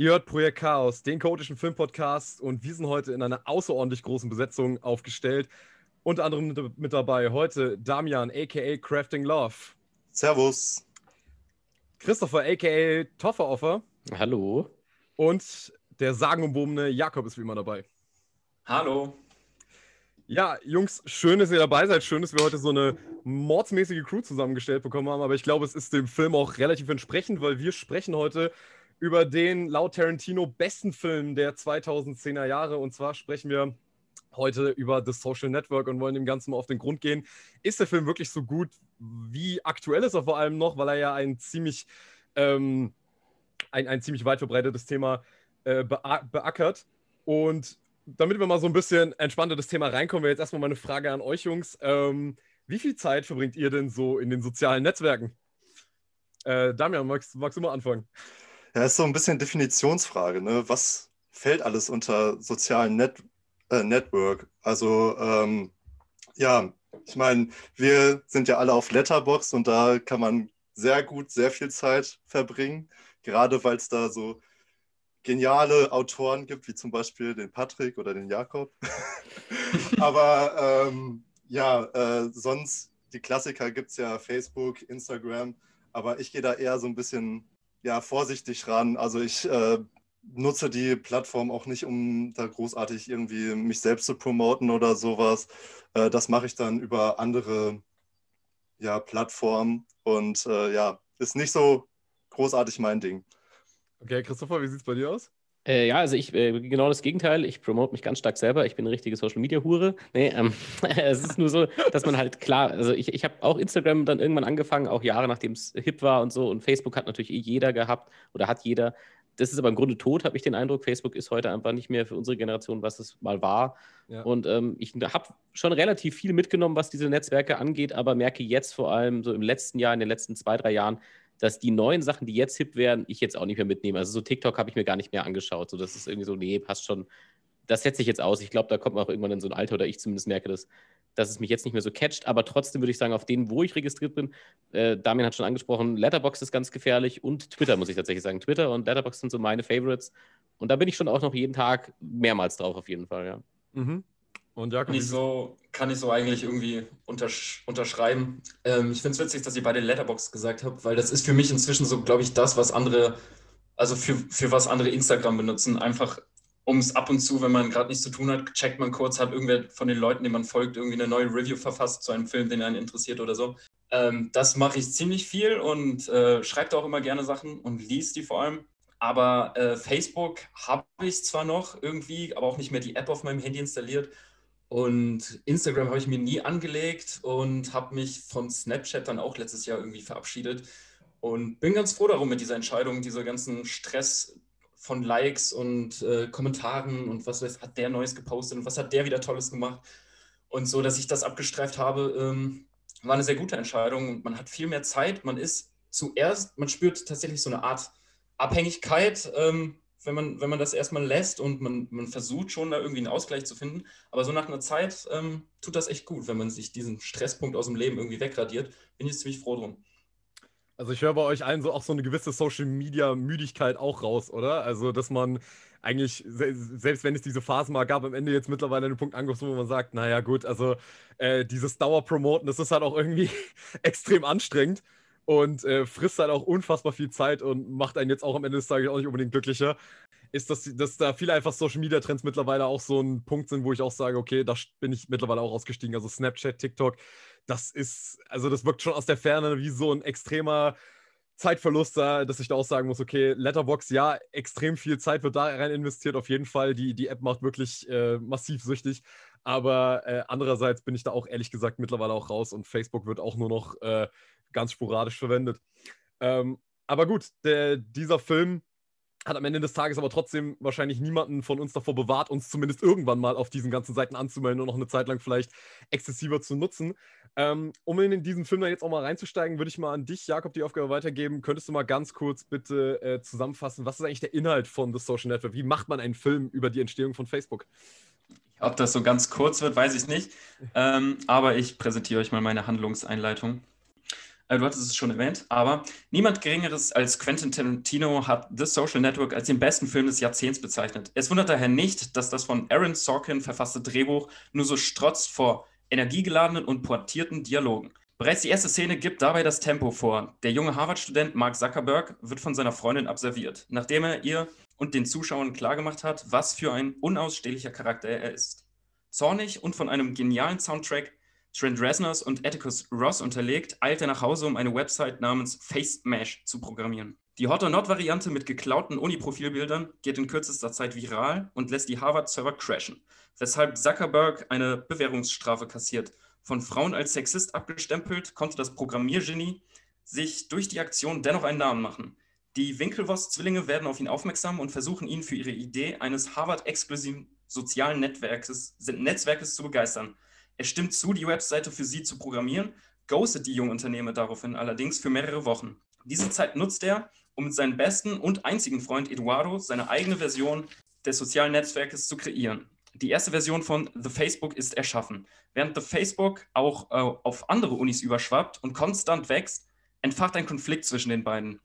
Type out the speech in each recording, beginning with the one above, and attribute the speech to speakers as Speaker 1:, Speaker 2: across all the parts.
Speaker 1: Ihr hört Projekt Chaos, den chaotischen Filmpodcast und wir sind heute in einer außerordentlich großen Besetzung aufgestellt. Unter anderem mit dabei heute Damian, aka Crafting Love.
Speaker 2: Servus.
Speaker 1: Christopher, aka Tofferoffer.
Speaker 3: Hallo.
Speaker 1: Und der sagenumwobene Jakob ist wie immer dabei.
Speaker 4: Hallo.
Speaker 1: Ja, Jungs, schön, dass ihr dabei seid. Schön, dass wir heute so eine mordsmäßige Crew zusammengestellt bekommen haben. Aber ich glaube, es ist dem Film auch relativ entsprechend, weil wir sprechen heute über den laut Tarantino besten Film der 2010er Jahre. Und zwar sprechen wir heute über The Social Network und wollen dem Ganzen mal auf den Grund gehen. Ist der Film wirklich so gut? Wie aktuell ist er vor allem noch? Weil er ja ein ziemlich, ähm, ein, ein ziemlich weit verbreitetes Thema äh, beackert. Und damit wir mal so ein bisschen entspannter das Thema reinkommen, wäre jetzt erstmal meine Frage an euch, Jungs. Ähm, wie viel Zeit verbringt ihr denn so in den sozialen Netzwerken? Äh, Damian, magst, magst du mal anfangen?
Speaker 2: Ja, ist so ein bisschen Definitionsfrage. Ne? Was fällt alles unter sozialen Net äh, Network? Also, ähm, ja, ich meine, wir sind ja alle auf Letterbox und da kann man sehr gut sehr viel Zeit verbringen, gerade weil es da so geniale Autoren gibt, wie zum Beispiel den Patrick oder den Jakob. Aber ähm, ja, äh, sonst die Klassiker gibt es ja Facebook, Instagram, aber ich gehe da eher so ein bisschen ja, vorsichtig ran. Also ich äh, nutze die Plattform auch nicht, um da großartig irgendwie mich selbst zu promoten oder sowas. Äh, das mache ich dann über andere ja, Plattformen und äh, ja, ist nicht so großartig mein Ding.
Speaker 1: Okay, Christopher, wie sieht es bei dir aus?
Speaker 3: Äh, ja, also ich, äh, genau das Gegenteil. Ich promote mich ganz stark selber. Ich bin eine richtige Social Media Hure. Nee, ähm, es ist nur so, dass man halt klar, also ich, ich habe auch Instagram dann irgendwann angefangen, auch Jahre nachdem es hip war und so. Und Facebook hat natürlich eh jeder gehabt oder hat jeder. Das ist aber im Grunde tot, habe ich den Eindruck. Facebook ist heute einfach nicht mehr für unsere Generation, was es mal war. Ja. Und ähm, ich habe schon relativ viel mitgenommen, was diese Netzwerke angeht, aber merke jetzt vor allem so im letzten Jahr, in den letzten zwei, drei Jahren, dass die neuen Sachen, die jetzt hip werden, ich jetzt auch nicht mehr mitnehme. Also so TikTok habe ich mir gar nicht mehr angeschaut. So, das ist irgendwie so, nee, passt schon. Das setze ich jetzt aus. Ich glaube, da kommt man auch irgendwann in so ein Alter, oder ich zumindest merke das, dass es mich jetzt nicht mehr so catcht. Aber trotzdem würde ich sagen, auf denen, wo ich registriert bin, äh, Damian hat schon angesprochen, Letterbox ist ganz gefährlich und Twitter, muss ich tatsächlich sagen. Twitter und Letterbox sind so meine Favorites. Und da bin ich schon auch noch jeden Tag mehrmals drauf, auf jeden Fall, ja.
Speaker 4: Mhm. Und Jakob, kann ich so, kann ich so eigentlich irgendwie untersch unterschreiben. Ähm, ich finde es witzig, dass ihr beide Letterbox gesagt habt, weil das ist für mich inzwischen so, glaube ich, das, was andere, also für, für was andere Instagram benutzen. Einfach, um es ab und zu, wenn man gerade nichts zu tun hat, checkt man kurz, hat irgendwer von den Leuten, denen man folgt, irgendwie eine neue Review verfasst zu einem Film, den einen interessiert oder so. Ähm, das mache ich ziemlich viel und äh, schreibe auch immer gerne Sachen und liest die vor allem. Aber äh, Facebook habe ich zwar noch irgendwie, aber auch nicht mehr die App auf meinem Handy installiert. Und Instagram habe ich mir nie angelegt und habe mich von Snapchat dann auch letztes Jahr irgendwie verabschiedet. Und bin ganz froh darum mit dieser Entscheidung, dieser ganzen Stress von Likes und äh, Kommentaren und was weiß, hat der Neues gepostet und was hat der wieder Tolles gemacht. Und so, dass ich das abgestreift habe, ähm, war eine sehr gute Entscheidung. Man hat viel mehr Zeit. Man ist zuerst, man spürt tatsächlich so eine Art Abhängigkeit. Ähm, wenn man, wenn man das erstmal lässt und man, man versucht schon da irgendwie einen Ausgleich zu finden. Aber so nach einer Zeit ähm, tut das echt gut, wenn man sich diesen Stresspunkt aus dem Leben irgendwie wegradiert. Bin ich ziemlich froh drum.
Speaker 1: Also ich höre bei euch allen so auch so eine gewisse Social Media Müdigkeit auch raus, oder? Also dass man eigentlich, selbst wenn es diese Phasen mal gab, am Ende jetzt mittlerweile einen Punkt angekommen, wo man sagt, naja gut, also äh, dieses Dauerpromoten, das ist halt auch irgendwie extrem anstrengend und äh, frisst halt auch unfassbar viel Zeit und macht einen jetzt auch am Ende des Tages auch nicht unbedingt glücklicher. Ist, dass, dass da viele einfach Social Media Trends mittlerweile auch so ein Punkt sind, wo ich auch sage, okay, da bin ich mittlerweile auch ausgestiegen. Also Snapchat, TikTok, das ist, also das wirkt schon aus der Ferne wie so ein extremer Zeitverlust da, dass ich da auch sagen muss, okay, Letterbox, ja, extrem viel Zeit wird da rein investiert, auf jeden Fall. Die, die App macht wirklich äh, massiv süchtig. Aber äh, andererseits bin ich da auch ehrlich gesagt mittlerweile auch raus und Facebook wird auch nur noch äh, ganz sporadisch verwendet. Ähm, aber gut, der, dieser Film hat am Ende des Tages aber trotzdem wahrscheinlich niemanden von uns davor bewahrt, uns zumindest irgendwann mal auf diesen ganzen Seiten anzumelden und noch eine Zeit lang vielleicht exzessiver zu nutzen. Ähm, um in diesen Film dann jetzt auch mal reinzusteigen, würde ich mal an dich, Jakob, die Aufgabe weitergeben. Könntest du mal ganz kurz bitte äh, zusammenfassen, was ist eigentlich der Inhalt von The Social Network? Wie macht man einen Film über die Entstehung von Facebook?
Speaker 4: Ob das so ganz kurz wird, weiß ich nicht. Ähm, aber ich präsentiere euch mal meine Handlungseinleitung. Äh, du hattest es schon erwähnt, aber niemand Geringeres als Quentin Tarantino hat The Social Network als den besten Film des Jahrzehnts bezeichnet. Es wundert daher nicht, dass das von Aaron Sorkin verfasste Drehbuch nur so strotzt vor energiegeladenen und pointierten Dialogen. Bereits die erste Szene gibt dabei das Tempo vor. Der junge Harvard-Student Mark Zuckerberg wird von seiner Freundin observiert, nachdem er ihr und den Zuschauern klargemacht hat, was für ein unausstehlicher Charakter er ist. Zornig und von einem genialen Soundtrack Trent Reznors und Atticus Ross unterlegt, eilt er nach Hause, um eine Website namens FaceMash zu programmieren. Die Hot or Not Variante mit geklauten Uni-Profilbildern geht in kürzester Zeit viral und lässt die Harvard-Server crashen, weshalb Zuckerberg eine Bewährungsstrafe kassiert – von Frauen als Sexist abgestempelt, konnte das Programmiergenie sich durch die Aktion dennoch einen Namen machen. Die Winklevoss-Zwillinge werden auf ihn aufmerksam und versuchen ihn für ihre Idee eines Harvard-exklusiven sozialen Netzwerkes, Netzwerkes zu begeistern. Er stimmt zu, die Webseite für sie zu programmieren, ghostet die junge Unternehmer daraufhin allerdings für mehrere Wochen. Diese Zeit nutzt er, um mit seinem besten und einzigen Freund Eduardo seine eigene Version des sozialen Netzwerkes zu kreieren. Die erste Version von The Facebook ist erschaffen. Während The Facebook auch äh, auf andere Unis überschwappt und konstant wächst, entfacht ein Konflikt zwischen den beiden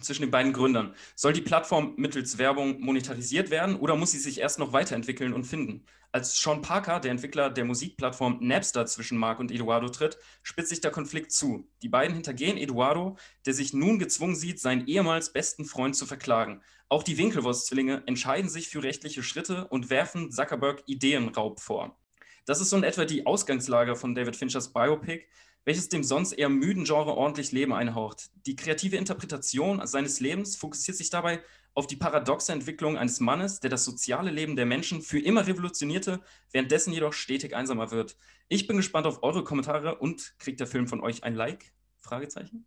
Speaker 4: zwischen den beiden Gründern. Soll die Plattform mittels Werbung monetarisiert werden oder muss sie sich erst noch weiterentwickeln und finden? Als Sean Parker, der Entwickler der Musikplattform Napster, zwischen Mark und Eduardo tritt, spitzt sich der Konflikt zu. Die beiden hintergehen Eduardo, der sich nun gezwungen sieht, seinen ehemals besten Freund zu verklagen. Auch die Winkelwurst-Zwillinge entscheiden sich für rechtliche Schritte und werfen Zuckerberg Ideenraub vor. Das ist so in etwa die Ausgangslage von David Finchers Biopic, welches dem sonst eher müden Genre ordentlich Leben einhaucht. Die kreative Interpretation seines Lebens fokussiert sich dabei auf die paradoxe Entwicklung eines Mannes, der das soziale Leben der Menschen für immer revolutionierte, währenddessen jedoch stetig einsamer wird. Ich bin gespannt auf eure Kommentare und kriegt der Film von euch ein Like? Fragezeichen.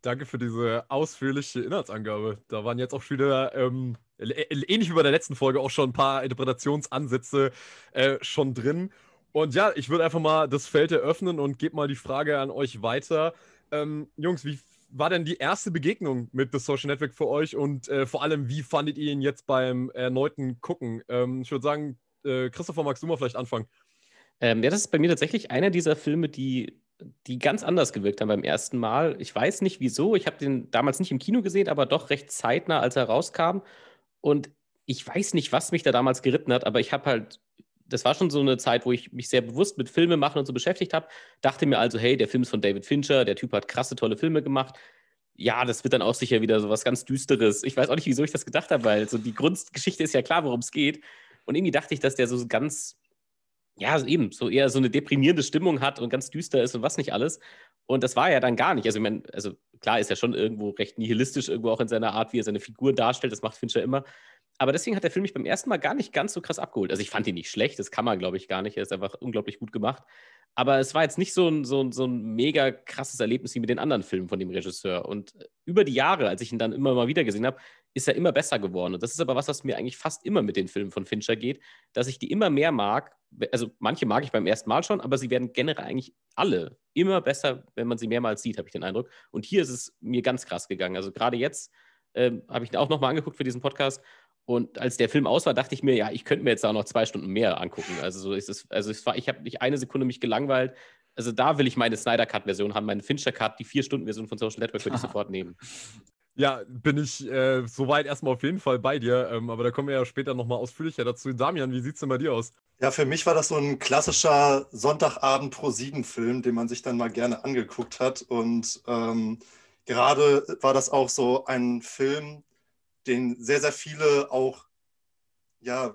Speaker 1: Danke für diese ausführliche Inhaltsangabe. Da waren jetzt auch wieder, ähm, ähnlich wie bei der letzten Folge, auch schon ein paar Interpretationsansätze äh, schon drin. Und ja, ich würde einfach mal das Feld eröffnen und gebe mal die Frage an euch weiter. Ähm, Jungs, wie war denn die erste Begegnung mit The Social Network für euch und äh, vor allem, wie fandet ihr ihn jetzt beim erneuten Gucken? Ähm, ich würde sagen, äh, Christopher, magst du mal vielleicht anfangen?
Speaker 3: Ähm, ja, das ist bei mir tatsächlich einer dieser Filme, die die ganz anders gewirkt haben beim ersten Mal. Ich weiß nicht wieso. Ich habe den damals nicht im Kino gesehen, aber doch recht zeitnah, als er rauskam. Und ich weiß nicht, was mich da damals geritten hat, aber ich habe halt, das war schon so eine Zeit, wo ich mich sehr bewusst mit Filme machen und so beschäftigt habe. Dachte mir also, hey, der Film ist von David Fincher, der Typ hat krasse, tolle Filme gemacht. Ja, das wird dann auch sicher wieder so was ganz Düsteres. Ich weiß auch nicht, wieso ich das gedacht habe, weil so die Grundgeschichte ist ja klar, worum es geht. Und irgendwie dachte ich, dass der so ganz ja, eben, so eher so eine deprimierende Stimmung hat und ganz düster ist und was nicht alles. Und das war ja dann gar nicht. Also, ich meine, also klar ist er schon irgendwo recht nihilistisch, irgendwo auch in seiner Art, wie er seine Figur darstellt. Das macht Fincher immer. Aber deswegen hat der Film mich beim ersten Mal gar nicht ganz so krass abgeholt. Also ich fand ihn nicht schlecht, das kann man, glaube ich, gar nicht. Er ist einfach unglaublich gut gemacht. Aber es war jetzt nicht so ein, so, ein, so ein mega krasses Erlebnis wie mit den anderen Filmen von dem Regisseur. Und über die Jahre, als ich ihn dann immer mal wieder gesehen habe, ist er immer besser geworden. Und das ist aber was, was mir eigentlich fast immer mit den Filmen von Fincher geht, dass ich die immer mehr mag. Also manche mag ich beim ersten Mal schon, aber sie werden generell eigentlich alle immer besser, wenn man sie mehrmals sieht, habe ich den Eindruck. Und hier ist es mir ganz krass gegangen. Also gerade jetzt ähm, habe ich ihn auch nochmal angeguckt für diesen Podcast und als der Film aus war, dachte ich mir, ja, ich könnte mir jetzt auch noch zwei Stunden mehr angucken. Also so ist es, also es war, ich habe nicht eine Sekunde mich gelangweilt. Also da will ich meine Snyder Cut Version haben, meine Fincher Cut, die vier Stunden Version von Social Network würde ich sofort nehmen.
Speaker 1: Ja, bin ich äh, soweit erstmal auf jeden Fall bei dir, ähm, aber da kommen wir ja später nochmal ausführlicher dazu. Damian, wie sieht es denn bei dir aus?
Speaker 2: Ja, für mich war das so ein klassischer Sonntagabend pro sieben Film, den man sich dann mal gerne angeguckt hat. Und ähm, gerade war das auch so ein Film, den sehr, sehr viele auch ja,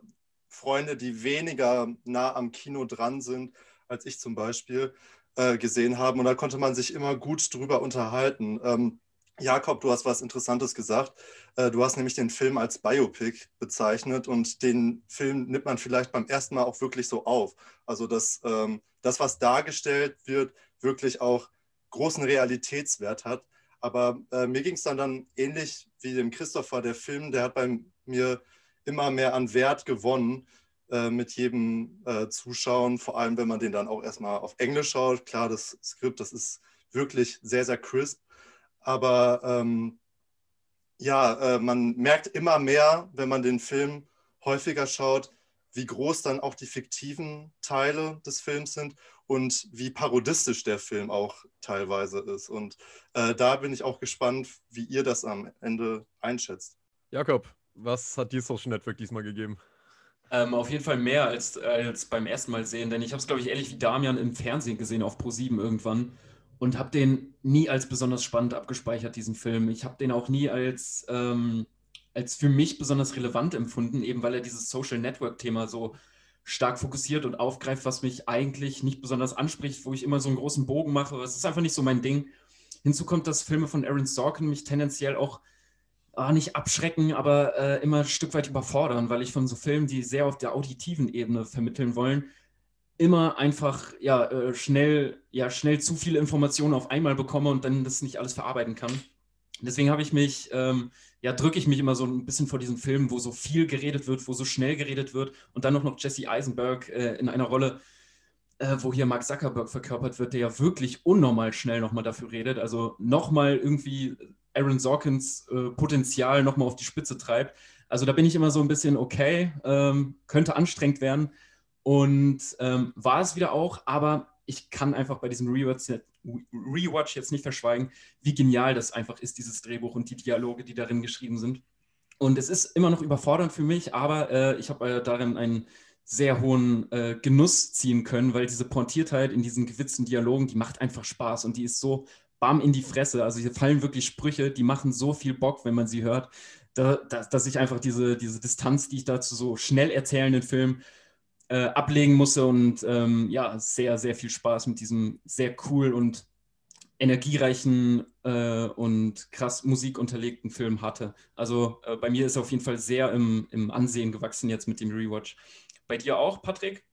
Speaker 2: Freunde, die weniger nah am Kino dran sind, als ich zum Beispiel, äh, gesehen haben. Und da konnte man sich immer gut drüber unterhalten. Ähm, Jakob, du hast was Interessantes gesagt. Äh, du hast nämlich den Film als Biopic bezeichnet und den Film nimmt man vielleicht beim ersten Mal auch wirklich so auf. Also, dass ähm, das, was dargestellt wird, wirklich auch großen Realitätswert hat. Aber äh, mir ging es dann, dann ähnlich wie dem Christopher. Der Film, der hat bei mir immer mehr an Wert gewonnen äh, mit jedem äh, Zuschauen, vor allem wenn man den dann auch erstmal auf Englisch schaut. Klar, das Skript, das ist wirklich sehr, sehr crisp. Aber ähm, ja, äh, man merkt immer mehr, wenn man den Film häufiger schaut, wie groß dann auch die fiktiven Teile des Films sind und wie parodistisch der Film auch teilweise ist. Und äh, da bin ich auch gespannt, wie ihr das am Ende einschätzt.
Speaker 1: Jakob, was hat dir Social Network diesmal gegeben?
Speaker 4: Ähm, auf jeden Fall mehr als, als beim ersten Mal sehen, denn ich habe es, glaube ich, ehrlich wie Damian im Fernsehen gesehen auf Pro7 irgendwann und habe den nie als besonders spannend abgespeichert, diesen Film. Ich habe den auch nie als, ähm, als für mich besonders relevant empfunden, eben weil er dieses Social Network-Thema so stark fokussiert und aufgreift, was mich eigentlich nicht besonders anspricht, wo ich immer so einen großen Bogen mache. Es ist einfach nicht so mein Ding. Hinzu kommt, dass Filme von Aaron Sorkin mich tendenziell auch ah, nicht abschrecken, aber äh, immer ein Stück weit überfordern, weil ich von so Filmen, die sehr auf der auditiven Ebene vermitteln wollen, immer einfach ja, äh, schnell, ja, schnell zu viele Informationen auf einmal bekomme und dann das nicht alles verarbeiten kann. Deswegen habe ich mich, ähm, ja, drücke ich mich immer so ein bisschen vor diesen Filmen, wo so viel geredet wird, wo so schnell geredet wird und dann noch, noch Jesse Eisenberg äh, in einer Rolle, äh, wo hier Mark Zuckerberg verkörpert wird, der ja wirklich unnormal schnell nochmal dafür redet. Also nochmal irgendwie Aaron Sorkins äh, Potenzial nochmal auf die Spitze treibt. Also da bin ich immer so ein bisschen okay, ähm, könnte anstrengend werden. Und ähm, war es wieder auch, aber ich kann einfach bei diesem Rewatch, Rewatch jetzt nicht verschweigen, wie genial das einfach ist, dieses Drehbuch und die Dialoge, die darin geschrieben sind. Und es ist immer noch überfordernd für mich, aber äh, ich habe äh, darin einen sehr hohen äh, Genuss ziehen können, weil diese Pointiertheit in diesen gewitzten Dialogen, die macht einfach Spaß und die ist so bam in die Fresse. Also hier fallen wirklich Sprüche, die machen so viel Bock, wenn man sie hört, da, da, dass ich einfach diese, diese Distanz, die ich da zu so schnell erzählenden Filmen äh, ablegen musste und ähm, ja, sehr, sehr viel Spaß mit diesem sehr cool und energiereichen äh, und krass musikunterlegten Film hatte. Also äh, bei mir ist er auf jeden Fall sehr im, im Ansehen gewachsen jetzt mit dem Rewatch. Bei dir auch, Patrick?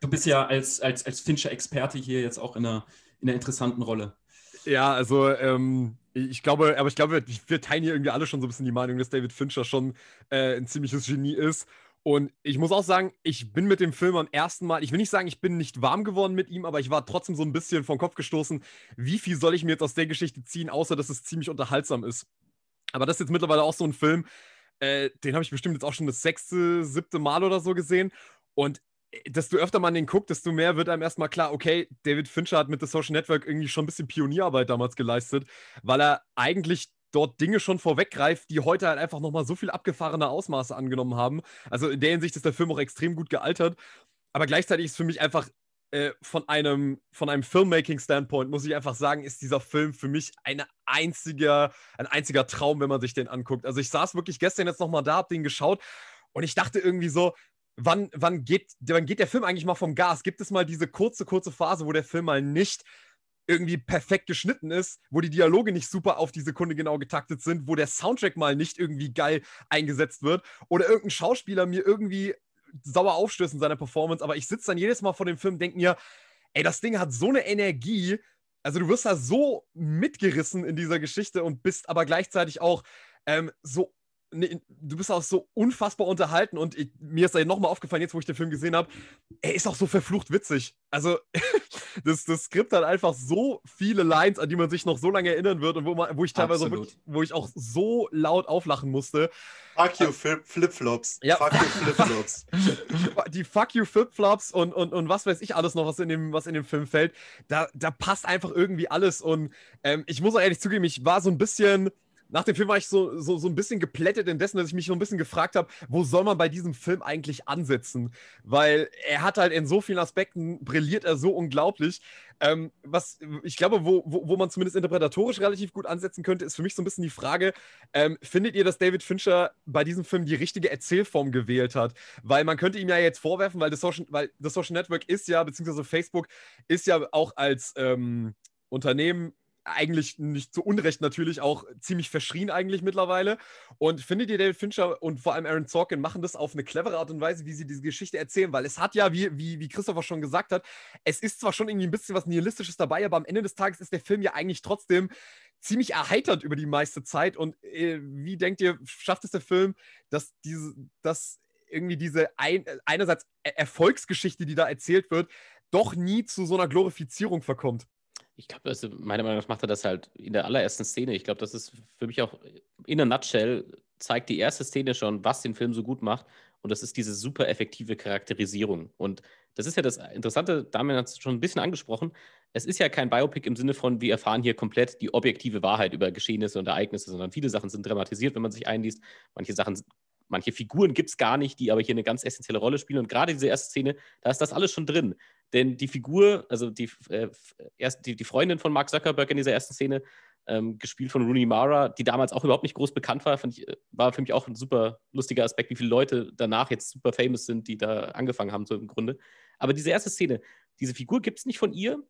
Speaker 4: Du bist ja als, als, als Fincher-Experte hier jetzt auch in einer, in einer interessanten Rolle.
Speaker 1: Ja, also ähm, ich glaube, aber ich glaube, wir teilen hier irgendwie alle schon so ein bisschen die Meinung, dass David Fincher schon äh, ein ziemliches Genie ist. Und ich muss auch sagen, ich bin mit dem Film am ersten Mal, ich will nicht sagen, ich bin nicht warm geworden mit ihm, aber ich war trotzdem so ein bisschen vom Kopf gestoßen, wie viel soll ich mir jetzt aus der Geschichte ziehen, außer dass es ziemlich unterhaltsam ist. Aber das ist jetzt mittlerweile auch so ein Film, äh, den habe ich bestimmt jetzt auch schon das sechste, siebte Mal oder so gesehen. Und desto öfter man den guckt, desto mehr wird einem erstmal klar, okay, David Fincher hat mit The Social Network irgendwie schon ein bisschen Pionierarbeit damals geleistet, weil er eigentlich dort Dinge schon vorweggreift, die heute halt einfach nochmal so viel abgefahrene Ausmaße angenommen haben. Also in der Hinsicht ist der Film auch extrem gut gealtert. Aber gleichzeitig ist für mich einfach äh, von einem, von einem Filmmaking-Standpoint, muss ich einfach sagen, ist dieser Film für mich eine einziger, ein einziger Traum, wenn man sich den anguckt. Also ich saß wirklich gestern jetzt nochmal da, hab den geschaut und ich dachte irgendwie so, wann, wann, geht, wann geht der Film eigentlich mal vom Gas? Gibt es mal diese kurze, kurze Phase, wo der Film mal nicht irgendwie perfekt geschnitten ist, wo die Dialoge nicht super auf die Sekunde genau getaktet sind, wo der Soundtrack mal nicht irgendwie geil eingesetzt wird oder irgendein Schauspieler mir irgendwie sauer aufstößt in seiner Performance, aber ich sitze dann jedes Mal vor dem Film und denke mir, ey, das Ding hat so eine Energie, also du wirst da so mitgerissen in dieser Geschichte und bist aber gleichzeitig auch ähm, so nee, du bist auch so unfassbar unterhalten und ich, mir ist da nochmal aufgefallen, jetzt wo ich den Film gesehen habe, er ist auch so verflucht witzig. Also das, das Skript hat einfach so viele Lines, an die man sich noch so lange erinnern wird und wo, man, wo ich teilweise wirklich, wo ich auch so laut auflachen musste.
Speaker 2: Fuck you Flipflops. Ja. Fuck you Flipflops.
Speaker 1: Die Fuck you Flipflops und, und, und was weiß ich alles noch, was in dem, was in dem Film fällt, da, da passt einfach irgendwie alles und ähm, ich muss auch ehrlich zugeben, ich war so ein bisschen nach dem Film war ich so, so, so ein bisschen geplättet in dessen, dass ich mich so ein bisschen gefragt habe, wo soll man bei diesem Film eigentlich ansetzen? Weil er hat halt in so vielen Aspekten brilliert er so unglaublich. Ähm, was ich glaube, wo, wo, wo man zumindest interpretatorisch relativ gut ansetzen könnte, ist für mich so ein bisschen die Frage: ähm, Findet ihr, dass David Fincher bei diesem Film die richtige Erzählform gewählt hat? Weil man könnte ihm ja jetzt vorwerfen, weil das Social, weil das Social Network ist ja, beziehungsweise Facebook ist ja auch als ähm, Unternehmen eigentlich nicht zu Unrecht natürlich auch ziemlich verschrien eigentlich mittlerweile. Und findet ihr, David Fincher und vor allem Aaron Sorkin machen das auf eine clevere Art und Weise, wie sie diese Geschichte erzählen? Weil es hat ja, wie, wie, wie Christopher schon gesagt hat, es ist zwar schon irgendwie ein bisschen was Nihilistisches dabei, aber am Ende des Tages ist der Film ja eigentlich trotzdem ziemlich erheitert über die meiste Zeit. Und äh, wie denkt ihr, schafft es der Film, dass diese, dass irgendwie diese ein, einerseits Erfolgsgeschichte, die da erzählt wird, doch nie zu so einer Glorifizierung verkommt?
Speaker 3: Ich glaube, also meiner Meinung nach macht er das halt in der allerersten Szene. Ich glaube, das ist für mich auch in a nutshell, zeigt die erste Szene schon, was den Film so gut macht. Und das ist diese super effektive Charakterisierung. Und das ist ja das Interessante, Damian hat es schon ein bisschen angesprochen. Es ist ja kein Biopic im Sinne von, wir erfahren hier komplett die objektive Wahrheit über Geschehnisse und Ereignisse, sondern viele Sachen sind dramatisiert, wenn man sich einliest. Manche Sachen, manche Figuren gibt es gar nicht, die aber hier eine ganz essentielle Rolle spielen. Und gerade diese erste Szene, da ist das alles schon drin. Denn die Figur, also die, äh, erst die, die Freundin von Mark Zuckerberg in dieser ersten Szene, ähm, gespielt von Rooney Mara, die damals auch überhaupt nicht groß bekannt war, ich, äh, war für mich auch ein super lustiger Aspekt, wie viele Leute danach jetzt super famous sind, die da angefangen haben, so im Grunde. Aber diese erste Szene, diese Figur gibt es nicht von ihr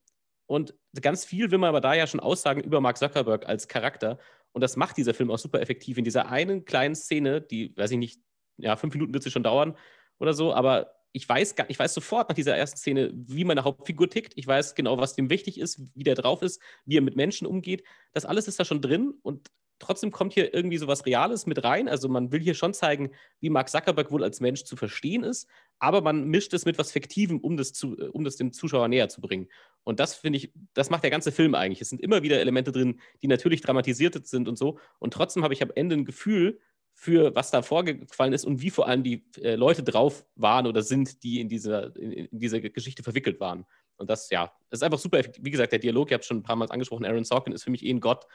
Speaker 3: und ganz viel will man aber da ja schon aussagen über Mark Zuckerberg als Charakter und das macht dieser Film auch super effektiv in dieser einen kleinen Szene, die, weiß ich nicht, ja, fünf Minuten wird sie schon dauern oder so, aber ich weiß, ich weiß sofort nach dieser ersten Szene, wie meine Hauptfigur tickt. Ich weiß genau, was dem wichtig ist, wie der drauf ist, wie er mit Menschen umgeht. Das alles ist da schon drin und trotzdem kommt hier irgendwie so was Reales mit rein. Also man will hier schon zeigen, wie Mark Zuckerberg wohl als Mensch zu verstehen ist, aber man mischt es mit was Fiktivem, um das, zu, äh, um das dem Zuschauer näher zu bringen. Und das finde ich, das macht der ganze Film eigentlich. Es sind immer wieder Elemente drin, die natürlich dramatisiert sind und so. Und trotzdem habe ich am Ende ein Gefühl, für was da vorgefallen ist und wie vor allem die äh, Leute drauf waren oder sind, die in dieser, in, in dieser Geschichte verwickelt waren. Und das, ja, ist einfach super. Wie gesagt, der Dialog, habe es schon ein paar Mal angesprochen, Aaron Sorkin ist für mich eh ein Gott.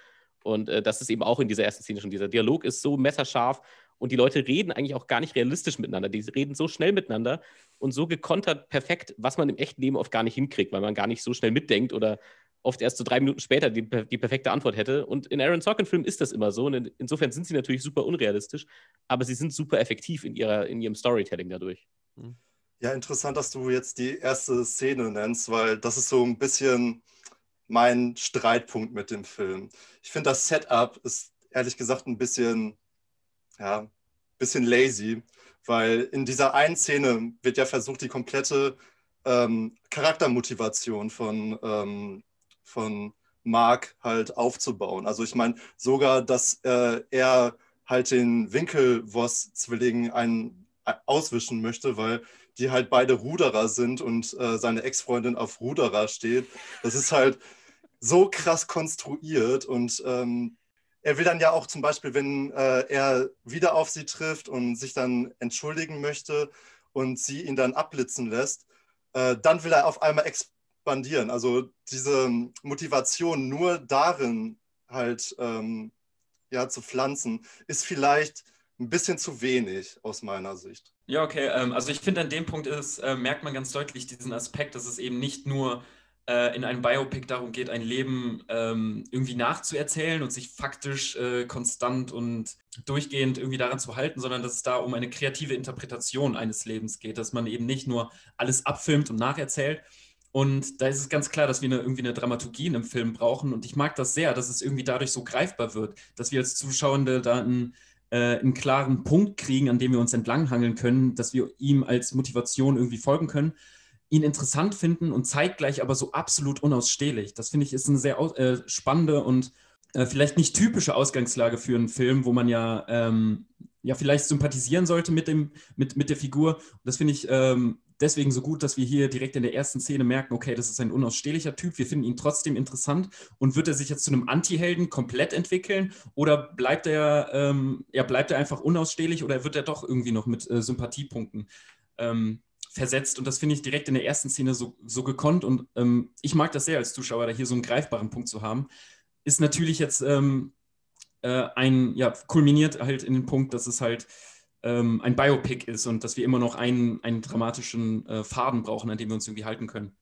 Speaker 3: Und äh, das ist eben auch in dieser ersten Szene schon. Dieser Dialog ist so messerscharf und die Leute reden eigentlich auch gar nicht realistisch miteinander. Die reden so schnell miteinander und so gekontert perfekt, was man im echten Leben oft gar nicht hinkriegt, weil man gar nicht so schnell mitdenkt oder oft erst so drei Minuten später die, die perfekte Antwort hätte. Und in Aaron Sorkin-Filmen ist das immer so. Und insofern sind sie natürlich super unrealistisch, aber sie sind super effektiv in, ihrer, in ihrem Storytelling dadurch.
Speaker 2: Hm. Ja, interessant, dass du jetzt die erste Szene nennst, weil das ist so ein bisschen mein Streitpunkt mit dem Film. Ich finde, das Setup ist ehrlich gesagt ein bisschen, ja, bisschen lazy, weil in dieser einen Szene wird ja versucht, die komplette ähm, Charaktermotivation von ähm, von Mark halt aufzubauen. Also ich meine sogar, dass äh, er halt den Winkelwoss-Zwillingen äh, auswischen möchte, weil die halt beide Ruderer sind und äh, seine Ex-Freundin auf Ruderer steht. Das ist halt so krass konstruiert und ähm, er will dann ja auch zum Beispiel, wenn äh, er wieder auf sie trifft und sich dann entschuldigen möchte und sie ihn dann abblitzen lässt, äh, dann will er auf einmal ex expandieren. Also diese Motivation nur darin halt ähm, ja, zu pflanzen, ist vielleicht ein bisschen zu wenig aus meiner Sicht.
Speaker 4: Ja, okay. Ähm, also ich finde, an dem Punkt ist, äh, merkt man ganz deutlich diesen Aspekt, dass es eben nicht nur äh, in einem Biopic darum geht, ein Leben ähm, irgendwie nachzuerzählen und sich faktisch äh, konstant und durchgehend irgendwie daran zu halten, sondern dass es da um eine kreative Interpretation eines Lebens geht, dass man eben nicht nur alles abfilmt und nacherzählt, und da ist es ganz klar, dass wir eine, irgendwie eine Dramaturgie in einem Film brauchen. Und ich mag das sehr, dass es irgendwie dadurch so greifbar wird, dass wir als Zuschauende da einen, äh, einen klaren Punkt kriegen, an dem wir uns entlanghangeln können, dass wir ihm als Motivation irgendwie folgen können, ihn interessant finden und zeitgleich aber so absolut unausstehlich. Das finde ich ist eine sehr äh, spannende und äh, vielleicht nicht typische Ausgangslage für einen Film, wo man ja, ähm, ja vielleicht sympathisieren sollte mit, dem, mit, mit der Figur. Und das finde ich ähm, deswegen so gut, dass wir hier direkt in der ersten Szene merken, okay, das ist ein unausstehlicher Typ, wir finden ihn trotzdem interessant. Und wird er sich jetzt zu einem Anti-Helden komplett entwickeln? Oder bleibt er, ähm, ja, bleibt er einfach unausstehlich? Oder wird er doch irgendwie noch mit äh, Sympathiepunkten ähm, versetzt? Und das finde ich direkt in der ersten Szene so, so gekonnt. Und ähm, ich mag das sehr als Zuschauer, da hier so einen greifbaren Punkt zu haben. Ist natürlich jetzt ähm, äh, ein, ja, kulminiert halt in den Punkt, dass es halt ähm, ein Biopic ist und dass wir immer noch einen, einen dramatischen äh, Faden brauchen, an dem wir uns irgendwie halten können.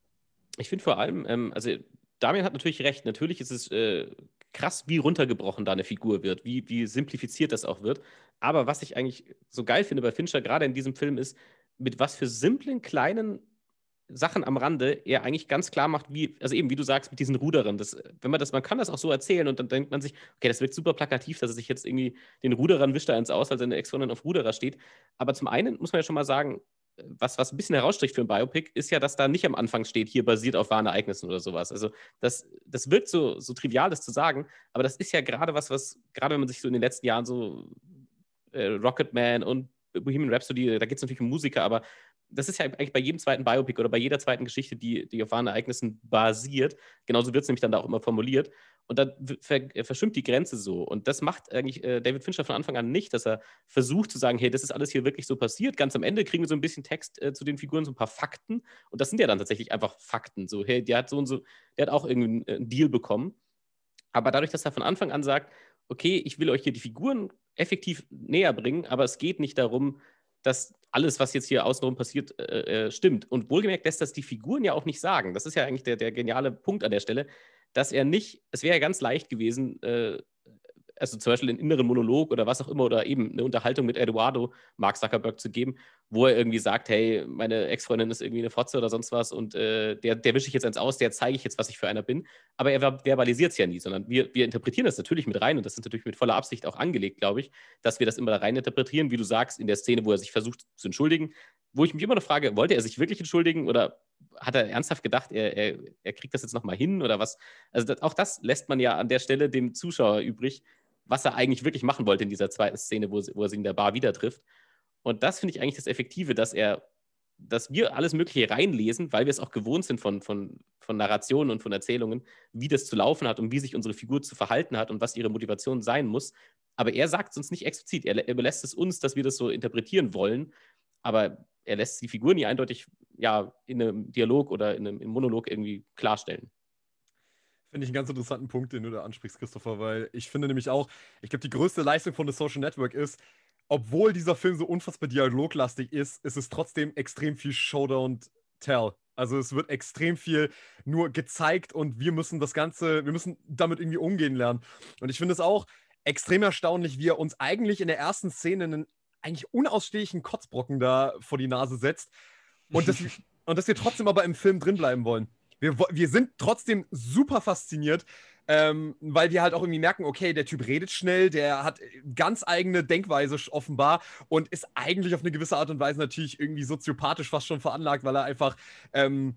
Speaker 3: Ich finde vor allem, ähm, also Damian hat natürlich recht, natürlich ist es äh, krass, wie runtergebrochen da eine Figur wird, wie, wie simplifiziert das auch wird. Aber was ich eigentlich so geil finde bei Fincher, gerade in diesem Film, ist, mit was für simplen, kleinen Sachen am Rande er eigentlich ganz klar macht, wie, also eben, wie du sagst, mit diesen Ruderern. Das, wenn man das, man kann das auch so erzählen und dann denkt man sich, okay, das wirkt super plakativ, dass er sich jetzt irgendwie den Ruderern wischt er eins aus, weil seine Ex-Freundin auf Ruderer steht. Aber zum einen muss man ja schon mal sagen, was, was ein bisschen herausstricht für ein Biopic, ist ja, dass da nicht am Anfang steht, hier basiert auf wahren Ereignissen oder sowas. Also das, das wirkt so, so trivial, das zu sagen, aber das ist ja gerade was, was, gerade wenn man sich so in den letzten Jahren so äh, Rocketman und Bohemian Rhapsody, da geht es natürlich um Musiker, aber das ist ja eigentlich bei jedem zweiten Biopic oder bei jeder zweiten Geschichte, die, die auf wahren Ereignissen basiert. Genauso wird es nämlich dann da auch immer formuliert. Und dann verschwimmt die Grenze so. Und das macht eigentlich äh, David Fincher von Anfang an nicht, dass er versucht zu sagen, hey, das ist alles hier wirklich so passiert. Ganz am Ende kriegen wir so ein bisschen Text äh, zu den Figuren, so ein paar Fakten. Und das sind ja dann tatsächlich einfach Fakten. So, hey, der hat so und so, der hat auch irgendwie einen Deal bekommen. Aber dadurch, dass er von Anfang an sagt, okay, ich will euch hier die Figuren effektiv näher bringen, aber es geht nicht darum, dass alles, was jetzt hier außenrum passiert, äh, äh, stimmt. Und wohlgemerkt lässt das die Figuren ja auch nicht sagen. Das ist ja eigentlich der, der geniale Punkt an der Stelle, dass er nicht, es wäre ja ganz leicht gewesen, äh, also zum Beispiel einen inneren Monolog oder was auch immer oder eben eine Unterhaltung mit Eduardo Mark Zuckerberg zu geben, wo er irgendwie sagt, hey, meine Ex-Freundin ist irgendwie eine Fotze oder sonst was und äh, der, der wische ich jetzt eins aus, der zeige ich jetzt, was ich für einer bin. Aber er verbalisiert es ja nie, sondern wir, wir interpretieren das natürlich mit rein und das ist natürlich mit voller Absicht auch angelegt, glaube ich, dass wir das immer da rein interpretieren, wie du sagst, in der Szene, wo er sich versucht zu entschuldigen, wo ich mich immer noch frage, wollte er sich wirklich entschuldigen oder hat er ernsthaft gedacht, er, er, er kriegt das jetzt nochmal hin oder was? Also das, auch das lässt man ja an der Stelle dem Zuschauer übrig, was er eigentlich wirklich machen wollte in dieser zweiten Szene, wo, wo er sie in der Bar wieder trifft. Und das finde ich eigentlich das Effektive, dass er, dass wir alles Mögliche reinlesen, weil wir es auch gewohnt sind von, von, von Narrationen und von Erzählungen, wie das zu laufen hat und wie sich unsere Figur zu verhalten hat und was ihre Motivation sein muss. Aber er sagt es uns nicht explizit. Er, er überlässt es uns, dass wir das so interpretieren wollen. Aber er lässt die Figur nie eindeutig ja, in einem Dialog oder in einem, Monolog irgendwie klarstellen.
Speaker 1: Finde ich einen ganz interessanten Punkt, den du da ansprichst, Christopher, weil ich finde nämlich auch, ich glaube, die größte Leistung von The Social Network ist, obwohl dieser Film so unfassbar dialoglastig ist, ist es trotzdem extrem viel Showdown Tell. Also es wird extrem viel nur gezeigt und wir müssen das Ganze, wir müssen damit irgendwie umgehen lernen. Und ich finde es auch extrem erstaunlich, wie er uns eigentlich in der ersten Szene einen eigentlich unausstehlichen Kotzbrocken da vor die Nase setzt und dass, und dass wir trotzdem aber im Film drinbleiben wollen wir, wir sind trotzdem super fasziniert, ähm, weil wir halt auch irgendwie merken, okay, der Typ redet schnell, der hat ganz eigene Denkweise offenbar und ist eigentlich auf eine gewisse Art und Weise natürlich irgendwie soziopathisch fast schon veranlagt, weil er einfach. Ähm,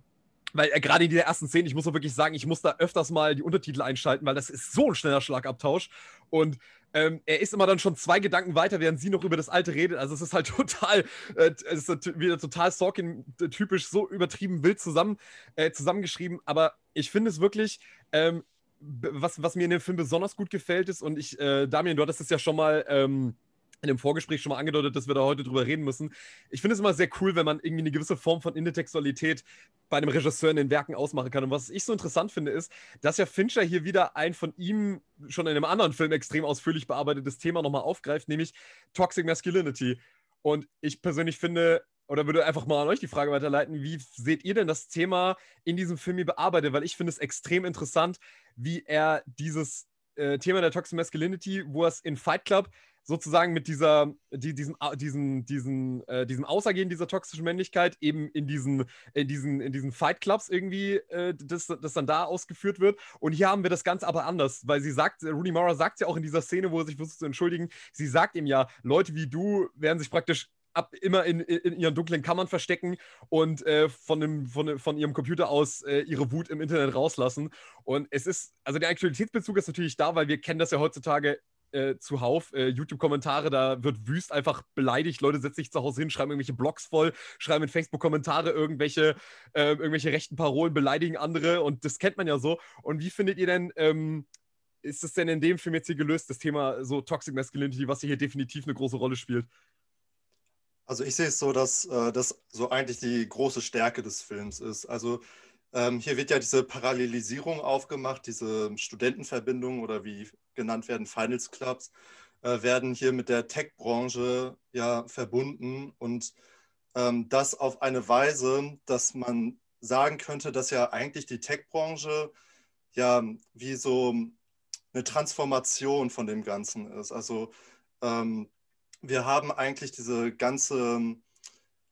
Speaker 1: weil er gerade in dieser ersten Szene, ich muss auch wirklich sagen, ich muss da öfters mal die Untertitel einschalten, weil das ist so ein schneller Schlagabtausch. Und ähm, er ist immer dann schon zwei Gedanken weiter, während sie noch über das Alte redet. Also es ist halt total, äh, es ist wieder total Sorkin-typisch, so übertrieben wild zusammen, äh, zusammengeschrieben. Aber ich finde es wirklich, ähm, was, was mir in dem Film besonders gut gefällt ist, und ich, äh, Damian, du hattest es ja schon mal ähm, in dem Vorgespräch schon mal angedeutet, dass wir da heute drüber reden müssen. Ich finde es immer sehr cool, wenn man irgendwie eine gewisse Form von Intertextualität bei einem Regisseur in den Werken ausmachen kann. Und was ich so interessant finde, ist, dass ja Fincher hier wieder ein von ihm schon in einem anderen Film extrem ausführlich bearbeitetes Thema nochmal aufgreift, nämlich Toxic Masculinity. Und ich persönlich finde, oder würde einfach mal an euch die Frage weiterleiten, wie seht ihr denn das Thema in diesem Film hier bearbeitet? Weil ich finde es extrem interessant, wie er dieses äh, Thema der Toxic Masculinity, wo es in Fight Club sozusagen mit dieser, die, diesem, diesen, diesen, äh, diesem Ausergehen dieser toxischen Männlichkeit eben in diesen, in diesen, in diesen Fight Clubs irgendwie, äh, das, das dann da ausgeführt wird. Und hier haben wir das Ganze aber anders, weil sie sagt, Rooney Mara sagt ja auch in dieser Szene, wo er sich versucht zu entschuldigen, sie sagt ihm ja, Leute wie du werden sich praktisch ab, immer in, in ihren dunklen Kammern verstecken und äh, von, dem, von, von ihrem Computer aus äh, ihre Wut im Internet rauslassen. Und es ist, also der Aktualitätsbezug ist natürlich da, weil wir kennen das ja heutzutage äh, zuhauf äh, YouTube-Kommentare, da wird wüst einfach beleidigt. Leute setzen sich zu Hause hin, schreiben irgendwelche Blogs voll, schreiben in Facebook-Kommentare irgendwelche, äh, irgendwelche rechten Parolen, beleidigen andere und das kennt man ja so. Und wie findet ihr denn, ähm, ist es denn in dem Film jetzt hier gelöst, das Thema so Toxic Masculinity, was hier definitiv eine große Rolle spielt?
Speaker 2: Also ich sehe es so, dass äh, das so eigentlich die große Stärke des Films ist. Also ähm, hier wird ja diese Parallelisierung aufgemacht, diese Studentenverbindungen oder wie genannt werden, Finals Clubs, äh, werden hier mit der Tech-Branche ja verbunden und ähm, das auf eine Weise, dass man sagen könnte, dass ja eigentlich die Tech-Branche ja wie so eine Transformation von dem Ganzen ist. Also ähm, wir haben eigentlich diese ganze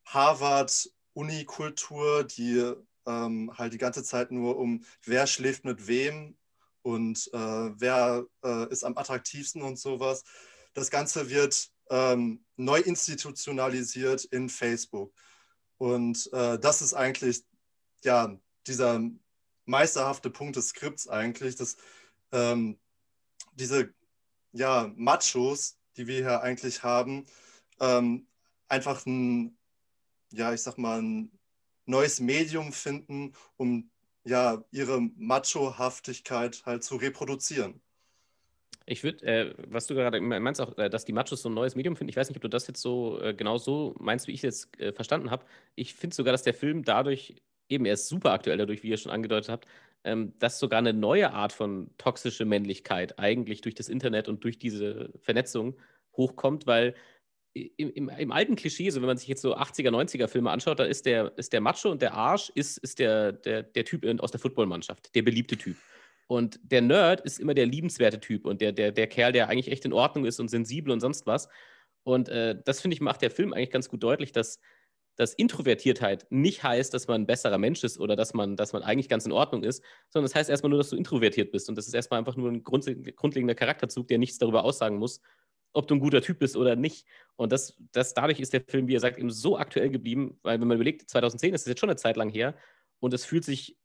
Speaker 2: Harvard-Uni-Kultur, die ähm, halt die ganze Zeit nur um, wer schläft mit wem und äh, wer äh, ist am attraktivsten und sowas. Das Ganze wird ähm, neu institutionalisiert in Facebook. Und äh, das ist eigentlich ja dieser meisterhafte Punkt des Skripts eigentlich, dass ähm, diese ja, Machos, die wir hier eigentlich haben, ähm, einfach ein, ja, ich sag mal, ein neues Medium finden, um ja, ihre Macho-Haftigkeit halt zu reproduzieren.
Speaker 3: Ich würde, äh, was du gerade meinst, auch, äh, dass die Machos so ein neues Medium finden. Ich weiß nicht, ob du das jetzt so äh, genau so meinst, wie ich es jetzt äh, verstanden habe. Ich finde sogar, dass der Film dadurch, eben er ist super aktuell dadurch, wie ihr schon angedeutet habt, dass sogar eine neue Art von toxische Männlichkeit eigentlich durch das Internet und durch diese Vernetzung hochkommt, weil im, im, im, alten Klischee, so wenn man sich jetzt so 80er, 90er Filme anschaut, da ist der, ist der Macho und der Arsch ist, ist der, der, der Typ aus der Footballmannschaft, der beliebte Typ. Und der Nerd ist immer der liebenswerte Typ und der, der, der Kerl, der eigentlich echt in Ordnung ist und sensibel und sonst was. Und äh, das finde ich, macht der Film eigentlich ganz gut deutlich, dass, dass Introvertiertheit nicht heißt, dass man ein besserer Mensch ist oder dass man, dass man eigentlich ganz in Ordnung ist, sondern das heißt erstmal nur, dass du introvertiert bist. Und das ist erstmal einfach nur ein grundlegender Charakterzug, der nichts darüber aussagen muss, ob du ein guter Typ bist oder nicht. Und das, das, dadurch ist der Film, wie er sagt, eben so aktuell geblieben, weil wenn man überlegt, 2010 ist es jetzt schon eine Zeit lang her und es fühlt sich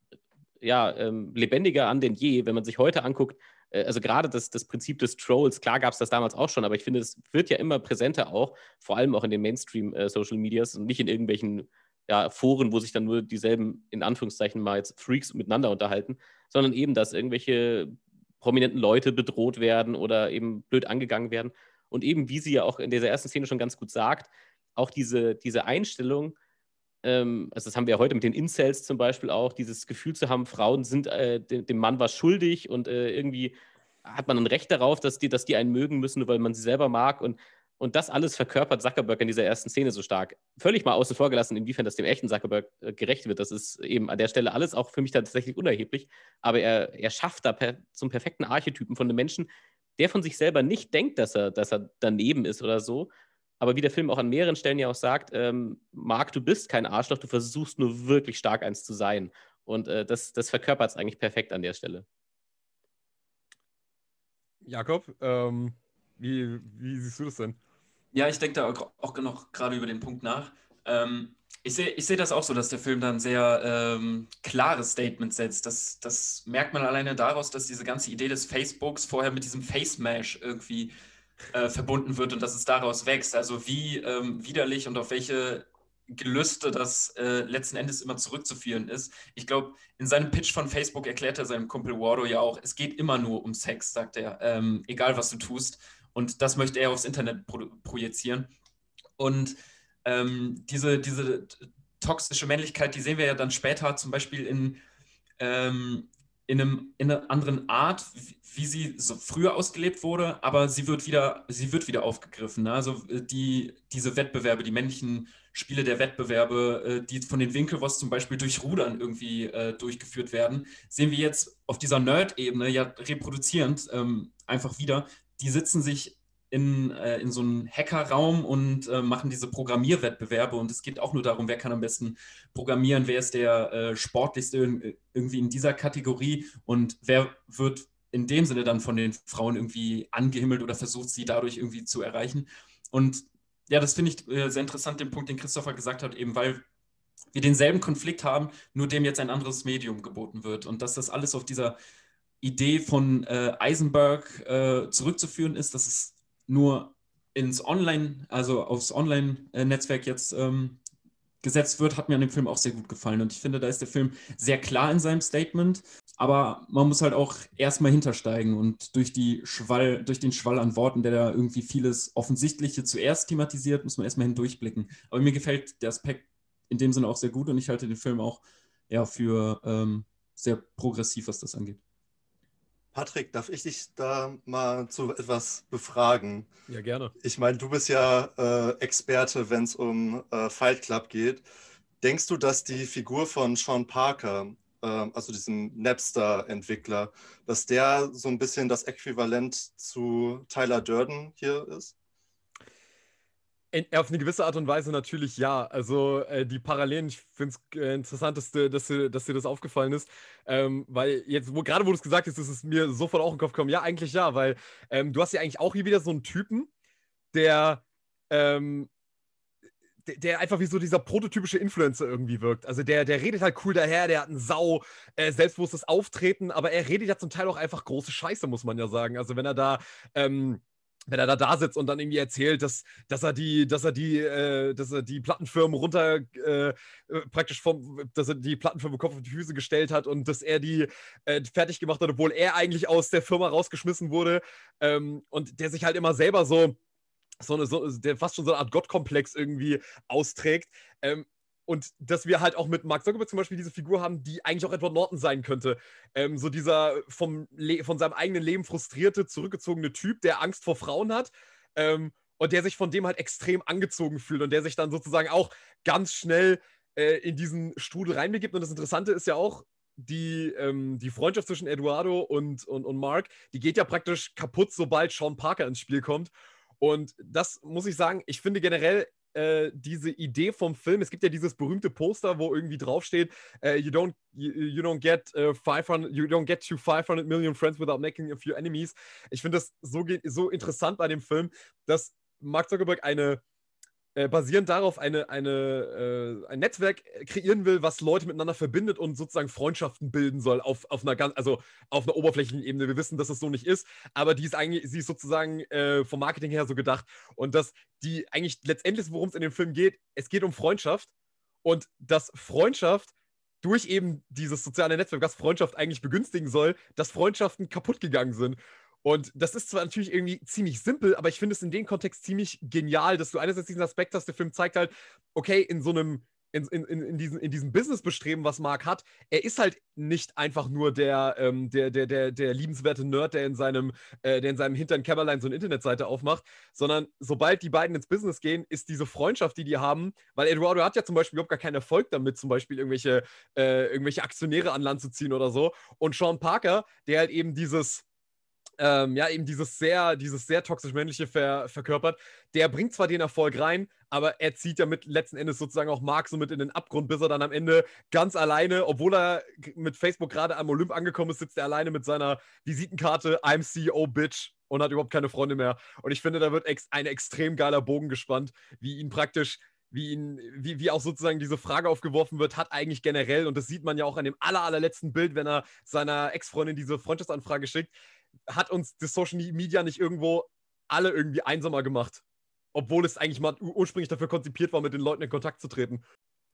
Speaker 3: ja, ähm, lebendiger an denn je, wenn man sich heute anguckt. Äh, also gerade das, das Prinzip des Trolls, klar gab es das damals auch schon, aber ich finde, es wird ja immer präsenter auch, vor allem auch in den Mainstream-Social äh, Medias und nicht in irgendwelchen ja, Foren, wo sich dann nur dieselben, in Anführungszeichen mal jetzt Freaks miteinander unterhalten, sondern eben, dass irgendwelche prominenten Leute bedroht werden oder eben blöd angegangen werden. Und eben, wie sie ja auch in dieser ersten Szene schon ganz gut sagt, auch diese, diese Einstellung, ähm, also das haben wir heute mit den Incels zum Beispiel auch, dieses Gefühl zu haben, Frauen sind äh, dem, dem, Mann was schuldig und äh, irgendwie hat man ein Recht darauf, dass die, dass die einen mögen müssen, nur weil man sie selber mag. Und, und das alles verkörpert Zuckerberg in dieser ersten Szene so stark. Völlig mal außen vor gelassen, inwiefern das dem echten Zuckerberg äh, gerecht wird. Das ist eben an der Stelle alles auch für mich tatsächlich unerheblich. Aber er, er schafft da per, zum perfekten Archetypen von einem Menschen, der von sich selber nicht denkt, dass er, dass er daneben ist oder so, aber wie der Film auch an mehreren Stellen ja auch sagt, ähm, Marc, du bist kein Arschloch, du versuchst nur wirklich stark eins zu sein. Und äh, das, das verkörpert es eigentlich perfekt an der Stelle.
Speaker 1: Jakob, ähm, wie, wie siehst du das denn?
Speaker 4: Ja, ich denke da auch, auch noch gerade über den Punkt nach. Ähm, ich sehe ich seh das auch so, dass der Film da ein sehr ähm, klares Statement setzt. Das, das merkt man alleine daraus, dass diese ganze Idee des Facebooks vorher mit diesem Face Mash irgendwie äh, verbunden wird und dass es daraus wächst. Also wie ähm, widerlich und auf welche Gelüste das äh, letzten Endes immer zurückzuführen ist. Ich glaube, in seinem Pitch von Facebook erklärt er seinem Kumpel Wardo ja auch, es geht immer nur um Sex, sagt er, ähm, egal was du tust. Und das möchte er aufs Internet pro projizieren. Und ähm, diese, diese toxische Männlichkeit, die sehen wir ja dann später zum Beispiel in ähm, in, einem, in einer anderen Art, wie sie so früher ausgelebt wurde, aber sie wird wieder, sie wird wieder aufgegriffen. Ne? Also äh, die, diese Wettbewerbe, die männlichen Spiele der Wettbewerbe, äh, die von den Winkelwoss zum Beispiel durch Rudern irgendwie äh, durchgeführt werden, sehen wir jetzt auf dieser Nerd-Ebene ja reproduzierend ähm, einfach wieder. Die sitzen sich in, äh, in so einen Hackerraum und äh, machen diese Programmierwettbewerbe. Und es geht auch nur darum, wer kann am besten programmieren, wer ist der äh, sportlichste in, irgendwie in dieser Kategorie und wer wird in dem Sinne dann von den Frauen irgendwie angehimmelt oder versucht, sie dadurch irgendwie zu erreichen. Und ja, das finde ich äh, sehr interessant, den Punkt, den Christopher gesagt hat, eben weil wir denselben Konflikt haben, nur dem jetzt ein anderes Medium geboten wird. Und dass das alles auf dieser Idee von äh, Eisenberg äh, zurückzuführen ist, dass es nur ins Online, also aufs Online-Netzwerk jetzt ähm, gesetzt wird, hat mir an dem Film auch sehr gut gefallen. Und ich finde, da ist der Film sehr klar in seinem Statement, aber man muss halt auch erstmal hintersteigen und durch, die Schwall, durch den Schwall an Worten, der da irgendwie vieles Offensichtliche zuerst thematisiert, muss man erstmal hindurchblicken. Aber mir gefällt der Aspekt in dem Sinne auch sehr gut und ich halte den Film auch ja, für ähm, sehr progressiv, was das angeht.
Speaker 2: Patrick, darf ich dich da mal zu etwas befragen?
Speaker 1: Ja, gerne.
Speaker 2: Ich meine, du bist ja äh, Experte, wenn es um äh, Fight Club geht. Denkst du, dass die Figur von Sean Parker, äh, also diesem Napster-Entwickler, dass der so ein bisschen das Äquivalent zu Tyler Durden hier ist?
Speaker 1: In, auf eine gewisse Art und Weise natürlich ja. Also äh, die Parallelen, ich finde es äh, interessant, dass, dass, dass, dir das aufgefallen ist. Ähm, weil jetzt, wo, gerade wo du es gesagt hast, ist es mir sofort auch in den Kopf gekommen. Ja, eigentlich ja, weil ähm, du hast ja eigentlich auch hier wieder so einen Typen, der, ähm, der, der, einfach wie so dieser prototypische Influencer irgendwie wirkt. Also der, der redet halt cool daher, der hat ein sau äh, selbstbewusstes Auftreten, aber er redet ja zum Teil auch einfach große Scheiße, muss man ja sagen. Also wenn er da ähm, wenn er da da sitzt und dann irgendwie erzählt, dass, dass er die, dass er die, äh, dass er die Plattenfirmen runter äh, äh, praktisch vom, dass er die Plattenfirmen Kopf auf die Füße gestellt hat und dass er die äh, fertig gemacht hat, obwohl er eigentlich aus der Firma rausgeschmissen wurde. Ähm, und der sich halt immer selber so, so eine, so, der fast schon so eine Art Gottkomplex irgendwie austrägt. Ähm, und dass wir halt auch mit Mark Zuckerberg zum Beispiel diese Figur haben, die eigentlich auch Edward Norton sein könnte. Ähm, so dieser vom von seinem eigenen Leben frustrierte, zurückgezogene Typ, der Angst vor Frauen hat ähm, und der sich von dem halt extrem angezogen fühlt und der sich dann sozusagen auch ganz schnell äh, in diesen Strudel reinbegibt. Und das Interessante ist ja auch, die, ähm, die Freundschaft zwischen Eduardo und, und, und Mark, die geht ja praktisch kaputt, sobald Sean Parker ins Spiel kommt. Und das muss ich sagen, ich finde generell, äh, diese Idee vom Film. Es gibt ja dieses berühmte Poster, wo irgendwie draufsteht, uh, you don't you, you don't get uh, äh, 500 you don't get to 500 million friends without making a few enemies. Ich finde das so so interessant bei dem Film, dass Mark Zuckerberg eine äh, basierend darauf eine, eine, äh, ein Netzwerk kreieren will, was Leute miteinander verbindet und sozusagen Freundschaften bilden soll auf, auf einer ganz, also auf einer oberflächlichen Ebene. Wir wissen, dass es so nicht ist, aber die ist eigentlich, sie ist sozusagen äh, vom Marketing her so gedacht. Und dass die eigentlich letztendlich, worum es in dem Film geht, es geht um Freundschaft und dass Freundschaft durch eben dieses soziale Netzwerk, was Freundschaft eigentlich begünstigen soll, dass Freundschaften kaputt gegangen sind. Und das ist zwar natürlich irgendwie ziemlich simpel, aber ich finde es in dem Kontext ziemlich genial, dass du einerseits diesen Aspekt hast, der Film zeigt halt, okay, in so einem, in, in, in, diesem, in diesem Business-Bestreben, was Mark hat, er ist halt nicht einfach nur der, ähm, der, der, der, der liebenswerte Nerd, der in seinem, äh, der in seinem hinteren Kämmerlein so eine Internetseite aufmacht, sondern sobald die beiden ins Business gehen, ist diese Freundschaft, die die haben, weil Eduardo hat ja zum Beispiel überhaupt gar keinen Erfolg damit, zum Beispiel irgendwelche, äh, irgendwelche Aktionäre an Land zu ziehen oder so. Und Sean Parker, der halt eben dieses ähm, ja, eben dieses sehr, dieses sehr toxisch männliche ver verkörpert, der bringt zwar den Erfolg rein, aber er zieht ja mit letzten Endes sozusagen auch Mark so mit in den Abgrund, bis er dann am Ende ganz alleine, obwohl er mit Facebook gerade am Olymp angekommen ist, sitzt er alleine mit seiner Visitenkarte I'm CEO Bitch und hat überhaupt keine Freunde mehr. Und ich finde, da wird ex ein extrem geiler Bogen gespannt, wie ihn praktisch wie ihn, wie, wie auch sozusagen diese Frage aufgeworfen wird, hat eigentlich generell, und das sieht man ja auch an dem aller, allerletzten Bild, wenn er seiner Ex-Freundin diese Freundschaftsanfrage schickt, hat uns das Social Media nicht irgendwo alle irgendwie einsamer gemacht. Obwohl es eigentlich mal ursprünglich dafür konzipiert war, mit den Leuten in Kontakt zu treten.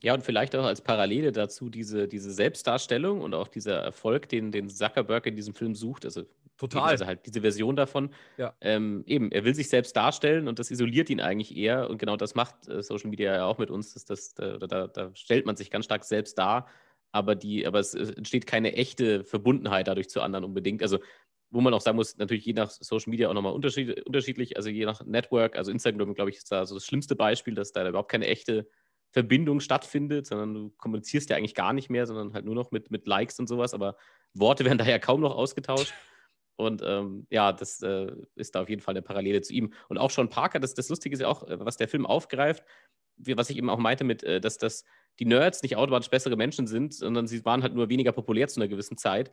Speaker 3: Ja, und vielleicht auch als Parallele dazu diese, diese Selbstdarstellung und auch dieser Erfolg, den, den Zuckerberg in diesem Film sucht. Also,
Speaker 1: Total.
Speaker 3: also halt diese Version davon. Ja. Ähm, eben, er will sich selbst darstellen und das isoliert ihn eigentlich eher. Und genau das macht äh, Social Media ja auch mit uns. Dass das, da, da, da stellt man sich ganz stark selbst dar aber die, aber es entsteht keine echte Verbundenheit dadurch zu anderen unbedingt. Also wo man auch sagen muss, natürlich je nach Social Media auch nochmal unterschied, unterschiedlich, also je nach Network, also Instagram, glaube ich, ist da so das schlimmste Beispiel, dass da überhaupt keine echte Verbindung stattfindet, sondern du kommunizierst ja eigentlich gar nicht mehr, sondern halt nur noch mit, mit Likes und sowas, aber Worte werden daher kaum noch ausgetauscht. Und ähm, ja, das äh, ist da auf jeden Fall eine Parallele zu ihm. Und auch schon Parker, das, das Lustige ist ja auch, äh, was der Film aufgreift, wie, was ich eben auch meinte mit, äh, dass, dass die Nerds nicht automatisch bessere Menschen sind, sondern sie waren halt nur weniger populär zu einer gewissen Zeit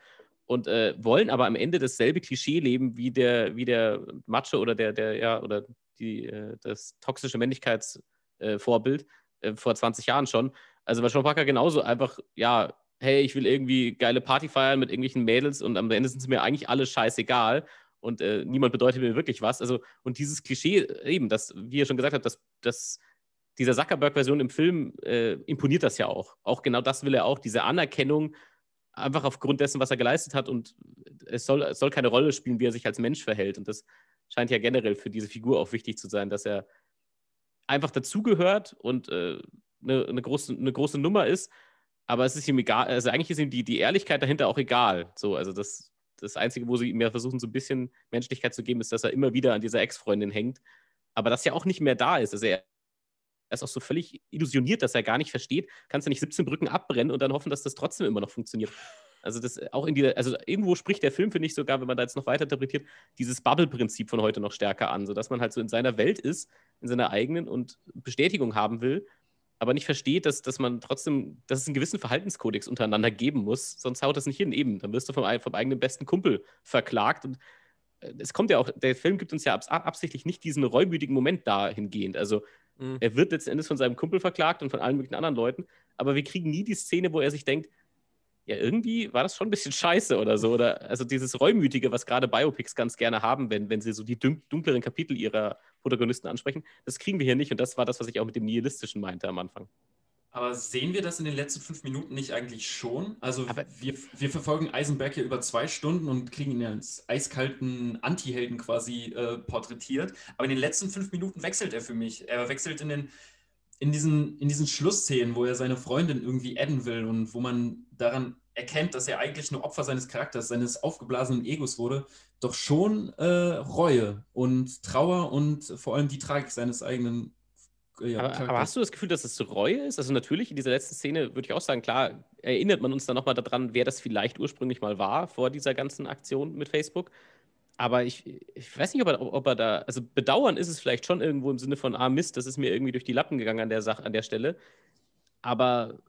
Speaker 3: und äh, wollen aber am Ende dasselbe Klischee leben wie der, wie der Macho oder der, der, ja, oder die, äh, das toxische Männlichkeitsvorbild äh, vor 20 Jahren schon. Also war Sean Parker genauso einfach, ja, hey, ich will irgendwie geile Party feiern mit irgendwelchen Mädels und am Ende sind es mir eigentlich alle scheißegal und äh, niemand bedeutet mir wirklich was. Also, und dieses Klischee, eben, das, wie ihr schon gesagt habt, dass, dass dieser Zuckerberg-Version im Film äh, imponiert das ja auch. Auch genau das will er auch, diese Anerkennung einfach aufgrund dessen, was er geleistet hat. Und es soll, es soll keine Rolle spielen, wie er sich als Mensch verhält. Und das scheint ja generell für diese Figur auch wichtig zu sein, dass er einfach dazugehört und äh, eine, eine, große, eine große Nummer ist. Aber es ist ihm egal, also eigentlich ist ihm die, die Ehrlichkeit dahinter auch egal. So, also das, das Einzige, wo sie ihm ja versuchen, so ein bisschen Menschlichkeit zu geben, ist, dass er immer wieder an dieser Ex-Freundin hängt. Aber das ja auch nicht mehr da ist. Also er er ist auch so völlig illusioniert, dass er gar nicht versteht, kannst du nicht 17 Brücken abbrennen und dann hoffen, dass das trotzdem immer noch funktioniert. Also das auch in dieser, also irgendwo spricht der Film, finde ich sogar, wenn man da jetzt noch weiter interpretiert, dieses Bubble-Prinzip von heute noch stärker an, sodass man halt so in seiner Welt ist, in seiner eigenen und Bestätigung haben will, aber nicht versteht, dass, dass man trotzdem, dass es einen gewissen Verhaltenskodex untereinander geben muss, sonst haut das nicht hin. Eben, dann wirst du vom, vom eigenen besten Kumpel verklagt und äh, es kommt ja auch, der Film gibt uns ja absichtlich nicht diesen reumütigen Moment dahingehend. Also Mhm. Er wird letzten Endes von seinem Kumpel verklagt und von allen möglichen anderen Leuten, aber wir kriegen nie die Szene, wo er sich denkt, ja, irgendwie war das schon ein bisschen scheiße oder so. Oder also dieses Reumütige, was gerade Biopics ganz gerne haben, wenn, wenn sie so die dunkleren Kapitel ihrer Protagonisten ansprechen, das kriegen wir hier nicht. Und das war das, was ich auch mit dem Nihilistischen meinte am Anfang.
Speaker 4: Aber sehen wir das in den letzten fünf Minuten nicht eigentlich schon? Also wir, wir verfolgen Eisenberg ja über zwei Stunden und kriegen ihn als eiskalten Anti-Helden quasi äh, porträtiert. Aber in den letzten fünf Minuten wechselt er für mich. Er wechselt in den in diesen, in diesen Schlussszenen, wo er seine Freundin irgendwie adden will und wo man daran erkennt, dass er eigentlich nur Opfer seines Charakters, seines aufgeblasenen Egos wurde, doch schon äh, Reue und Trauer und vor allem die Tragik seines eigenen.
Speaker 3: Ja, aber, aber, hast du das Gefühl, dass es Reue ist? Also natürlich in dieser letzten Szene würde ich auch sagen, klar, erinnert man uns dann nochmal daran, wer das vielleicht ursprünglich mal war vor dieser ganzen Aktion mit Facebook. Aber ich, ich weiß nicht, ob er, ob er da, also bedauern ist es vielleicht schon irgendwo im Sinne von, ah Mist, das ist mir irgendwie durch die Lappen gegangen an der Sache, an der Stelle. Aber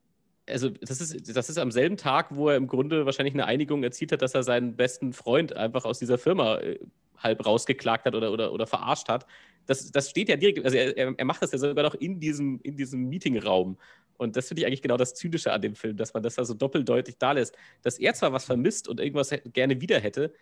Speaker 3: also das ist, das ist am selben Tag, wo er im Grunde wahrscheinlich eine Einigung erzielt hat, dass er seinen besten Freund einfach aus dieser Firma äh, halb rausgeklagt hat oder, oder, oder verarscht hat. Das, das steht ja direkt, also er, er macht das ja sogar noch in diesem, in diesem Meetingraum. Und das finde ich eigentlich genau das Zynische an dem Film, dass man das da so doppeldeutig da lässt, dass er zwar was vermisst und irgendwas gerne wieder hätte,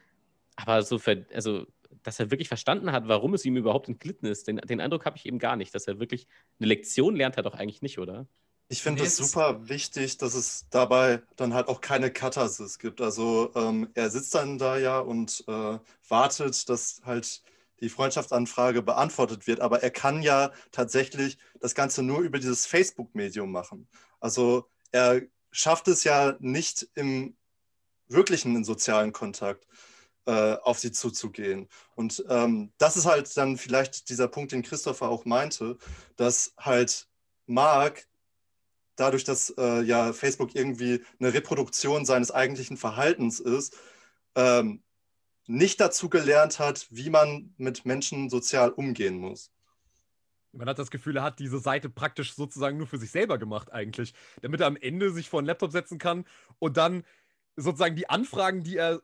Speaker 3: aber so, für, also, dass er wirklich verstanden hat, warum es ihm überhaupt entglitten ist, den, den Eindruck habe ich eben gar nicht. Dass er wirklich eine Lektion lernt, er doch eigentlich nicht, oder?
Speaker 2: Ich finde es super wichtig, dass es dabei dann halt auch keine Katharsis gibt. Also ähm, er sitzt dann da ja und äh, wartet, dass halt die Freundschaftsanfrage beantwortet wird, aber er kann ja tatsächlich das Ganze nur über dieses Facebook-Medium machen. Also er schafft es ja nicht im wirklichen sozialen Kontakt äh, auf sie zuzugehen. Und ähm, das ist halt dann vielleicht dieser Punkt, den Christopher auch meinte, dass halt Mark dadurch, dass äh, ja Facebook irgendwie eine Reproduktion seines eigentlichen Verhaltens ist, ähm, nicht dazu gelernt hat, wie man mit Menschen sozial umgehen muss.
Speaker 1: Man hat das Gefühl, er hat diese Seite praktisch sozusagen nur für sich selber gemacht, eigentlich. Damit er am Ende sich vor einen Laptop setzen kann und dann sozusagen die Anfragen, die er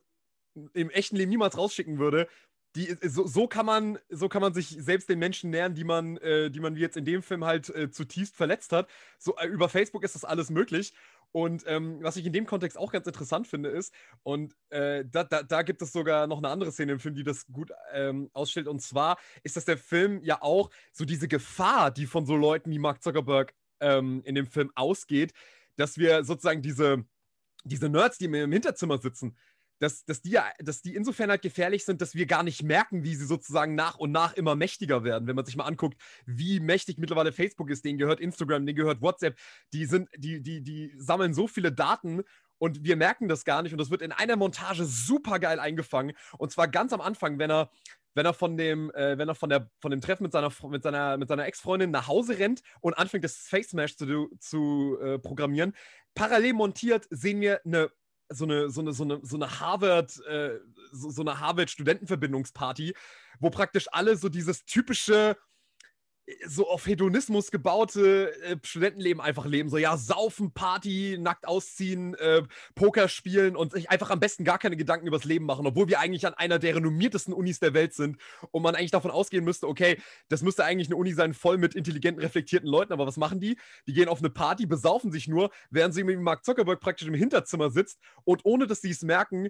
Speaker 1: im echten Leben niemals rausschicken würde. Die, so, so, kann man, so kann man sich selbst den Menschen nähern, die man, äh, die man wie jetzt in dem Film halt äh, zutiefst verletzt hat. So, äh, über Facebook ist das alles möglich. Und ähm, was ich in dem Kontext auch ganz interessant finde, ist, und äh, da, da, da, gibt es sogar noch eine andere Szene im Film, die das gut ähm, ausstellt. Und zwar ist das der Film ja auch so diese Gefahr, die von so Leuten wie Mark Zuckerberg ähm, in dem Film ausgeht, dass wir sozusagen diese, diese Nerds, die im Hinterzimmer sitzen, dass, dass, die, dass die insofern halt gefährlich sind, dass wir gar nicht merken, wie sie sozusagen nach und nach immer mächtiger werden. Wenn man sich mal anguckt, wie mächtig mittlerweile Facebook ist, denen gehört Instagram, denen gehört WhatsApp, die sind, die, die, die sammeln so viele Daten und wir merken das gar nicht. Und das wird in einer Montage super geil eingefangen. Und zwar ganz am Anfang, wenn er, wenn er von dem, äh, wenn er von der, von dem Treffen mit seiner, mit seiner, mit seiner Ex-Freundin nach Hause rennt und anfängt, das Face Smash zu, zu äh, programmieren. Parallel montiert sehen wir eine so eine, so eine, so eine, so eine Harvard, äh, so, so eine Harvard-Studentenverbindungsparty, wo praktisch alle so dieses typische so auf Hedonismus gebaute äh, Studentenleben einfach leben. So, ja, saufen, Party, nackt ausziehen, äh, Poker spielen und sich einfach am besten gar keine Gedanken übers Leben machen, obwohl wir eigentlich an einer der renommiertesten Unis der Welt sind und man eigentlich davon ausgehen müsste, okay, das müsste eigentlich eine Uni sein, voll mit intelligenten, reflektierten Leuten, aber was machen die? Die gehen auf eine Party, besaufen sich nur, während sie mit Mark Zuckerberg praktisch im Hinterzimmer sitzt und ohne dass sie es merken,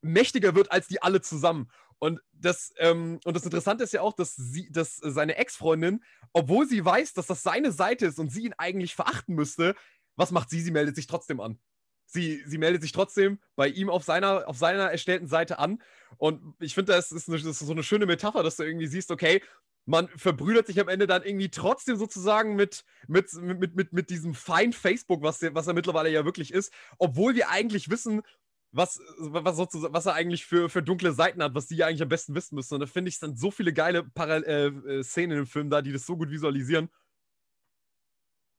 Speaker 1: mächtiger wird als die alle zusammen. Und das, ähm, und das Interessante ist ja auch, dass, sie, dass seine Ex-Freundin, obwohl sie weiß, dass das seine Seite ist und sie ihn eigentlich verachten müsste, was macht sie? Sie meldet sich trotzdem an. Sie, sie meldet sich trotzdem bei ihm auf seiner, auf seiner erstellten Seite an. Und ich finde, das, ist das ist so eine schöne Metapher, dass du irgendwie siehst, okay, man verbrüdert sich am Ende dann irgendwie trotzdem sozusagen mit, mit, mit, mit, mit diesem Feind Facebook, was, was er mittlerweile ja wirklich ist, obwohl wir eigentlich wissen, was, was, sozusagen, was er eigentlich für, für dunkle Seiten hat, was die eigentlich am besten wissen müssen. Und da finde ich, dann so viele geile Paral äh, äh, Szenen im Film da, die das so gut visualisieren.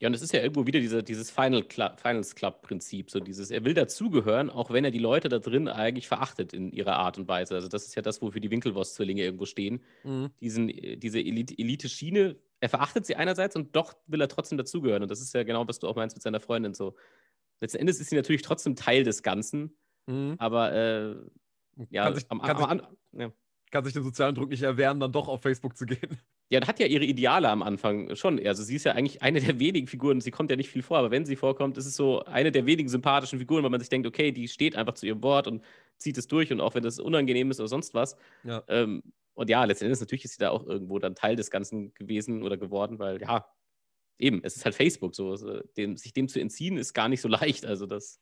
Speaker 3: Ja, und es ist ja irgendwo wieder diese, dieses Final Club, Finals Club-Prinzip. So dieses, er will dazugehören, auch wenn er die Leute da drin eigentlich verachtet in ihrer Art und Weise. Also, das ist ja das, wofür die Winkelwurst-Zwillinge irgendwo stehen. Mhm. Diesen, äh, diese Elite-Schiene, er verachtet sie einerseits und doch will er trotzdem dazugehören. Und das ist ja genau, was du auch meinst mit seiner Freundin. So. Letzten Endes ist sie natürlich trotzdem Teil des Ganzen. Mhm. Aber äh, ja,
Speaker 1: kann sich, am, kann, am, sich, ja. kann sich den sozialen Druck nicht erwehren, dann doch auf Facebook zu gehen.
Speaker 3: Ja, hat ja ihre Ideale am Anfang schon. Also sie ist ja eigentlich eine der wenigen Figuren, sie kommt ja nicht viel vor, aber wenn sie vorkommt, ist es so eine der wenigen sympathischen Figuren, weil man sich denkt, okay, die steht einfach zu ihrem Wort und zieht es durch und auch wenn das unangenehm ist oder sonst was. Ja. Ähm, und ja, letztendlich natürlich ist sie da auch irgendwo dann Teil des Ganzen gewesen oder geworden, weil ja, eben, es ist halt Facebook so. Dem, sich dem zu entziehen, ist gar nicht so leicht. Also das.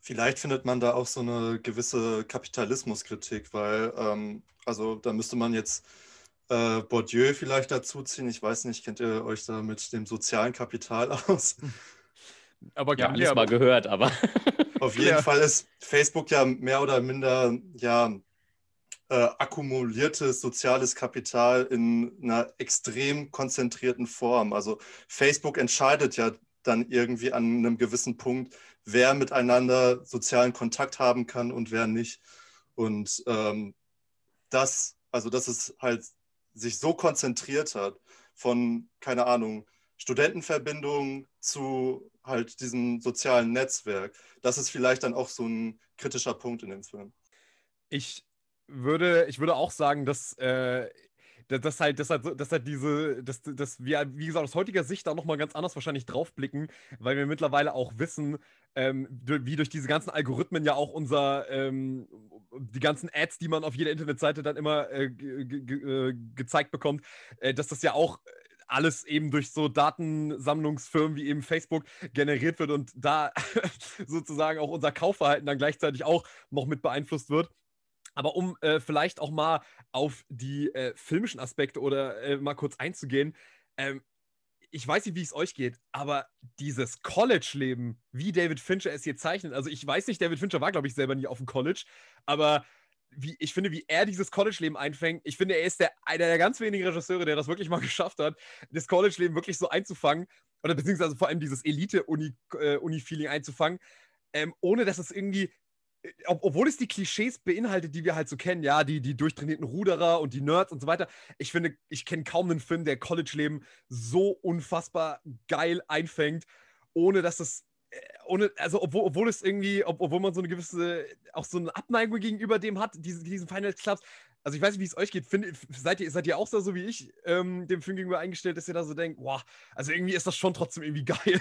Speaker 2: Vielleicht findet man da auch so eine gewisse Kapitalismuskritik, weil, ähm, also da müsste man jetzt äh, Bourdieu vielleicht dazu ziehen. Ich weiß nicht, kennt ihr euch da mit dem sozialen Kapital aus?
Speaker 3: Aber ja, alles mal gehört, aber.
Speaker 2: Auf jeden ja. Fall ist Facebook ja mehr oder minder ja, äh, akkumuliertes soziales Kapital in einer extrem konzentrierten Form. Also Facebook entscheidet ja dann irgendwie an einem gewissen Punkt, wer miteinander sozialen Kontakt haben kann und wer nicht. Und ähm, das, also dass es halt sich so konzentriert hat von, keine Ahnung, Studentenverbindungen zu halt diesem sozialen Netzwerk. Das ist vielleicht dann auch so ein kritischer Punkt in dem Film.
Speaker 1: Ich würde, ich würde auch sagen, dass, äh, dass, halt, dass, halt, dass halt diese, dass, dass wir, wie gesagt, aus heutiger Sicht da nochmal ganz anders wahrscheinlich draufblicken, weil wir mittlerweile auch wissen, ähm, wie durch diese ganzen Algorithmen ja auch unser, ähm, die ganzen Ads, die man auf jeder Internetseite dann immer äh, äh, gezeigt bekommt, äh, dass das ja auch alles eben durch so Datensammlungsfirmen wie eben Facebook generiert wird und da sozusagen auch unser Kaufverhalten dann gleichzeitig auch noch mit beeinflusst wird. Aber um äh, vielleicht auch mal auf die äh, filmischen Aspekte oder äh, mal kurz einzugehen, ähm, ich weiß nicht, wie es euch geht, aber dieses College-Leben, wie David Fincher es hier zeichnet, also ich weiß nicht, David Fincher war, glaube ich, selber nie auf dem College, aber wie, ich finde, wie er dieses College-Leben einfängt, ich finde, er ist der, einer der ganz wenigen Regisseure, der das wirklich mal geschafft hat, das College-Leben wirklich so einzufangen, oder beziehungsweise vor allem dieses Elite-Uni-Feeling äh, einzufangen, ähm, ohne dass es irgendwie ob, obwohl es die Klischees beinhaltet, die wir halt so kennen, ja, die, die durchtrainierten Ruderer und die Nerds und so weiter. Ich finde, ich kenne kaum einen Film, der College-Leben so unfassbar geil einfängt, ohne dass es, äh, ohne, also obwohl, obwohl es irgendwie, ob, obwohl man so eine gewisse, auch so eine Abneigung gegenüber dem hat, diese, diesen Final Clubs. Also ich weiß nicht, wie es euch geht. Find, seid, ihr, seid ihr auch so, wie ich, ähm, dem Film gegenüber eingestellt, dass ihr da so denkt, wow, also irgendwie ist das schon trotzdem irgendwie geil.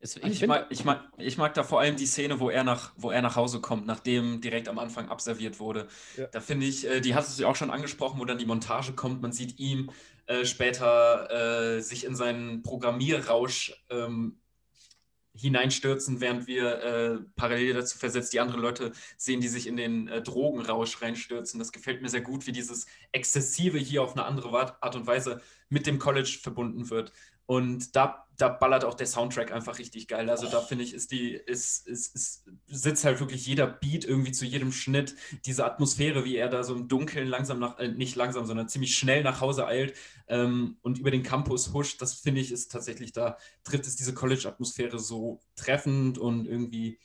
Speaker 4: Es, ich, ich, mag, ich, mag, ich mag da vor allem die Szene, wo er nach, wo er nach Hause kommt, nachdem direkt am Anfang abserviert wurde. Ja. Da finde ich, äh, die hast du auch schon angesprochen, wo dann die Montage kommt. Man sieht ihn äh, später äh, sich in seinen Programmierrausch ähm, hineinstürzen, während wir äh, parallel dazu versetzt die anderen Leute sehen, die sich in den äh, Drogenrausch reinstürzen. Das gefällt mir sehr gut, wie dieses Exzessive hier auf eine andere Art und Weise mit dem College verbunden wird. Und da, da ballert auch der Soundtrack einfach richtig geil. Also da finde ich, ist die, ist, ist, ist, sitzt halt wirklich jeder Beat irgendwie zu jedem Schnitt. Diese Atmosphäre, wie er da so im Dunkeln langsam nach, äh, nicht langsam, sondern ziemlich schnell nach Hause eilt ähm, und über den Campus huscht, das finde ich, ist tatsächlich, da trifft es diese College-Atmosphäre so treffend und irgendwie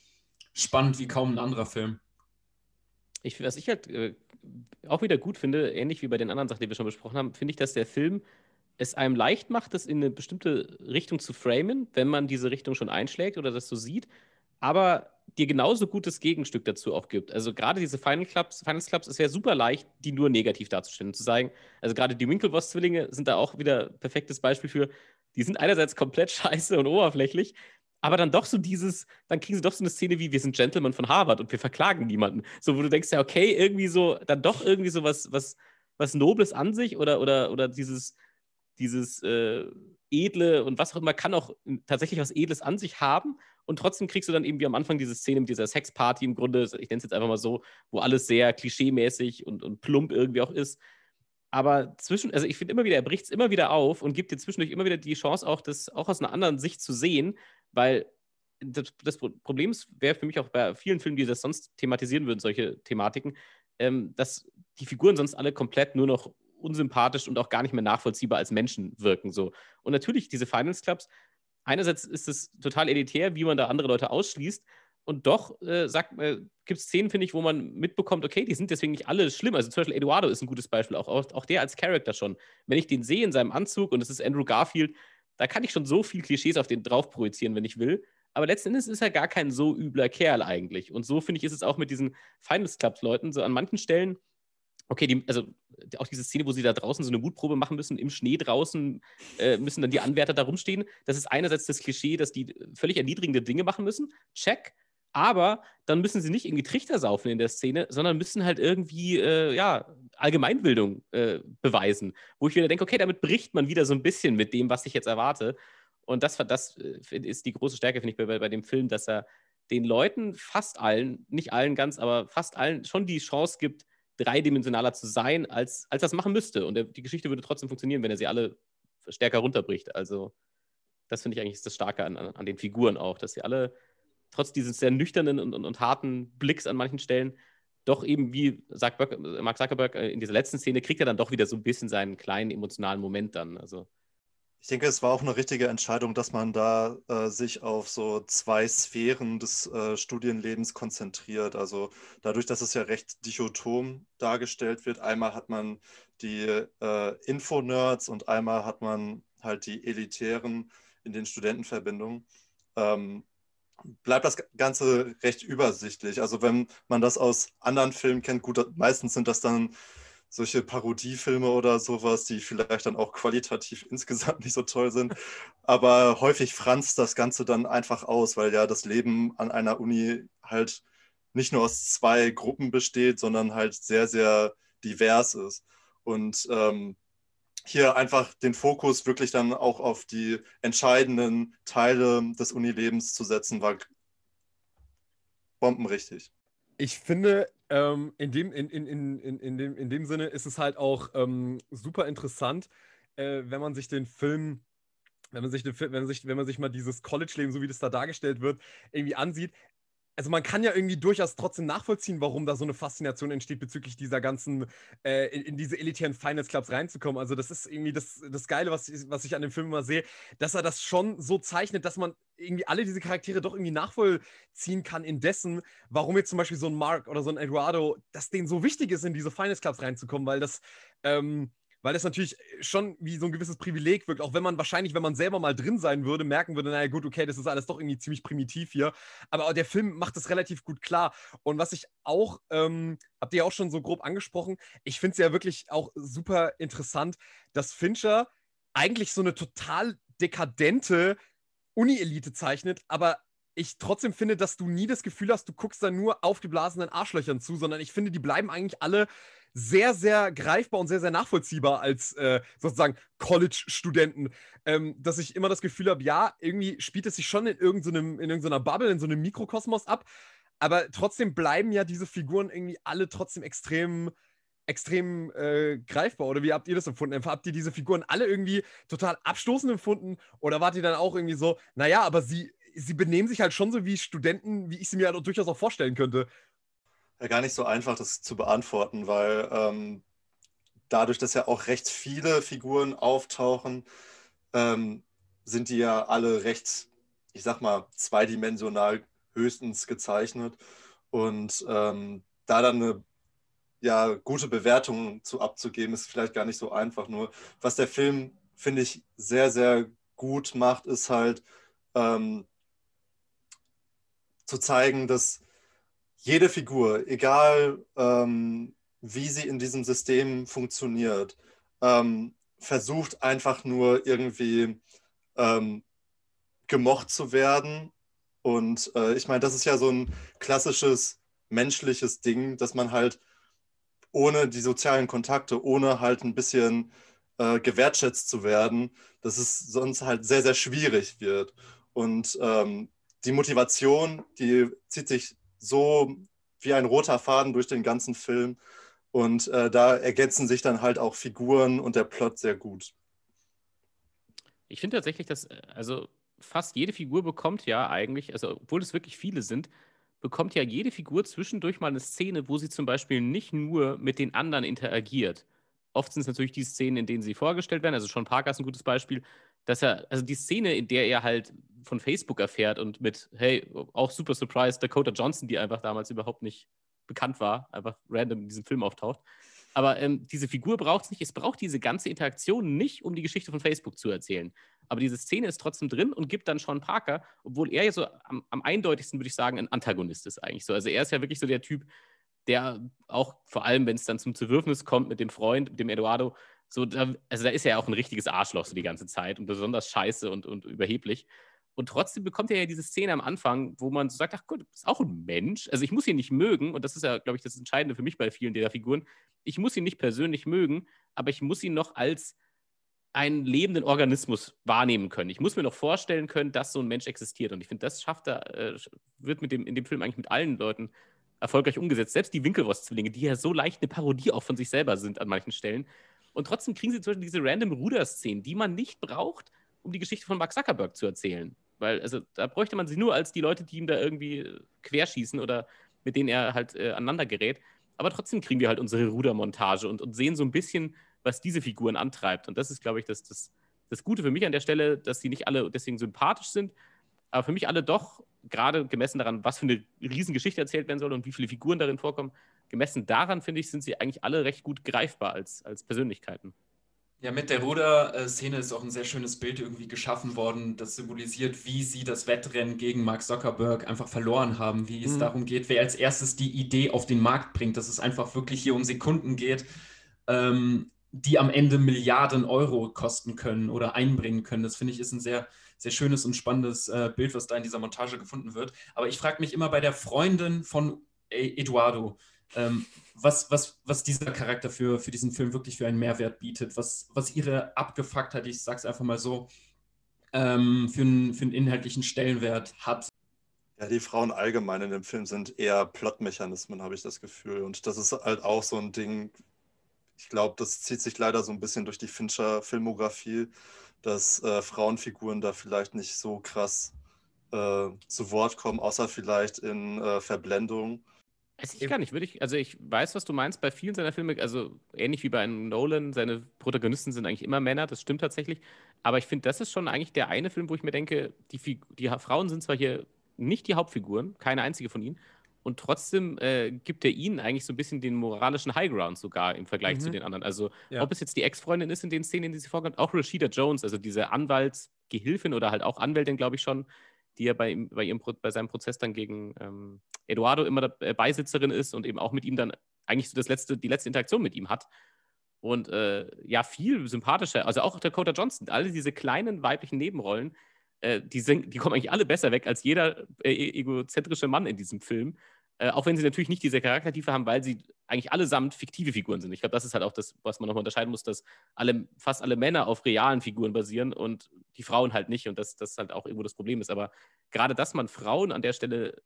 Speaker 4: spannend wie kaum ein anderer Film.
Speaker 3: Ich, was ich halt äh, auch wieder gut finde, ähnlich wie bei den anderen Sachen, die wir schon besprochen haben, finde ich, dass der Film es einem leicht macht, das in eine bestimmte Richtung zu framen, wenn man diese Richtung schon einschlägt oder das so sieht, aber dir genauso gutes Gegenstück dazu auch gibt. Also gerade diese Final Clubs, Finals Clubs ist ja super leicht, die nur negativ darzustellen. Zu sagen, also gerade die Winklevoss-Zwillinge sind da auch wieder perfektes Beispiel für, die sind einerseits komplett scheiße und oberflächlich, aber dann doch so dieses, dann kriegen sie doch so eine Szene wie, wir sind Gentlemen von Harvard und wir verklagen niemanden. So, wo du denkst ja, okay, irgendwie so, dann doch irgendwie so was, was, was Nobles an sich oder, oder, oder dieses, dieses äh, Edle und was auch immer kann auch tatsächlich was Edles an sich haben. Und trotzdem kriegst du dann eben wie am Anfang diese Szene mit dieser Sexparty im Grunde, ich nenne es jetzt einfach mal so, wo alles sehr klischeemäßig und, und plump irgendwie auch ist. Aber zwischen, also ich finde immer wieder, er bricht es immer wieder auf und gibt dir zwischendurch immer wieder die Chance, auch das auch aus einer anderen Sicht zu sehen, weil das, das Problem wäre für mich auch bei vielen Filmen, die das sonst thematisieren würden, solche Thematiken, ähm, dass die Figuren sonst alle komplett nur noch unsympathisch und auch gar nicht mehr nachvollziehbar als Menschen wirken. So. Und natürlich, diese Finals Clubs, einerseits ist es total elitär, wie man da andere Leute ausschließt. Und doch äh, äh, gibt es Szenen, finde ich, wo man mitbekommt, okay, die sind deswegen nicht alle schlimm. Also zum Beispiel Eduardo ist ein gutes Beispiel, auch, auch, der als Charakter schon. Wenn ich den sehe in seinem Anzug und es ist Andrew Garfield, da kann ich schon so viel Klischees auf den drauf projizieren, wenn ich will. Aber letzten Endes ist er gar kein so übler Kerl eigentlich. Und so finde ich, ist es auch mit diesen Finals Clubs-Leuten. So an manchen Stellen okay, die, also auch diese Szene, wo sie da draußen so eine Mutprobe machen müssen, im Schnee draußen äh, müssen dann die Anwärter da rumstehen. Das ist einerseits das Klischee, dass die völlig erniedrigende Dinge machen müssen. Check. Aber dann müssen sie nicht irgendwie Trichter saufen in der Szene, sondern müssen halt irgendwie, äh, ja, Allgemeinbildung äh, beweisen. Wo ich wieder denke, okay, damit bricht man wieder so ein bisschen mit dem, was ich jetzt erwarte. Und das, das äh, ist die große Stärke, finde ich, bei, bei dem Film, dass er den Leuten, fast allen, nicht allen ganz, aber fast allen, schon die Chance gibt, dreidimensionaler zu sein, als, als das machen müsste. Und der, die Geschichte würde trotzdem funktionieren, wenn er sie alle stärker runterbricht. Also, das finde ich eigentlich das Starke an, an, den Figuren auch, dass sie alle trotz dieses sehr nüchternen und, und, und harten Blicks an manchen Stellen doch eben, wie sagt Mark Zuckerberg äh, in dieser letzten Szene, kriegt er dann doch wieder so ein bisschen seinen kleinen emotionalen Moment dann. Also,
Speaker 2: ich denke, es war auch eine richtige Entscheidung, dass man da äh, sich auf so zwei Sphären des äh, Studienlebens konzentriert. Also dadurch, dass es ja recht dichotom dargestellt wird, einmal hat man die äh, Info-Nerds und einmal hat man halt die Elitären in den Studentenverbindungen. Ähm, bleibt das Ganze recht übersichtlich. Also wenn man das aus anderen Filmen kennt, gut, meistens sind das dann solche Parodiefilme oder sowas, die vielleicht dann auch qualitativ insgesamt nicht so toll sind. Aber häufig franzt das Ganze dann einfach aus, weil ja das Leben an einer Uni halt nicht nur aus zwei Gruppen besteht, sondern halt sehr, sehr divers ist. Und ähm, hier einfach den Fokus wirklich dann auch auf die entscheidenden Teile des Unilebens zu setzen, war bombenrichtig.
Speaker 1: Ich finde, ähm, in, dem, in, in, in, in, in, dem, in dem Sinne ist es halt auch ähm, super interessant, äh, wenn man sich den Film, wenn man sich, wenn man sich, wenn man sich mal dieses College-Leben, so wie das da dargestellt wird, irgendwie ansieht also man kann ja irgendwie durchaus trotzdem nachvollziehen, warum da so eine Faszination entsteht bezüglich dieser ganzen, äh, in, in, diese elitären Finance Clubs reinzukommen. Also das ist irgendwie das, das Geile, was ich, was ich an dem Film immer sehe, dass er das schon so zeichnet, dass man irgendwie alle diese Charaktere doch irgendwie nachvollziehen kann in dessen, warum jetzt zum Beispiel so ein Mark oder so ein Eduardo, dass denen so wichtig ist, in diese Finance Clubs reinzukommen, weil das, ähm, weil das natürlich schon wie so ein gewisses Privileg wirkt, auch wenn man wahrscheinlich, wenn man selber mal drin sein würde, merken würde, naja gut, okay, das ist alles doch irgendwie ziemlich primitiv hier. Aber der Film macht das relativ gut klar. Und was ich auch, ähm, habt ihr auch schon so grob angesprochen, ich finde es ja wirklich auch super interessant, dass Fincher eigentlich so eine total dekadente Uni-Elite zeichnet, aber ich trotzdem finde, dass du nie das Gefühl hast, du guckst da nur auf die blasenden Arschlöchern zu, sondern ich finde, die bleiben eigentlich alle sehr, sehr greifbar und sehr, sehr nachvollziehbar als äh, sozusagen College-Studenten, ähm, dass ich immer das Gefühl habe, ja, irgendwie spielt es sich schon in irgendeinem, in irgendeiner Bubble, in so einem Mikrokosmos ab, aber trotzdem bleiben ja diese Figuren irgendwie alle trotzdem extrem extrem äh, greifbar. Oder wie habt ihr das empfunden? Habt ihr diese Figuren alle irgendwie total abstoßend empfunden? Oder wart ihr dann auch irgendwie so, naja, aber sie, sie benehmen sich halt schon so wie Studenten, wie ich sie mir halt durchaus auch vorstellen könnte
Speaker 2: ja gar nicht so einfach, das zu beantworten, weil ähm, dadurch, dass ja auch recht viele Figuren auftauchen, ähm, sind die ja alle recht, ich sag mal, zweidimensional höchstens gezeichnet. Und ähm, da dann eine ja, gute Bewertung zu abzugeben, ist vielleicht gar nicht so einfach. Nur was der Film, finde ich, sehr, sehr gut macht, ist halt ähm, zu zeigen, dass jede Figur, egal ähm, wie sie in diesem System funktioniert, ähm, versucht einfach nur irgendwie ähm, gemocht zu werden. Und äh, ich meine, das ist ja so ein klassisches menschliches Ding, dass man halt ohne die sozialen Kontakte, ohne halt ein bisschen äh, gewertschätzt zu werden, dass es sonst halt sehr, sehr schwierig wird. Und ähm, die Motivation, die zieht sich so wie ein roter Faden durch den ganzen Film. Und äh, da ergänzen sich dann halt auch Figuren und der Plot sehr gut.
Speaker 3: Ich finde tatsächlich, dass äh, also fast jede Figur bekommt ja eigentlich, also obwohl es wirklich viele sind, bekommt ja jede Figur zwischendurch mal eine Szene, wo sie zum Beispiel nicht nur mit den anderen interagiert. Oft sind es natürlich die Szenen, in denen sie vorgestellt werden. Also Sean Parker ist ein gutes Beispiel, dass er, also die Szene, in der er halt von Facebook erfährt und mit, hey, auch super surprised, Dakota Johnson, die einfach damals überhaupt nicht bekannt war, einfach random in diesem Film auftaucht. Aber ähm, diese Figur braucht es nicht. Es braucht diese ganze Interaktion nicht, um die Geschichte von Facebook zu erzählen. Aber diese Szene ist trotzdem drin und gibt dann Sean Parker, obwohl er ja so am, am eindeutigsten, würde ich sagen, ein Antagonist ist eigentlich so. Also er ist ja wirklich so der Typ, der auch vor allem, wenn es dann zum Zerwürfnis kommt mit dem Freund, mit dem Eduardo, so, da, also da ist er ja auch ein richtiges Arschloch so die ganze Zeit und besonders scheiße und, und überheblich. Und trotzdem bekommt er ja diese Szene am Anfang, wo man so sagt, ach gut, ist auch ein Mensch. Also ich muss ihn nicht mögen, und das ist ja, glaube ich, das Entscheidende für mich bei vielen dieser Figuren. Ich muss ihn nicht persönlich mögen, aber ich muss ihn noch als einen lebenden Organismus wahrnehmen können. Ich muss mir noch vorstellen können, dass so ein Mensch existiert. Und ich finde, das schafft er, äh, wird mit dem, in dem Film eigentlich mit allen Leuten erfolgreich umgesetzt. Selbst die Winkelwurst-Zwillinge, die ja so leicht eine Parodie auch von sich selber sind an manchen Stellen. Und trotzdem kriegen sie zum Beispiel diese random Ruder-Szenen, die man nicht braucht, um die Geschichte von Mark Zuckerberg zu erzählen. Weil, also, da bräuchte man sie nur als die Leute, die ihm da irgendwie äh, querschießen oder mit denen er halt äh, aneinander gerät. Aber trotzdem kriegen wir halt unsere Rudermontage und, und sehen so ein bisschen, was diese Figuren antreibt. Und das ist, glaube ich, das, das, das Gute für mich an der Stelle, dass sie nicht alle deswegen sympathisch sind, aber für mich alle doch, gerade gemessen daran, was für eine Riesengeschichte erzählt werden soll und wie viele Figuren darin vorkommen, gemessen daran, finde ich, sind sie eigentlich alle recht gut greifbar als, als Persönlichkeiten.
Speaker 4: Ja, mit der Ruder-Szene ist auch ein sehr schönes Bild irgendwie geschaffen worden, das symbolisiert, wie sie das Wettrennen gegen Mark Zuckerberg einfach verloren haben, wie es mhm. darum geht, wer als erstes die Idee auf den Markt bringt, dass es einfach wirklich hier um Sekunden geht, ähm, die am Ende Milliarden Euro kosten können oder einbringen können. Das finde ich ist ein sehr, sehr schönes und spannendes äh, Bild, was da in dieser Montage gefunden wird. Aber ich frage mich immer bei der Freundin von Eduardo, ähm, was, was, was dieser Charakter für, für diesen Film wirklich für einen Mehrwert bietet, was, was ihre Abgefucktheit, ich sag's einfach mal so, ähm, für, einen, für einen inhaltlichen Stellenwert hat.
Speaker 2: Ja, die Frauen allgemein in dem Film sind eher Plotmechanismen, habe ich das Gefühl. Und das ist halt auch so ein Ding, ich glaube, das zieht sich leider so ein bisschen durch die Fincher-Filmografie, dass äh, Frauenfiguren da vielleicht nicht so krass äh, zu Wort kommen, außer vielleicht in äh, Verblendung.
Speaker 3: Weiß ich gar nicht, würde ich, also ich weiß, was du meinst bei vielen seiner Filme, also ähnlich wie bei einem Nolan, seine Protagonisten sind eigentlich immer Männer, das stimmt tatsächlich. Aber ich finde, das ist schon eigentlich der eine Film, wo ich mir denke, die, die Frauen sind zwar hier nicht die Hauptfiguren, keine einzige von ihnen, und trotzdem äh, gibt er ihnen eigentlich so ein bisschen den moralischen Highground sogar im Vergleich mhm. zu den anderen. Also, ja. ob es jetzt die Ex-Freundin ist in den Szenen, in denen sie vorkommt, auch Rashida Jones, also diese Anwaltsgehilfin oder halt auch Anwältin, glaube ich schon, die ja bei, bei, ihrem, bei seinem Prozess dann gegen ähm, Eduardo immer äh, Beisitzerin ist und eben auch mit ihm dann eigentlich so das letzte, die letzte Interaktion mit ihm hat. Und äh, ja, viel sympathischer, also auch Dakota Johnson, alle diese kleinen weiblichen Nebenrollen, äh, die, sind, die kommen eigentlich alle besser weg als jeder äh, e-, egozentrische Mann in diesem Film. Äh, auch wenn sie natürlich nicht diese Charaktertiefe haben, weil sie eigentlich allesamt fiktive Figuren sind. Ich glaube, das ist halt auch das, was man nochmal unterscheiden muss, dass alle, fast alle Männer auf realen Figuren basieren und die Frauen halt nicht und dass das halt auch irgendwo das Problem ist. Aber gerade, dass man Frauen an der Stelle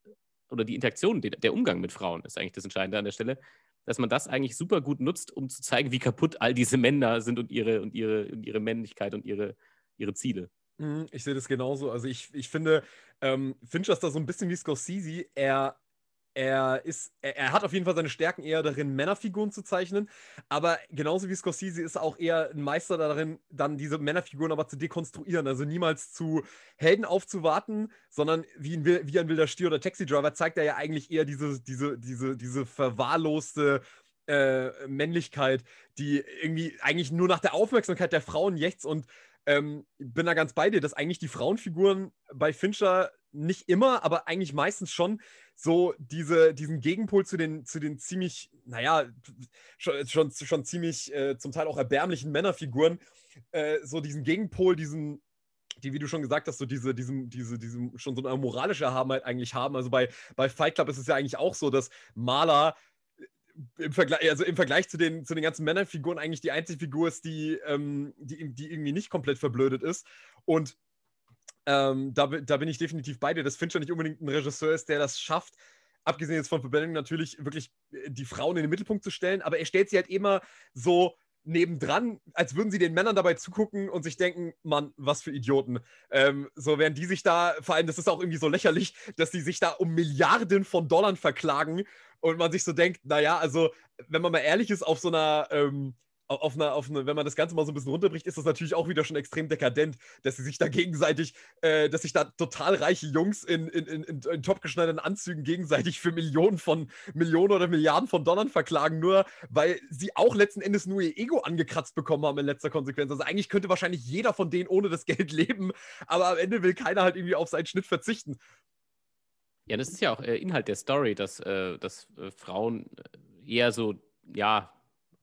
Speaker 3: oder die Interaktion, der Umgang mit Frauen ist eigentlich das Entscheidende an der Stelle, dass man das eigentlich super gut nutzt, um zu zeigen, wie kaputt all diese Männer sind und ihre, und ihre, und ihre Männlichkeit und ihre, ihre Ziele.
Speaker 1: Mhm, ich sehe das genauso. Also ich, ich finde, ähm, Fincher ist da so ein bisschen wie Scorsese. Er er ist, er, er, hat auf jeden Fall seine Stärken eher darin, Männerfiguren zu zeichnen, aber genauso wie Scorsese ist er auch eher ein Meister darin, dann diese Männerfiguren aber zu dekonstruieren, also niemals zu Helden aufzuwarten, sondern wie ein, wie ein wilder Stier oder Taxi Driver zeigt er ja eigentlich eher diese, diese, diese, diese verwahrloste äh, Männlichkeit, die irgendwie eigentlich nur nach der Aufmerksamkeit der Frauen jetzt und ähm, bin da ganz bei dir, dass eigentlich die Frauenfiguren bei Fincher nicht immer, aber eigentlich meistens schon so diese, diesen Gegenpol zu den, zu den ziemlich, naja, schon, schon, schon ziemlich äh, zum Teil auch erbärmlichen Männerfiguren, äh, so diesen Gegenpol, diesen, die, wie du schon gesagt hast, so diese, diesem, diese, diesem schon so eine moralische Erhabenheit eigentlich haben. Also bei, bei Fight Club ist es ja eigentlich auch so, dass Maler im Vergleich, also im Vergleich zu den, zu den ganzen Männerfiguren eigentlich die einzige Figur ist, die, ähm, die, die irgendwie nicht komplett verblödet ist. Und ähm, da, da bin ich definitiv bei dir, dass Fincher nicht unbedingt ein Regisseur ist, der das schafft, abgesehen jetzt von Verbindung natürlich wirklich äh, die Frauen in den Mittelpunkt zu stellen, aber er stellt sie halt immer so nebendran, als würden sie den Männern dabei zugucken und sich denken, Mann, was für Idioten. Ähm, so während die sich da, vor allem, das ist auch irgendwie so lächerlich, dass die sich da um Milliarden von Dollar verklagen und man sich so denkt, naja, also, wenn man mal ehrlich ist, auf so einer, ähm, auf einer, auf eine, wenn man das Ganze mal so ein bisschen runterbricht, ist das natürlich auch wieder schon extrem dekadent, dass sie sich da gegenseitig, äh, dass sich da total reiche Jungs in, in, in, in, in topgeschneiderten Anzügen gegenseitig für Millionen von Millionen oder Milliarden von Dollar verklagen, nur weil sie auch letzten Endes nur ihr Ego angekratzt bekommen haben in letzter Konsequenz. Also eigentlich könnte wahrscheinlich jeder von denen ohne das Geld leben, aber am Ende will keiner halt irgendwie auf seinen Schnitt verzichten.
Speaker 3: Ja, das ist ja auch äh, Inhalt der Story, dass, äh, dass äh, Frauen äh, eher so, ja,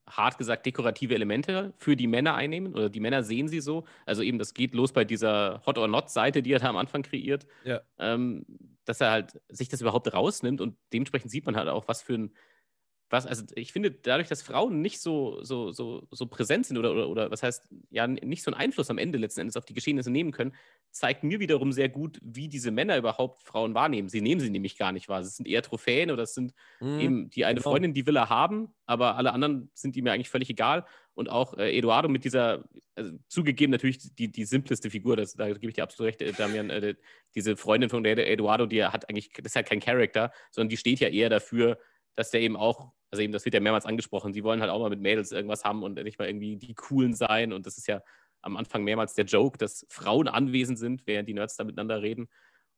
Speaker 3: hart gesagt dekorative Elemente für die Männer einnehmen oder die Männer sehen sie so. Also eben, das geht los bei dieser Hot or Not-Seite, die er da am Anfang kreiert,
Speaker 1: ja.
Speaker 3: ähm, dass er halt sich das überhaupt rausnimmt und dementsprechend sieht man halt auch, was für ein was, also ich finde, dadurch, dass Frauen nicht so, so, so, so präsent sind oder, oder, oder was heißt, ja, nicht so einen Einfluss am Ende letzten Endes auf die Geschehnisse nehmen können, zeigt mir wiederum sehr gut, wie diese Männer überhaupt Frauen wahrnehmen. Sie nehmen sie nämlich gar nicht wahr. Es sind eher Trophäen oder es sind mhm, eben die eine genau. Freundin, die will er haben, aber alle anderen sind ihm ja eigentlich völlig egal. Und auch äh, Eduardo mit dieser, also zugegeben natürlich die, die simpleste Figur, das, da gebe ich dir absolut recht, äh, Damian, äh, diese Freundin von Eduardo, die hat eigentlich, das ist halt kein Charakter, sondern die steht ja eher dafür, dass der eben auch, also eben, das wird ja mehrmals angesprochen, die wollen halt auch mal mit Mädels irgendwas haben und nicht mal irgendwie die Coolen sein. Und das ist ja am Anfang mehrmals der Joke, dass Frauen anwesend sind, während die Nerds da miteinander reden.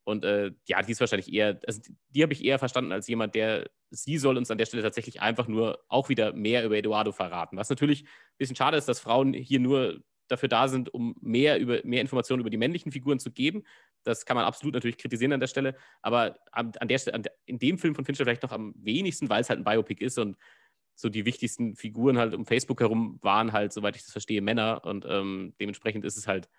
Speaker 3: Und äh, ja, die ist wahrscheinlich eher, also die, habe ich eher verstanden als jemand, der, sie soll uns an der Stelle tatsächlich einfach nur auch wieder mehr über Eduardo verraten. Was natürlich ein bisschen schade ist, dass Frauen hier nur dafür da sind, um mehr, über, mehr Informationen über die männlichen Figuren zu geben. Das kann man absolut natürlich kritisieren an der Stelle. Aber an, der Stelle, in dem Film von Fincher vielleicht noch am wenigsten, weil es halt ein Biopic ist und so die wichtigsten Figuren halt um Facebook herum waren halt, soweit ich das verstehe, Männer. Und ähm, dementsprechend ist es halt,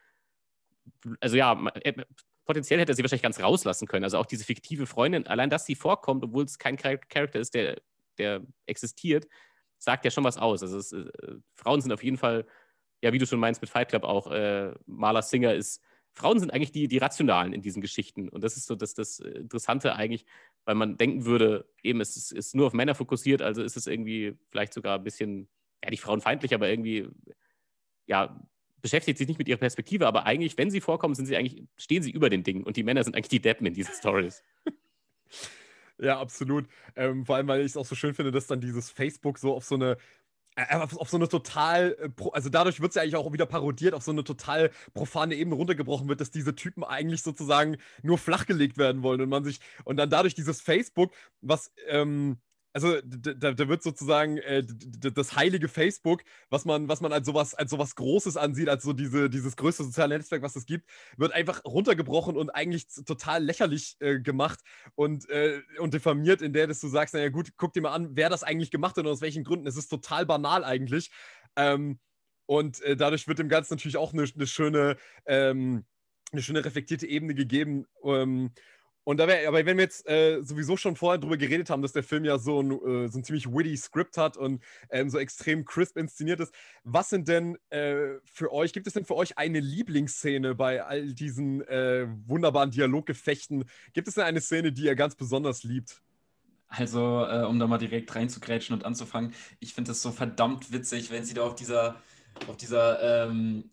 Speaker 3: also ja, äh, potenziell hätte er sie wahrscheinlich ganz rauslassen können. Also auch diese fiktive Freundin, allein dass sie vorkommt, obwohl es kein Charakter ist, der, der existiert, sagt ja schon was aus. Also es, äh, Frauen sind auf jeden Fall ja, wie du schon meinst mit Fight Club auch, äh, Maler Singer ist, Frauen sind eigentlich die, die Rationalen in diesen Geschichten. Und das ist so das, das Interessante eigentlich, weil man denken würde, eben, es ist, ist nur auf Männer fokussiert, also ist es irgendwie vielleicht sogar ein bisschen, ja, nicht frauenfeindlich, aber irgendwie, ja, beschäftigt sich nicht mit ihrer Perspektive, aber eigentlich, wenn sie vorkommen, sind sie eigentlich, stehen sie über den Dingen und die Männer sind eigentlich die Deppen in diesen Stories.
Speaker 1: Ja, absolut. Ähm, vor allem, weil ich es auch so schön finde, dass dann dieses Facebook so auf so eine äh, auf, auf, so eine total, äh, also dadurch wird es ja eigentlich auch wieder parodiert, auf so eine total profane Ebene runtergebrochen wird, dass diese Typen eigentlich sozusagen nur flachgelegt werden wollen und man sich, und dann dadurch dieses Facebook, was, ähm, also da, da, wird sozusagen äh, das heilige Facebook, was man, was man als sowas, als sowas Großes ansieht, als so diese, dieses größte soziale Netzwerk, was es gibt, wird einfach runtergebrochen und eigentlich total lächerlich äh, gemacht und, äh, und diffamiert, in der dass du sagst, naja gut, guck dir mal an, wer das eigentlich gemacht hat und aus welchen Gründen. Es ist total banal eigentlich. Ähm, und äh, dadurch wird dem Ganzen natürlich auch eine, eine schöne, ähm, eine schöne reflektierte Ebene gegeben. Ähm, und da wäre, aber wenn wir jetzt äh, sowieso schon vorher drüber geredet haben, dass der Film ja so ein, äh, so ein ziemlich witty Skript hat und ähm, so extrem crisp inszeniert ist, was sind denn äh, für euch, gibt es denn für euch eine Lieblingsszene bei all diesen äh, wunderbaren Dialoggefechten? Gibt es denn eine Szene, die ihr ganz besonders liebt?
Speaker 5: Also, äh, um da mal direkt reinzugrätschen und anzufangen, ich finde es so verdammt witzig, wenn sie da auf dieser, auf dieser ähm,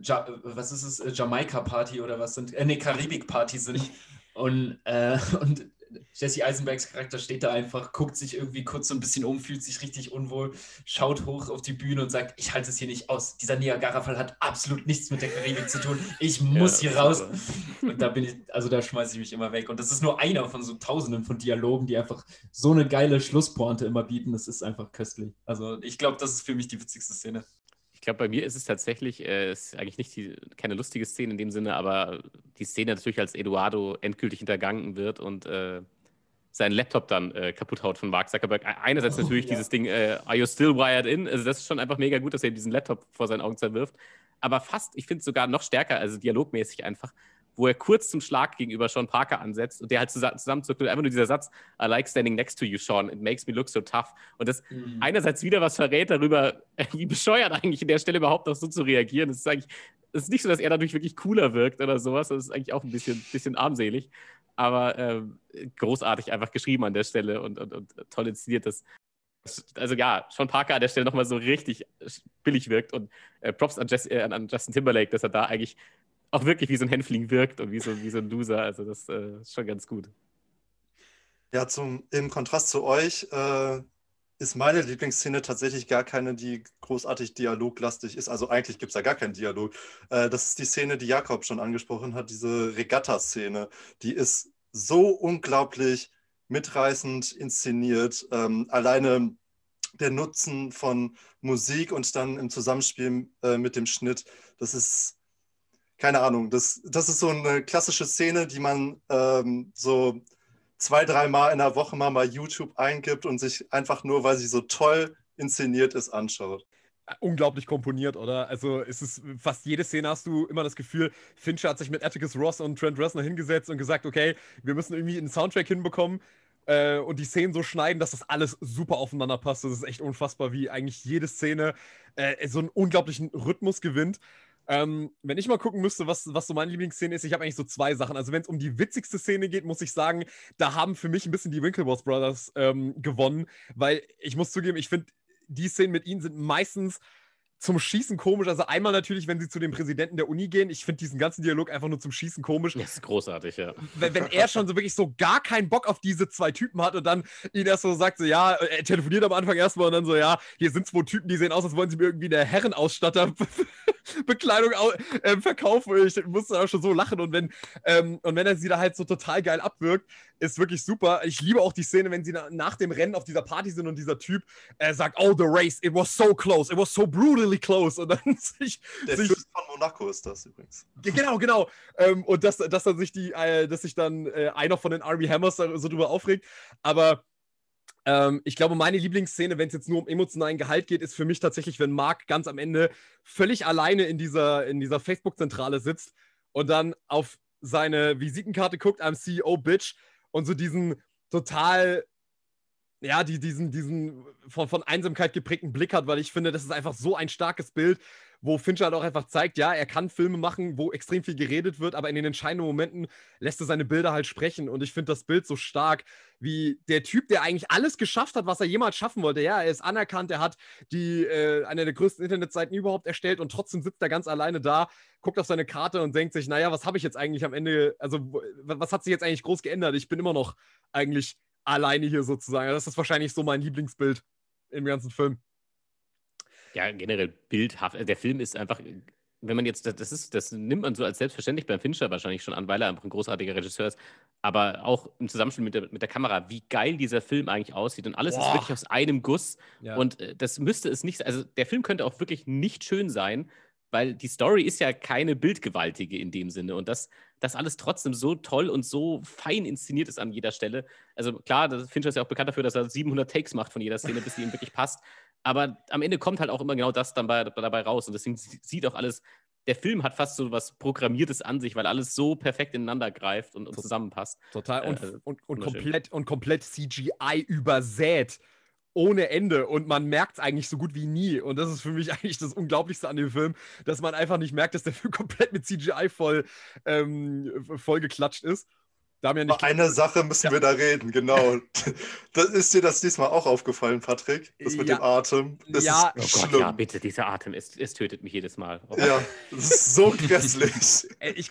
Speaker 5: ja, was ist es, Jamaika-Party oder was sind, äh, ne, Karibik-Party sind und, äh, und Jesse Eisenbergs Charakter steht da einfach, guckt sich irgendwie kurz so ein bisschen um, fühlt sich richtig unwohl, schaut hoch auf die Bühne und sagt, ich halte es hier nicht aus. Dieser Niagara-Fall hat absolut nichts mit der Karibik zu tun. Ich muss ja, hier raus. Und da bin ich, also da schmeiße ich mich immer weg. Und das ist nur einer von so tausenden von Dialogen, die einfach so eine geile Schlusspointe immer bieten. Das ist einfach köstlich. Also ich glaube, das ist für mich die witzigste Szene.
Speaker 3: Ich glaube, bei mir ist es tatsächlich, äh, ist eigentlich nicht die, keine lustige Szene in dem Sinne, aber die Szene natürlich, als Eduardo endgültig hintergangen wird und äh, seinen Laptop dann äh, kaputt haut von Mark Zuckerberg. Einerseits oh, natürlich ja. dieses Ding, äh, are you still wired in? Also das ist schon einfach mega gut, dass er diesen Laptop vor seinen Augen zerwirft. Aber fast, ich finde es sogar noch stärker, also dialogmäßig einfach, wo er kurz zum Schlag gegenüber Sean Parker ansetzt und der halt zusammenzuckt, einfach nur dieser Satz, I like standing next to you, Sean, it makes me look so tough. Und das mhm. einerseits wieder was verrät darüber, wie bescheuert eigentlich in der Stelle überhaupt noch so zu reagieren. Es ist eigentlich, es ist nicht so, dass er dadurch wirklich cooler wirkt oder sowas, das ist eigentlich auch ein bisschen, bisschen armselig, aber ähm, großartig einfach geschrieben an der Stelle und, und, und toll inszeniert. Das, also ja, Sean Parker an der Stelle nochmal so richtig billig wirkt und äh, Props an, Jess, äh, an, Justin Timberlake, dass er da eigentlich auch wirklich wie so ein Hänfling wirkt und wie so, wie so ein Loser. Also das äh, ist schon ganz gut.
Speaker 2: Ja, zum, im Kontrast zu euch äh, ist meine Lieblingsszene tatsächlich gar keine, die großartig dialoglastig ist. Also eigentlich gibt es da gar keinen Dialog. Äh, das ist die Szene, die Jakob schon angesprochen hat, diese Regatta-Szene. Die ist so unglaublich mitreißend inszeniert. Ähm, alleine der Nutzen von Musik und dann im Zusammenspiel äh, mit dem Schnitt, das ist keine Ahnung, das, das ist so eine klassische Szene, die man ähm, so zwei, dreimal in der Woche mal bei YouTube eingibt und sich einfach nur, weil sie so toll inszeniert ist, anschaut
Speaker 1: unglaublich komponiert, oder? Also es ist fast jede Szene hast du immer das Gefühl, Fincher hat sich mit Atticus Ross und Trent Reznor hingesetzt und gesagt, okay, wir müssen irgendwie einen Soundtrack hinbekommen äh, und die Szenen so schneiden, dass das alles super aufeinander passt. Das ist echt unfassbar, wie eigentlich jede Szene äh, so einen unglaublichen Rhythmus gewinnt. Ähm, wenn ich mal gucken müsste, was, was so meine Lieblingsszene ist, ich habe eigentlich so zwei Sachen. Also, wenn es um die witzigste Szene geht, muss ich sagen, da haben für mich ein bisschen die Winklevoss Brothers ähm, gewonnen, weil ich muss zugeben, ich finde, die Szenen mit ihnen sind meistens zum Schießen komisch. Also einmal natürlich, wenn sie zu dem Präsidenten der Uni gehen. Ich finde diesen ganzen Dialog einfach nur zum Schießen komisch.
Speaker 3: Das ist großartig, ja.
Speaker 1: Wenn, wenn, er schon so wirklich so gar keinen Bock auf diese zwei Typen hat und dann ihn erst so sagt, so ja, er telefoniert am Anfang erstmal und dann so, ja, hier sind zwei Typen, die sehen aus, als wollen sie mir irgendwie eine Herrenausstatter Bekleidung äh, verkaufen. Ich musste da schon so lachen und wenn, ähm, und wenn er sie da halt so total geil abwirkt, ist wirklich super. Ich liebe auch die Szene, wenn sie nach dem Rennen auf dieser Party sind und dieser Typ äh, sagt, oh, the race, it was so close, it was so brutally close. Und dann sich.
Speaker 2: Der
Speaker 1: sich,
Speaker 2: Fürst von Monaco ist das übrigens.
Speaker 1: Genau, genau. Ähm, und dass, dass dann sich die, äh, dass sich dann äh, einer von den Army Hammers so drüber aufregt. Aber ähm, ich glaube, meine Lieblingsszene, wenn es jetzt nur um emotionalen Gehalt geht, ist für mich tatsächlich, wenn Mark ganz am Ende völlig alleine in dieser, in dieser Facebook-Zentrale sitzt und dann auf seine Visitenkarte guckt, I'm CEO Bitch, und so diesen total, ja, die, diesen, diesen von, von Einsamkeit geprägten Blick hat, weil ich finde, das ist einfach so ein starkes Bild, wo Fincher halt auch einfach zeigt, ja, er kann Filme machen, wo extrem viel geredet wird, aber in den entscheidenden Momenten lässt er seine Bilder halt sprechen. Und ich finde das Bild so stark, wie der Typ, der eigentlich alles geschafft hat, was er jemals schaffen wollte. Ja, er ist anerkannt, er hat die, äh, eine der größten Internetseiten überhaupt erstellt und trotzdem sitzt er ganz alleine da, guckt auf seine Karte und denkt sich, naja, was habe ich jetzt eigentlich am Ende, also was hat sich jetzt eigentlich groß geändert? Ich bin immer noch eigentlich alleine hier sozusagen. Das ist wahrscheinlich so mein Lieblingsbild im ganzen Film.
Speaker 3: Ja, generell bildhaft. Der Film ist einfach, wenn man jetzt, das ist, das nimmt man so als selbstverständlich beim Fincher wahrscheinlich schon an, weil er einfach ein großartiger Regisseur ist. Aber auch im Zusammenspiel mit der, mit der Kamera, wie geil dieser Film eigentlich aussieht. Und alles Boah. ist wirklich aus einem Guss. Ja. Und äh, das müsste es nicht. Also der Film könnte auch wirklich nicht schön sein, weil die Story ist ja keine bildgewaltige in dem Sinne. Und das, das alles trotzdem so toll und so fein inszeniert ist an jeder Stelle. Also klar, Fincher ist ja auch bekannt dafür, dass er 700 Takes macht von jeder Szene, bis sie ihm wirklich passt. Aber am Ende kommt halt auch immer genau das dann bei, dabei raus. Und deswegen sieht auch alles, der Film hat fast so was Programmiertes an sich, weil alles so perfekt ineinander greift und, und zusammenpasst.
Speaker 1: Total. Und, äh, und, und komplett, und komplett CGI übersät. Ohne Ende. Und man merkt es eigentlich so gut wie nie. Und das ist für mich eigentlich das Unglaublichste an dem Film, dass man einfach nicht merkt, dass der Film komplett mit CGI voll, ähm, voll geklatscht ist.
Speaker 2: Damian, Über eine Sache müssen ja. wir da reden, genau. das ist dir das diesmal auch aufgefallen, Patrick? Das mit ja. dem Atem. Das
Speaker 3: ja, ist oh Gott, ja, bitte, dieser Atem, es, es tötet mich jedes Mal.
Speaker 2: Oh. Ja, das ist so grässlich.
Speaker 1: ich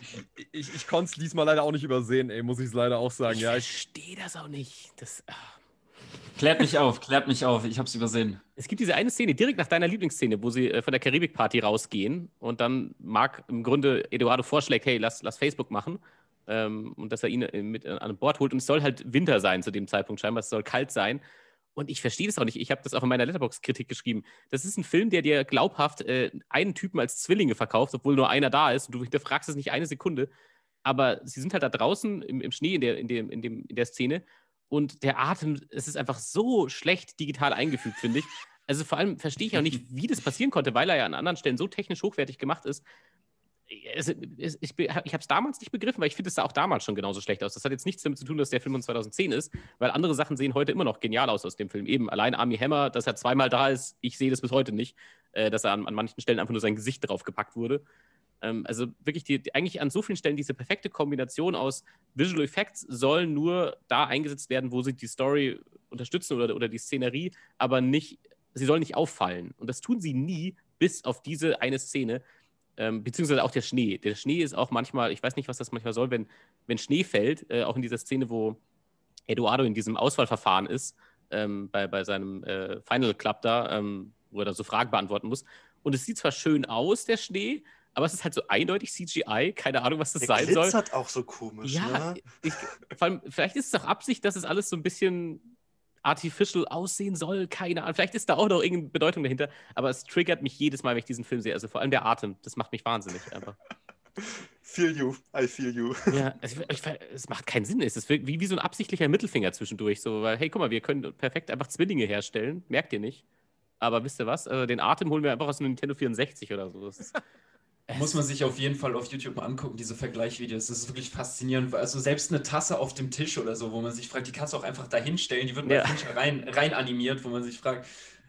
Speaker 1: ich, ich konnte es diesmal leider auch nicht übersehen, ey, muss ich es leider auch sagen.
Speaker 3: Ich
Speaker 1: ja,
Speaker 3: verstehe das auch nicht. Das, ach.
Speaker 5: Klärt mich auf, klärt mich auf, ich habe es übersehen.
Speaker 3: Es gibt diese eine Szene, direkt nach deiner Lieblingsszene, wo sie äh, von der Karibik-Party rausgehen und dann Marc im Grunde Eduardo vorschlägt, hey, lass, lass Facebook machen ähm, und dass er ihn äh, mit an Bord holt. Und es soll halt Winter sein zu dem Zeitpunkt scheinbar. Es soll kalt sein. Und ich verstehe das auch nicht. Ich habe das auch in meiner Letterbox-Kritik geschrieben. Das ist ein Film, der dir glaubhaft äh, einen Typen als Zwillinge verkauft, obwohl nur einer da ist. Und du hinterfragst es nicht eine Sekunde. Aber sie sind halt da draußen im, im Schnee in der, in, dem, in, dem, in der Szene. Und der Atem, es ist einfach so schlecht digital eingefügt, finde ich. Also vor allem verstehe ich auch nicht, wie das passieren konnte, weil er ja an anderen Stellen so technisch hochwertig gemacht ist es, es, ich, ich habe es damals nicht begriffen, weil ich finde es sah auch damals schon genauso schlecht aus. Das hat jetzt nichts damit zu tun, dass der Film von 2010 ist, weil andere Sachen sehen heute immer noch genial aus aus dem Film. Eben allein Army Hammer, dass er zweimal da ist, ich sehe das bis heute nicht, äh, dass er an, an, manchen Stellen einfach nur sein Gesicht draufgepackt wurde. Ähm, also wirklich, die, die, eigentlich an so vielen Stellen diese perfekte Kombination aus Visual Effects sollen nur da eingesetzt werden, wo sie die Story unterstützen oder, oder die Szenerie, aber nicht, sie sollen nicht auffallen. Und das tun sie nie, bis auf diese eine Szene ähm, beziehungsweise auch der Schnee. Der Schnee ist auch manchmal, ich weiß nicht, was das manchmal soll, wenn, wenn Schnee fällt, äh, auch in dieser Szene, wo Eduardo in diesem Auswahlverfahren ist, ähm, bei, bei seinem äh, Final Club da, ähm, wo er da so Fragen beantworten muss. Und es sieht zwar schön aus, der Schnee, aber es ist halt so eindeutig CGI, keine Ahnung, was das der sein soll. Das
Speaker 2: hat auch so komisch.
Speaker 3: Ja, ne? ich, vor allem, vielleicht ist es auch Absicht, dass es alles so ein bisschen artificial aussehen soll. Keine Ahnung. Vielleicht ist da auch noch irgendeine Bedeutung dahinter. Aber es triggert mich jedes Mal, wenn ich diesen Film sehe. Also vor allem der Atem. Das macht mich wahnsinnig einfach.
Speaker 2: Feel you, I feel you.
Speaker 3: Ja, es, ich, es macht keinen Sinn. Es ist wie, wie so ein absichtlicher Mittelfinger zwischendurch. So, weil, hey, guck mal, wir können perfekt einfach Zwillinge herstellen. Merkt ihr nicht? Aber wisst ihr was? Also, den Atem holen wir einfach aus einem Nintendo 64 oder so. Das ist,
Speaker 5: Muss man sich auf jeden Fall auf YouTube mal angucken, diese Vergleichvideos. Das ist wirklich faszinierend. Also selbst eine Tasse auf dem Tisch oder so, wo man sich fragt, die kannst du auch einfach da hinstellen, die wird bei
Speaker 3: Ja.
Speaker 5: Rein, rein animiert, wo man sich fragt,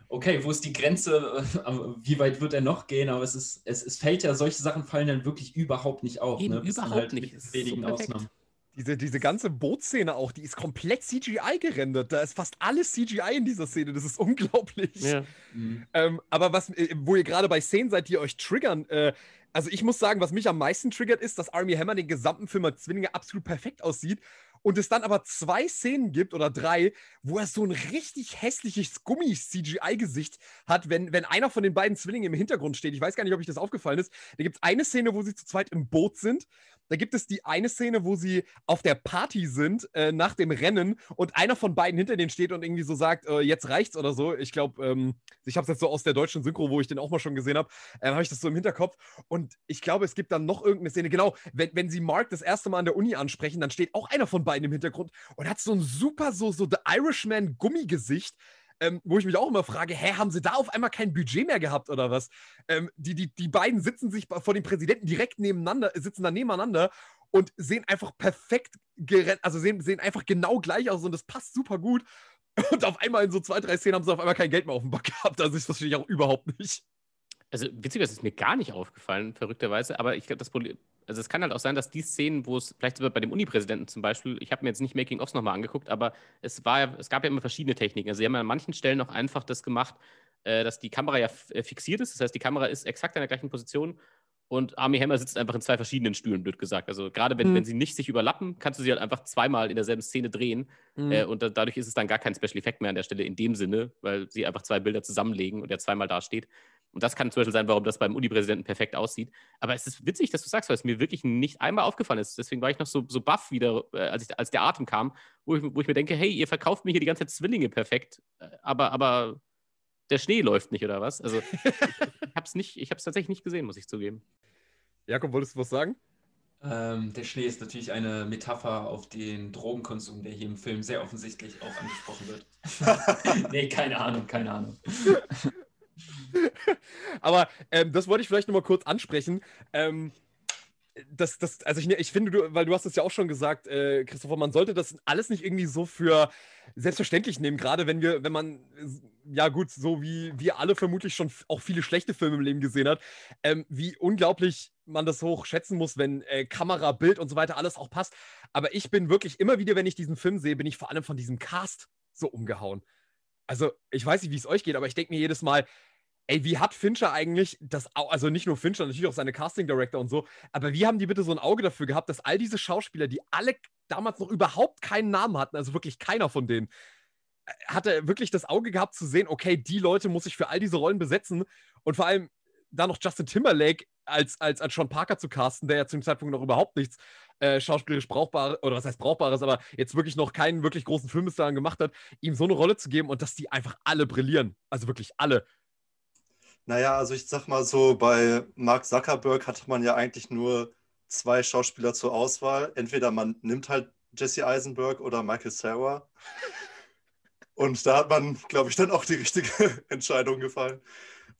Speaker 5: okay, wo ist die Grenze, wie weit wird er noch gehen? Aber es ist, es, es fällt ja, solche Sachen fallen dann wirklich überhaupt nicht auf.
Speaker 3: Eben,
Speaker 5: ne?
Speaker 3: Überhaupt nicht.
Speaker 5: mit wenigen
Speaker 3: so.
Speaker 5: Ausnahmen.
Speaker 1: Diese, diese ganze Bootszene auch, die ist komplett CGI gerendert. Da ist fast alles CGI in dieser Szene. Das ist unglaublich.
Speaker 3: ja.
Speaker 5: Mhm.
Speaker 1: Ähm, aber was, äh, wo ihr gerade bei Szenen seid, die euch triggern, äh, also ich muss sagen, was mich am meisten triggert, ist, dass Army Hammer den gesamten Film als Zwillinge absolut perfekt aussieht und es dann aber zwei Szenen gibt oder drei, wo er so ein richtig hässliches Gummi-CGI-Gesicht hat, wenn, wenn einer von den beiden Zwillingen im Hintergrund steht. Ich weiß gar nicht, ob euch das aufgefallen ist. Da gibt es eine Szene, wo sie zu zweit im Boot sind. Da gibt es die eine Szene, wo sie auf der Party sind äh, nach dem Rennen und einer von beiden hinter denen steht und irgendwie so sagt, äh, jetzt reicht's oder so. Ich glaube, ähm, ich habe es jetzt so aus der deutschen Synchro, wo ich den auch mal schon gesehen habe, äh, habe ich das so im Hinterkopf. Und ich glaube, es gibt dann noch irgendeine Szene, genau, wenn, wenn sie Mark das erste Mal an der Uni ansprechen, dann steht auch einer von beiden im Hintergrund und hat so ein super, so, so The Irishman Gummigesicht. Ähm, wo ich mich auch immer frage, hä, haben sie da auf einmal kein Budget mehr gehabt oder was? Ähm, die, die, die beiden sitzen sich vor dem Präsidenten direkt nebeneinander, sitzen da nebeneinander und sehen einfach perfekt also sehen, sehen einfach genau gleich aus und das passt super gut. Und auf einmal in so zwei, drei Szenen haben sie auf einmal kein Geld mehr auf dem Back gehabt. Also das verstehe ich auch überhaupt nicht.
Speaker 3: Also witzigerweise ist mir gar nicht aufgefallen, verrückterweise. Aber ich glaube, das Problem, also es kann halt auch sein, dass die Szenen, wo es vielleicht sogar bei dem Uni-Präsidenten zum Beispiel, ich habe mir jetzt nicht Making-ofs nochmal angeguckt, aber es war es gab ja immer verschiedene Techniken. Also sie haben ja an manchen Stellen auch einfach das gemacht, äh, dass die Kamera ja äh, fixiert ist. Das heißt, die Kamera ist exakt in der gleichen Position und Army Hammer sitzt einfach in zwei verschiedenen Stühlen, blöd gesagt. Also gerade wenn,
Speaker 1: Mhm.
Speaker 3: wenn sie nicht sich überlappen, kannst du sie halt einfach zweimal in derselben Szene drehen. Äh, und da, dadurch ist es dann gar kein Special Effect mehr an der Stelle in dem Sinne, weil sie einfach zwei Bilder zusammenlegen und der zweimal da steht. Und das kann zum Beispiel sein, warum das beim Uni-Präsidenten perfekt aussieht. Aber es ist witzig, dass du sagst, weil es mir wirklich nicht einmal aufgefallen ist. Deswegen war ich noch so, so baff wieder, äh, als, ich, als der Atem kam, wo ich, wo ich mir denke, hey, ihr verkauft mir hier die ganze Zeit Zwillinge perfekt, äh, aber, aber der Schnee läuft nicht, oder was? Also ich, ich habe es nicht, ich habe es tatsächlich nicht gesehen, muss ich zugeben.
Speaker 1: Jakob, wolltest du was sagen?
Speaker 5: Ähm, der Schnee ist natürlich eine Metapher auf den Drogenkonsum, der hier im Film sehr offensichtlich auch angesprochen wird. nee, keine Ahnung, keine Ahnung.
Speaker 1: Aber ähm, das wollte ich vielleicht nochmal kurz ansprechen. Ähm, das, das, also ich, ich finde, du, weil du hast es ja auch schon gesagt, äh, Christopher, man sollte das alles nicht irgendwie so für selbstverständlich nehmen, gerade wenn wir, wenn man, ja gut, so wie wir alle vermutlich schon auch viele schlechte Filme im Leben gesehen hat, ähm, wie unglaublich man das hoch schätzen muss, wenn äh, Kamera, Bild und so weiter alles auch passt. Aber ich bin wirklich immer wieder, wenn ich diesen Film sehe, bin ich vor allem von diesem Cast so umgehauen. Also ich weiß nicht, wie es euch geht, aber ich denke mir jedes Mal, Ey, wie hat Fincher eigentlich das, also nicht nur Fincher, natürlich auch seine Casting Director und so, aber wie haben die bitte so ein Auge dafür gehabt, dass all diese Schauspieler, die alle damals noch überhaupt keinen Namen hatten, also wirklich keiner von denen, äh, hatte wirklich das Auge gehabt zu sehen, okay, die Leute muss ich für all diese Rollen besetzen und vor allem da noch Justin Timberlake als, als, als Sean Parker zu casten, der ja zu dem Zeitpunkt noch überhaupt nichts äh, schauspielerisch brauchbares, oder was heißt brauchbares, aber jetzt wirklich noch keinen wirklich großen Film bis gemacht hat, ihm so eine Rolle zu geben und dass die einfach alle brillieren. Also wirklich alle.
Speaker 2: Naja, also ich sag mal so, bei Mark Zuckerberg hatte man ja eigentlich nur zwei Schauspieler zur Auswahl. Entweder man nimmt halt Jesse Eisenberg oder Michael Cera. Und da hat man, glaube ich, dann auch die richtige Entscheidung gefallen.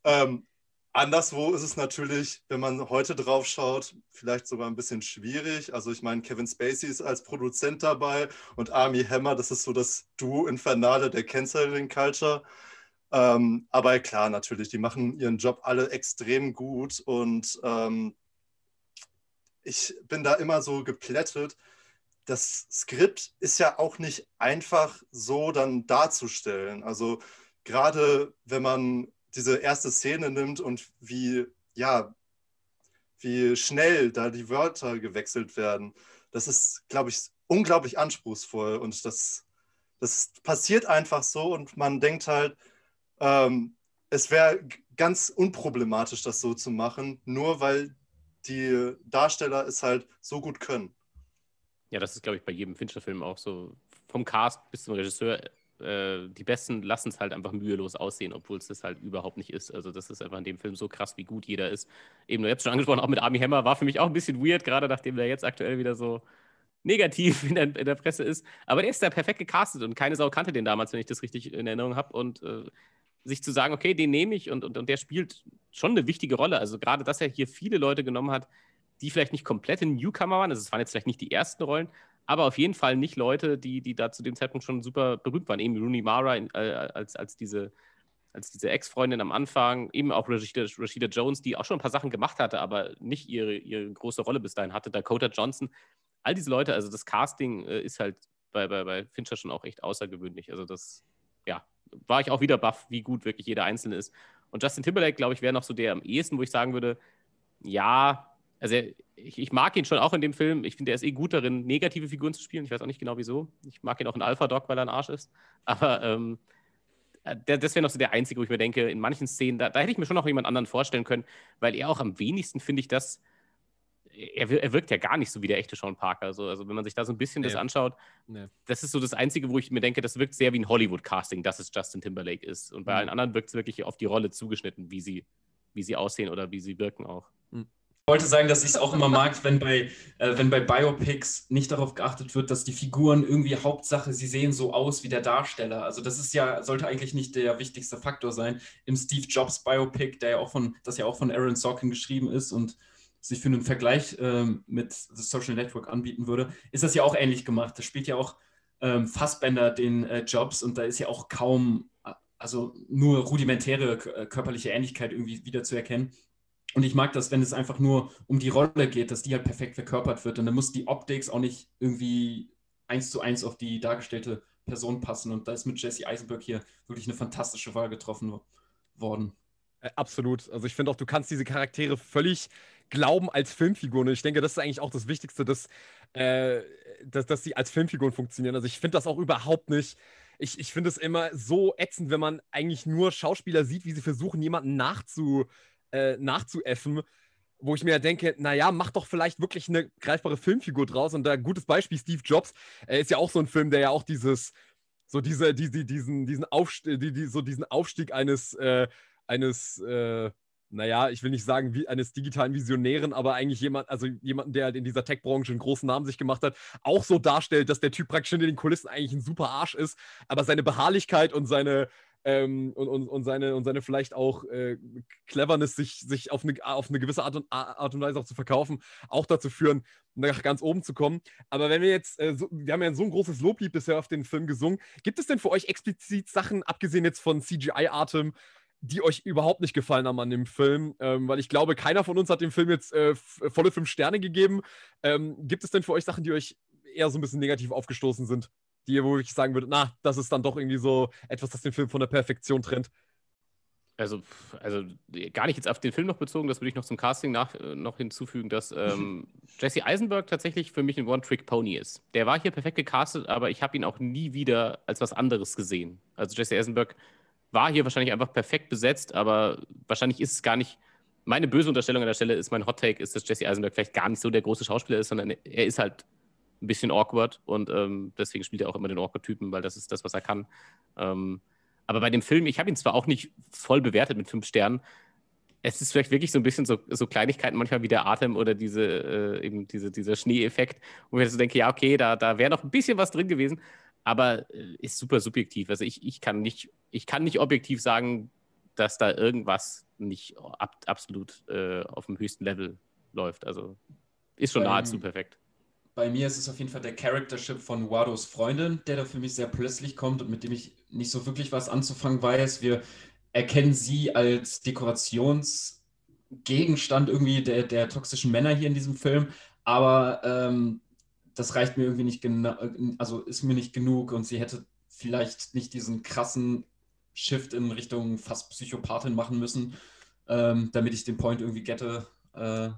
Speaker 2: Ähm, anderswo ist es natürlich, wenn man heute drauf schaut, vielleicht sogar ein bisschen schwierig. Also ich meine, Kevin Spacey ist als Produzent dabei und Army Hammer, das ist so das Duo Infernale der Canceling Culture. Ähm, aber klar, natürlich, die machen ihren Job alle extrem gut und ähm, ich bin da immer so geplättet. Das Skript ist ja auch nicht einfach so dann darzustellen. Also gerade wenn man diese erste Szene nimmt und wie, ja, wie schnell da die Wörter gewechselt werden, das ist, glaube ich, unglaublich anspruchsvoll und das, das passiert einfach so und man denkt halt, ähm, es wäre ganz unproblematisch, das so zu machen, nur weil die Darsteller es halt so gut können.
Speaker 3: Ja, das ist, glaube ich, bei jedem Fincher-Film auch so. Vom Cast bis zum Regisseur äh, die Besten lassen es halt einfach mühelos aussehen, obwohl es das halt überhaupt nicht ist. Also das ist einfach in dem Film so krass, wie gut jeder ist. Eben, du hast schon angesprochen, auch mit Army Hammer war für mich auch ein bisschen weird, gerade nachdem der jetzt aktuell wieder so negativ in der, in der, Presse ist. Aber der ist da perfekt gecastet und keine Sau kannte den damals, wenn ich das richtig in Erinnerung habe. Und äh, sich zu sagen, okay, den nehme ich und, und, und der spielt schon eine wichtige Rolle. Also gerade, dass er hier viele Leute genommen hat, die vielleicht nicht komplette Newcomer waren. Also es waren jetzt vielleicht nicht die ersten Rollen, aber auf jeden Fall nicht Leute, die, die da zu dem Zeitpunkt schon super berühmt waren. Eben Rooney Mara äh, als, als diese, als diese Ex-Freundin am Anfang, eben auch Rashida, Rashida, Jones, die auch schon ein paar Sachen gemacht hatte, aber nicht ihre, ihre große Rolle bis dahin hatte. Dakota Johnson, all diese Leute, also das Casting äh, ist halt bei, bei, bei Fincher schon auch echt außergewöhnlich. Also das, ja, war ich auch wieder baff, wie gut wirklich jeder Einzelne ist. Und Justin Timberlake, glaube ich, wäre noch so der am ehesten, wo ich sagen würde, ja, also ich, ich, mag ihn schon auch in dem Film. Ich finde, er ist eh gut darin, negative Figuren zu spielen. Ich weiß auch nicht genau wieso. Ich mag ihn auch in Alpha Dog, weil er ein Arsch ist. Aber ähm, äh, der, das wäre noch so der einzige, wo ich mir denke, in manchen Szenen, da, da, hätte ich mir schon noch jemand anderen vorstellen können, weil er auch am wenigsten, finde ich, das. Er, er, wirkt ja gar nicht so wie der echte Sean Parker. So, also, wenn man sich da so ein bisschen nee. das anschaut, nee. das ist so das Einzige, wo ich mir denke, das wirkt sehr wie ein Hollywood-Casting, dass es Justin Timberlake ist. Und bei mhm. allen anderen wirkt es wirklich auf die Rolle zugeschnitten, wie sie, wie sie aussehen oder wie sie wirken auch. Mhm.
Speaker 4: Ich wollte sagen, dass ich es auch immer mag, wenn bei, äh, wenn bei Biopics nicht darauf geachtet wird, dass die Figuren irgendwie Hauptsache, sie sehen so aus wie der Darsteller. Also das ist ja, sollte eigentlich nicht der wichtigste Faktor sein. Im Steve Jobs Biopic, der ja auch von, das ja auch von Aaron Sorkin geschrieben ist und sich für einen Vergleich ähm, mit The Social Network anbieten würde, ist das ja auch ähnlich gemacht. Da spielt ja auch ähm, Fassbender den äh, Jobs und da ist ja auch kaum, also nur rudimentäre äh, körperliche Ähnlichkeit irgendwie wiederzuerkennen. Und ich mag das, wenn es einfach nur um die Rolle geht, dass die halt perfekt verkörpert wird. Und dann muss die Optik auch nicht irgendwie eins zu eins auf die dargestellte Person passen. Und da ist mit Jesse Eisenberg hier wirklich eine fantastische Wahl getroffen worden.
Speaker 1: Äh, absolut. Also ich finde auch, du kannst diese Charaktere völlig glauben als Filmfiguren. Und ich denke, das ist eigentlich auch das Wichtigste, dass, äh, dass, dass sie als Filmfiguren funktionieren. Also ich finde das auch überhaupt nicht. Ich, ich finde es immer so ätzend, wenn man eigentlich nur Schauspieler sieht, wie sie versuchen, jemanden nachzu, äh, nachzuäffen, wo ich mir denke, naja, mach doch vielleicht wirklich eine greifbare Filmfigur draus. Und da gutes Beispiel, Steve Jobs, äh, ist ja auch so ein Film, der ja auch dieses, so diese, die, die, diesen, diesen Aufstieg, die, die, so diesen Aufstieg eines, äh, eines, äh, naja, ich will nicht sagen, wie eines digitalen Visionären, aber eigentlich jemand, also jemanden, der halt in dieser Tech-Branche einen großen Namen sich gemacht hat, auch so darstellt, dass der Typ praktisch hinter den Kulissen eigentlich ein super Arsch ist, aber seine Beharrlichkeit und seine, ähm, und, und, und, seine, und seine vielleicht auch äh, Cleverness, sich, sich auf, eine, auf eine gewisse Art und, Art und Weise auch zu verkaufen, auch dazu führen, nach ganz oben zu kommen. Aber wenn wir jetzt, äh, so, wir haben ja so ein großes Loblied bisher auf den Film gesungen, gibt es denn für euch explizit Sachen, abgesehen jetzt von CGI-Atem, die euch überhaupt nicht gefallen haben an dem Film, ähm, weil ich glaube, keiner von uns hat dem Film jetzt äh, volle fünf Sterne gegeben. Ähm, gibt es denn für euch Sachen, die euch eher so ein bisschen negativ aufgestoßen sind? die, wo ich sagen würde, na, das ist dann doch irgendwie so etwas, das den Film von der Perfektion trennt.
Speaker 3: Also, also gar nicht jetzt auf den Film noch bezogen, das würde ich noch zum Casting nach, äh, noch hinzufügen, dass ähm, Jesse Eisenberg tatsächlich für mich ein One-Trick-Pony ist. Der war hier perfekt gecastet, aber ich habe ihn auch nie wieder als was anderes gesehen. Also Jesse Eisenberg war hier wahrscheinlich einfach perfekt besetzt, aber wahrscheinlich ist es gar nicht. Meine böse Unterstellung an der Stelle ist, mein Hot Take ist, dass Jesse Eisenberg vielleicht gar nicht so der große Schauspieler ist, sondern er ist halt ein bisschen awkward und ähm, deswegen spielt er auch immer den Awkward-Typen, weil das ist das, was er kann. Ähm, aber bei dem Film, ich habe ihn zwar auch nicht voll bewertet mit fünf Sternen, es ist vielleicht wirklich so ein bisschen so, so Kleinigkeiten manchmal wie der Atem oder diese, äh, eben diese, dieser Schneeeffekt, wo ich so denke, ja, okay, da, da wäre noch ein bisschen was drin gewesen, aber äh, ist super subjektiv. Also ich, ich, kann nicht, ich kann nicht objektiv sagen, dass da irgendwas nicht ab, absolut äh, auf dem höchsten Level läuft. Also ist schon nahezu perfekt.
Speaker 4: Bei mir ist es auf jeden Fall der Charactership von Wardos Freundin, der da für mich sehr plötzlich kommt und mit dem ich nicht so wirklich was anzufangen weiß. Wir erkennen sie als Dekorationsgegenstand irgendwie der, der toxischen Männer hier in diesem Film, aber ähm, das reicht mir irgendwie nicht genau, also ist mir nicht genug und sie hätte vielleicht nicht diesen krassen Shift in Richtung fast Psychopathin machen müssen, ähm, damit ich den Point irgendwie gette. Äh,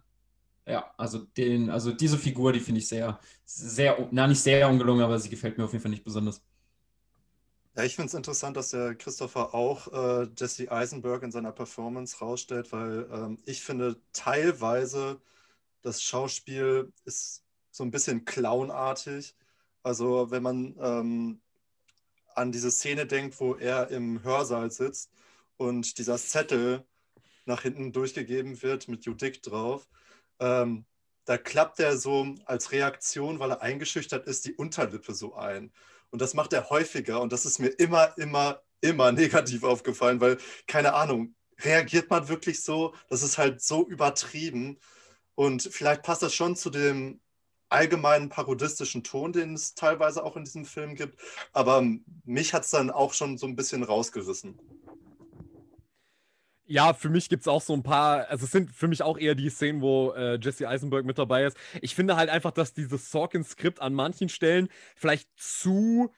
Speaker 4: ja, also den, also diese Figur, die finde ich sehr, sehr, na nicht sehr ungelungen, aber sie gefällt mir auf jeden Fall nicht besonders.
Speaker 2: Ja, ich finde es interessant, dass der Christopher auch äh, Jesse Eisenberg in seiner Performance rausstellt, weil ähm, ich finde teilweise das Schauspiel ist so ein bisschen clownartig. Also wenn man ähm, an diese Szene denkt, wo er im Hörsaal sitzt und dieser Zettel nach hinten durchgegeben wird mit Judik drauf. Ähm, da klappt er so als Reaktion, weil er eingeschüchtert ist, die Unterlippe so ein. Und das macht er häufiger und das ist mir immer, immer, immer negativ aufgefallen, weil, keine Ahnung, reagiert man wirklich so? Das ist halt so übertrieben. Und vielleicht passt das schon zu dem allgemeinen parodistischen Ton, den es teilweise auch in diesem Film gibt. Aber mich hat es dann auch schon so ein bisschen rausgerissen.
Speaker 1: Ja, für mich gibt es auch so ein paar, also es sind für mich auch eher die Szenen, wo äh, Jesse Eisenberg mit dabei ist. Ich finde halt einfach, dass dieses Sorkin-Skript an manchen Stellen vielleicht zu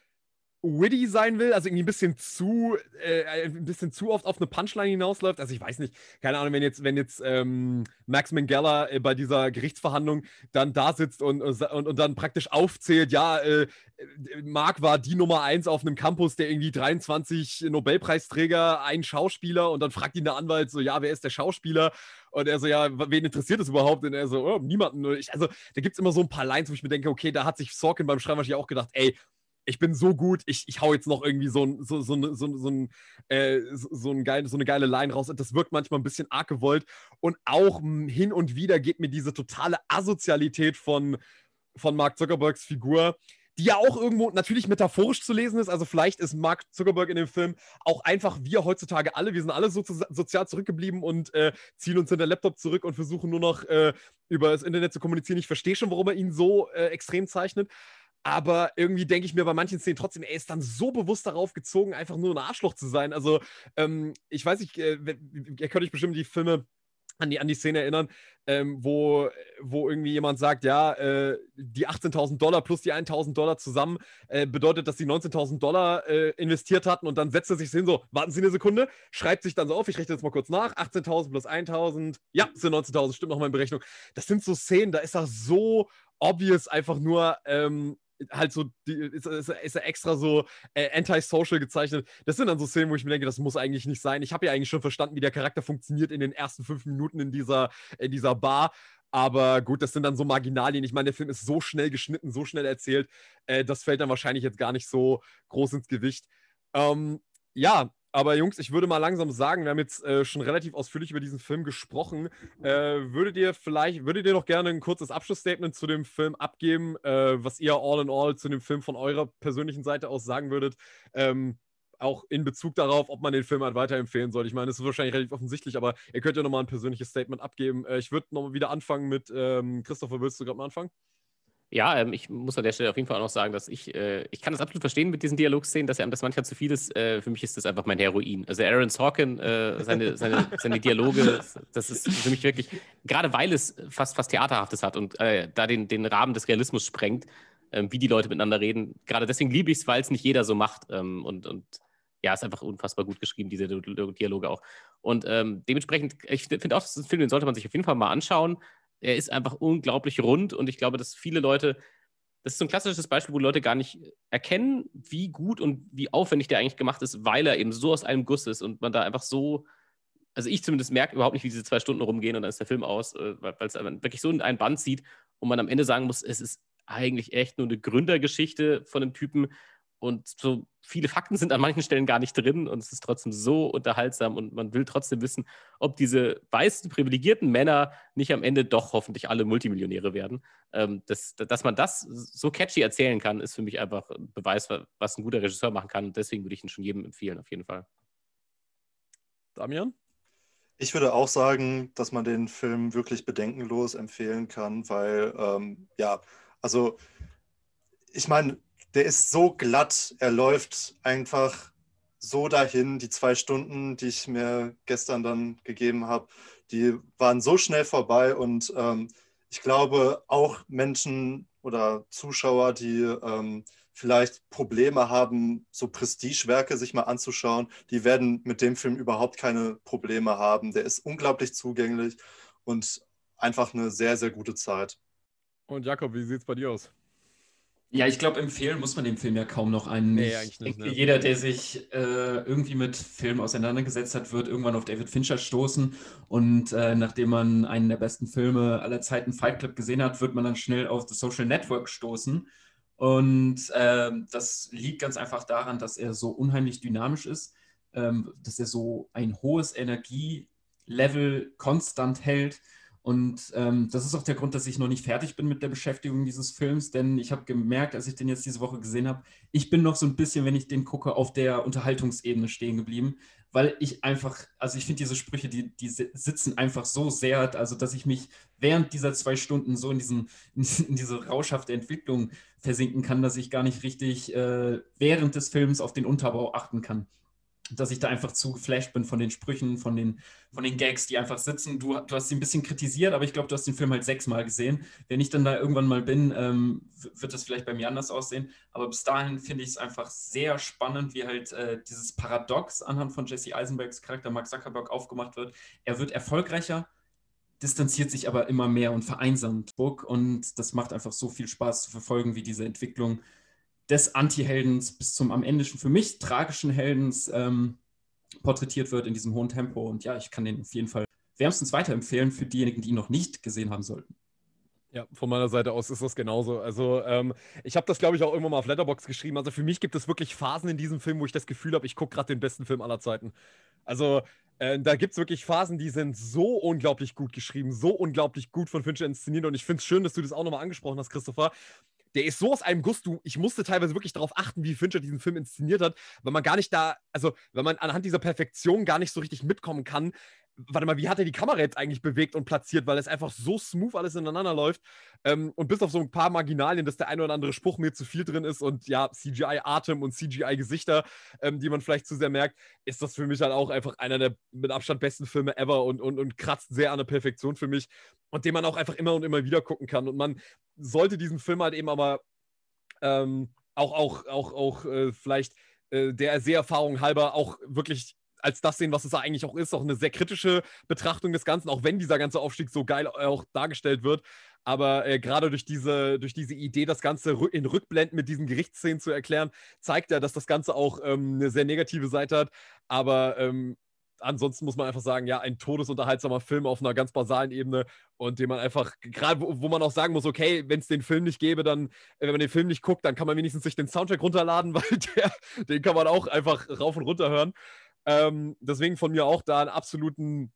Speaker 1: witty sein will, also irgendwie ein bisschen zu, äh, ein bisschen zu oft auf eine Punchline hinausläuft. Also ich weiß nicht, keine Ahnung, wenn jetzt, wenn jetzt ähm, Max Mangala äh, bei dieser Gerichtsverhandlung dann da sitzt und, und, und dann praktisch aufzählt, ja, äh, Mark war die Nummer eins auf einem Campus, der irgendwie 23 Nobelpreisträger, ein Schauspieler und dann fragt ihn der Anwalt so, ja, wer ist der Schauspieler? Und er so, ja, wen interessiert das überhaupt? Und er so, oh, niemanden. Ich, also da gibt es immer so ein paar Lines, wo ich mir denke, okay, da hat sich Sorkin beim Schreiben wahrscheinlich auch gedacht, ey, ich bin so gut, ich, ich hau jetzt noch irgendwie so, so, so, so, so, ein, äh, so, ein geil, so eine geile Line raus. Das wirkt manchmal ein bisschen arg gewollt. Und auch hin und wieder geht mir diese totale Asozialität von, von Mark Zuckerbergs Figur, die ja auch irgendwo natürlich metaphorisch zu lesen ist. Also vielleicht ist Mark Zuckerberg in dem Film auch einfach wir heutzutage alle. Wir sind alle so sozial zurückgeblieben und äh, ziehen uns in der Laptop zurück und versuchen nur noch äh, über das Internet zu kommunizieren. Ich verstehe schon, warum er ihn so äh, extrem zeichnet. Aber irgendwie denke ich mir bei manchen Szenen trotzdem, er ist dann so bewusst darauf gezogen, einfach nur ein Arschloch zu sein. Also, ähm, ich weiß nicht, äh, ihr könnt euch bestimmt die Filme an die, an die Szene erinnern, ähm, wo, wo irgendwie jemand sagt, ja, äh, die 18.000 Dollar plus die 1.000 Dollar zusammen äh, bedeutet, dass sie 19.000 Dollar äh, investiert hatten und dann setzt er sich hin so, warten Sie eine Sekunde, schreibt sich dann so auf, ich rechne jetzt mal kurz nach, 18.000 plus 1.000, ja, sind 19.000, stimmt noch meine Berechnung. Das sind so Szenen, da ist er so obvious einfach nur ähm, halt so, ist, ist, ist er extra so äh, anti-social gezeichnet. Das sind dann so Szenen, wo ich mir denke, das muss eigentlich nicht sein. Ich habe ja eigentlich schon verstanden, wie der Charakter funktioniert in den ersten fünf Minuten in dieser, in dieser Bar. Aber gut, das sind dann so Marginalien. Ich meine, der Film ist so schnell geschnitten, so schnell erzählt. Äh, das fällt dann wahrscheinlich jetzt gar nicht so groß ins Gewicht. Ähm, ja, aber Jungs, ich würde mal langsam sagen, wir haben jetzt äh, schon relativ ausführlich über diesen Film gesprochen. Äh, würdet ihr vielleicht, würdet ihr noch gerne ein kurzes Abschlussstatement zu dem Film abgeben, äh, was ihr all in all zu dem Film von eurer persönlichen Seite aus sagen würdet? Ähm, auch in Bezug darauf, ob man den Film halt weiterempfehlen soll. Ich meine, es ist wahrscheinlich relativ offensichtlich, aber ihr könnt ja nochmal ein persönliches Statement abgeben. Äh, ich würde nochmal wieder anfangen mit ähm, Christopher, willst du gerade mal anfangen?
Speaker 3: Ja, ähm, ich muss an der Stelle auf jeden Fall auch noch sagen, dass ich, äh, ich kann das absolut verstehen mit diesen Dialogszenen, dass einem das manchmal zu viel ist. Äh, für mich ist das einfach mein Heroin. Also Aaron Sorkin, äh, seine, seine, seine Dialoge, das ist für mich wirklich, gerade weil es fast, fast Theaterhaftes hat und äh, da den, den Rahmen des Realismus sprengt, ähm, wie die Leute miteinander reden. Gerade deswegen liebe ich es, weil es nicht jeder so macht. Ähm, und, und ja, ist einfach unfassbar gut geschrieben, diese Dialoge auch. Und ähm, dementsprechend, ich finde auch, das ist ein Film, den sollte man sich auf jeden Fall mal anschauen er ist einfach unglaublich rund und ich glaube, dass viele Leute, das ist so ein klassisches Beispiel, wo Leute gar nicht erkennen, wie gut und wie aufwendig der eigentlich gemacht ist, weil er eben so aus einem Guss ist und man da einfach so, also ich zumindest merke überhaupt nicht, wie diese zwei Stunden rumgehen und dann ist der Film aus, äh, weil es wirklich so in ein Band sieht und man am Ende sagen muss, es ist eigentlich echt nur eine Gründergeschichte von einem Typen, und so viele Fakten sind an manchen Stellen gar nicht drin und es ist trotzdem so unterhaltsam und man will trotzdem wissen, ob diese weißen, privilegierten Männer nicht am Ende doch hoffentlich alle Multimillionäre werden. Ähm, das, dass man das so catchy erzählen kann, ist für mich einfach ein Beweis, was ein guter Regisseur machen kann. Und deswegen würde ich ihn schon jedem empfehlen, auf jeden Fall.
Speaker 1: Damian?
Speaker 2: Ich würde auch sagen, dass man den Film wirklich bedenkenlos empfehlen kann, weil, ähm, ja, also ich meine, der ist so glatt, er läuft einfach so dahin. Die zwei Stunden, die ich mir gestern dann gegeben habe, die waren so schnell vorbei und ähm, ich glaube auch Menschen oder Zuschauer, die ähm, vielleicht Probleme haben, so Prestigewerke sich mal anzuschauen, die werden mit dem Film überhaupt keine Probleme haben. Der ist unglaublich zugänglich und einfach eine sehr, sehr gute Zeit.
Speaker 1: Und Jakob, wie sieht es bei dir aus?
Speaker 5: Ja, ich glaube, empfehlen muss man dem Film ja kaum noch einen. Nee, eigentlich nicht. Ne? Jeder, der sich äh, irgendwie mit Film auseinandergesetzt hat, wird irgendwann auf David Fincher stoßen. Und äh, nachdem man einen der besten Filme aller Zeiten, Fight Club, gesehen hat, wird man dann schnell auf The Social Network stoßen.
Speaker 4: Und ähm, das liegt ganz einfach daran, dass er so unheimlich dynamisch ist, ähm, dass er so ein hohes Energielevel konstant hält und ähm, das ist auch der Grund, dass ich noch nicht fertig bin mit der Beschäftigung dieses Films, denn ich habe gemerkt, als ich den jetzt diese Woche gesehen habe, ich bin noch so ein bisschen, wenn ich den gucke, auf der Unterhaltungsebene stehen geblieben, weil ich einfach, also ich finde diese Sprüche, die, die sitzen einfach so sehr, also dass ich mich während dieser zwei Stunden so in, diesen, in diese rauschhafte Entwicklung versinken kann, dass ich gar nicht richtig äh, während des Films auf den Unterbau achten kann dass ich da einfach zu geflasht bin von den Sprüchen, von den, von den Gags, die einfach sitzen. Du, du hast sie ein bisschen kritisiert, aber ich glaube, du hast den Film halt sechsmal gesehen. Wenn ich dann da irgendwann mal bin, ähm, wird das vielleicht bei mir anders aussehen. Aber bis dahin finde ich es einfach sehr spannend, wie halt äh, dieses Paradox anhand von Jesse Eisenbergs Charakter Mark Zuckerberg aufgemacht wird. Er wird erfolgreicher, distanziert sich aber immer mehr und vereinsamt. Und das macht einfach so viel Spaß zu verfolgen, wie diese Entwicklung des Anti-Heldens bis zum am Ende schon für mich tragischen Heldens ähm, porträtiert wird in diesem hohen Tempo. Und ja, ich kann den auf jeden Fall wärmstens weiterempfehlen für diejenigen, die ihn noch nicht gesehen haben sollten.
Speaker 1: Ja, von meiner Seite aus ist das genauso. Also, ähm, ich habe das, glaube ich, auch irgendwann mal auf Letterbox geschrieben. Also, für mich gibt es wirklich Phasen in diesem Film, wo ich das Gefühl habe, ich gucke gerade den besten Film aller Zeiten. Also, äh, da gibt es wirklich Phasen, die sind so unglaublich gut geschrieben, so unglaublich gut von Fincher inszeniert. Und ich finde es schön, dass du das auch nochmal angesprochen hast, Christopher, der ist so aus einem Guss, du, ich musste teilweise wirklich darauf achten, wie Fincher diesen Film inszeniert hat, weil man gar nicht da, also weil man anhand dieser Perfektion gar nicht so richtig mitkommen kann, warte mal, wie hat er die Kamera jetzt eigentlich bewegt und platziert, weil es einfach so smooth alles ineinander läuft. Ähm, und bis auf so ein paar Marginalien, dass der ein oder andere Spruch mir zu viel drin ist und ja, CGI-Atem und CGI-Gesichter, ähm, die man vielleicht zu sehr merkt, ist das für mich halt auch einfach einer der mit Abstand besten Filme ever und, und, und kratzt sehr an der Perfektion für mich und den man auch einfach immer und immer wieder gucken kann. Und man sollte diesen Film halt eben aber ähm, auch, auch, auch, auch äh, vielleicht äh, der Seherfahrung halber auch wirklich als das sehen, was es eigentlich auch ist. Auch eine sehr kritische Betrachtung des Ganzen, auch wenn dieser ganze Aufstieg so geil auch dargestellt wird. Aber äh, gerade durch diese, durch diese Idee, das Ganze in Rückblenden mit diesen Gerichtsszenen zu erklären, zeigt er, dass das Ganze auch ähm, eine sehr negative Seite hat. Aber ähm, ansonsten muss man einfach sagen, ja, ein todesunterhaltsamer Film auf einer ganz basalen Ebene und den man einfach, gerade wo, wo, man auch sagen muss, okay, wenn es den Film nicht gäbe, dann, wenn man den Film nicht guckt, dann kann man wenigstens sich den Soundtrack runterladen, weil der, den kann man auch einfach rauf und runter hören. Ähm, deswegen von mir auch da einen absoluten.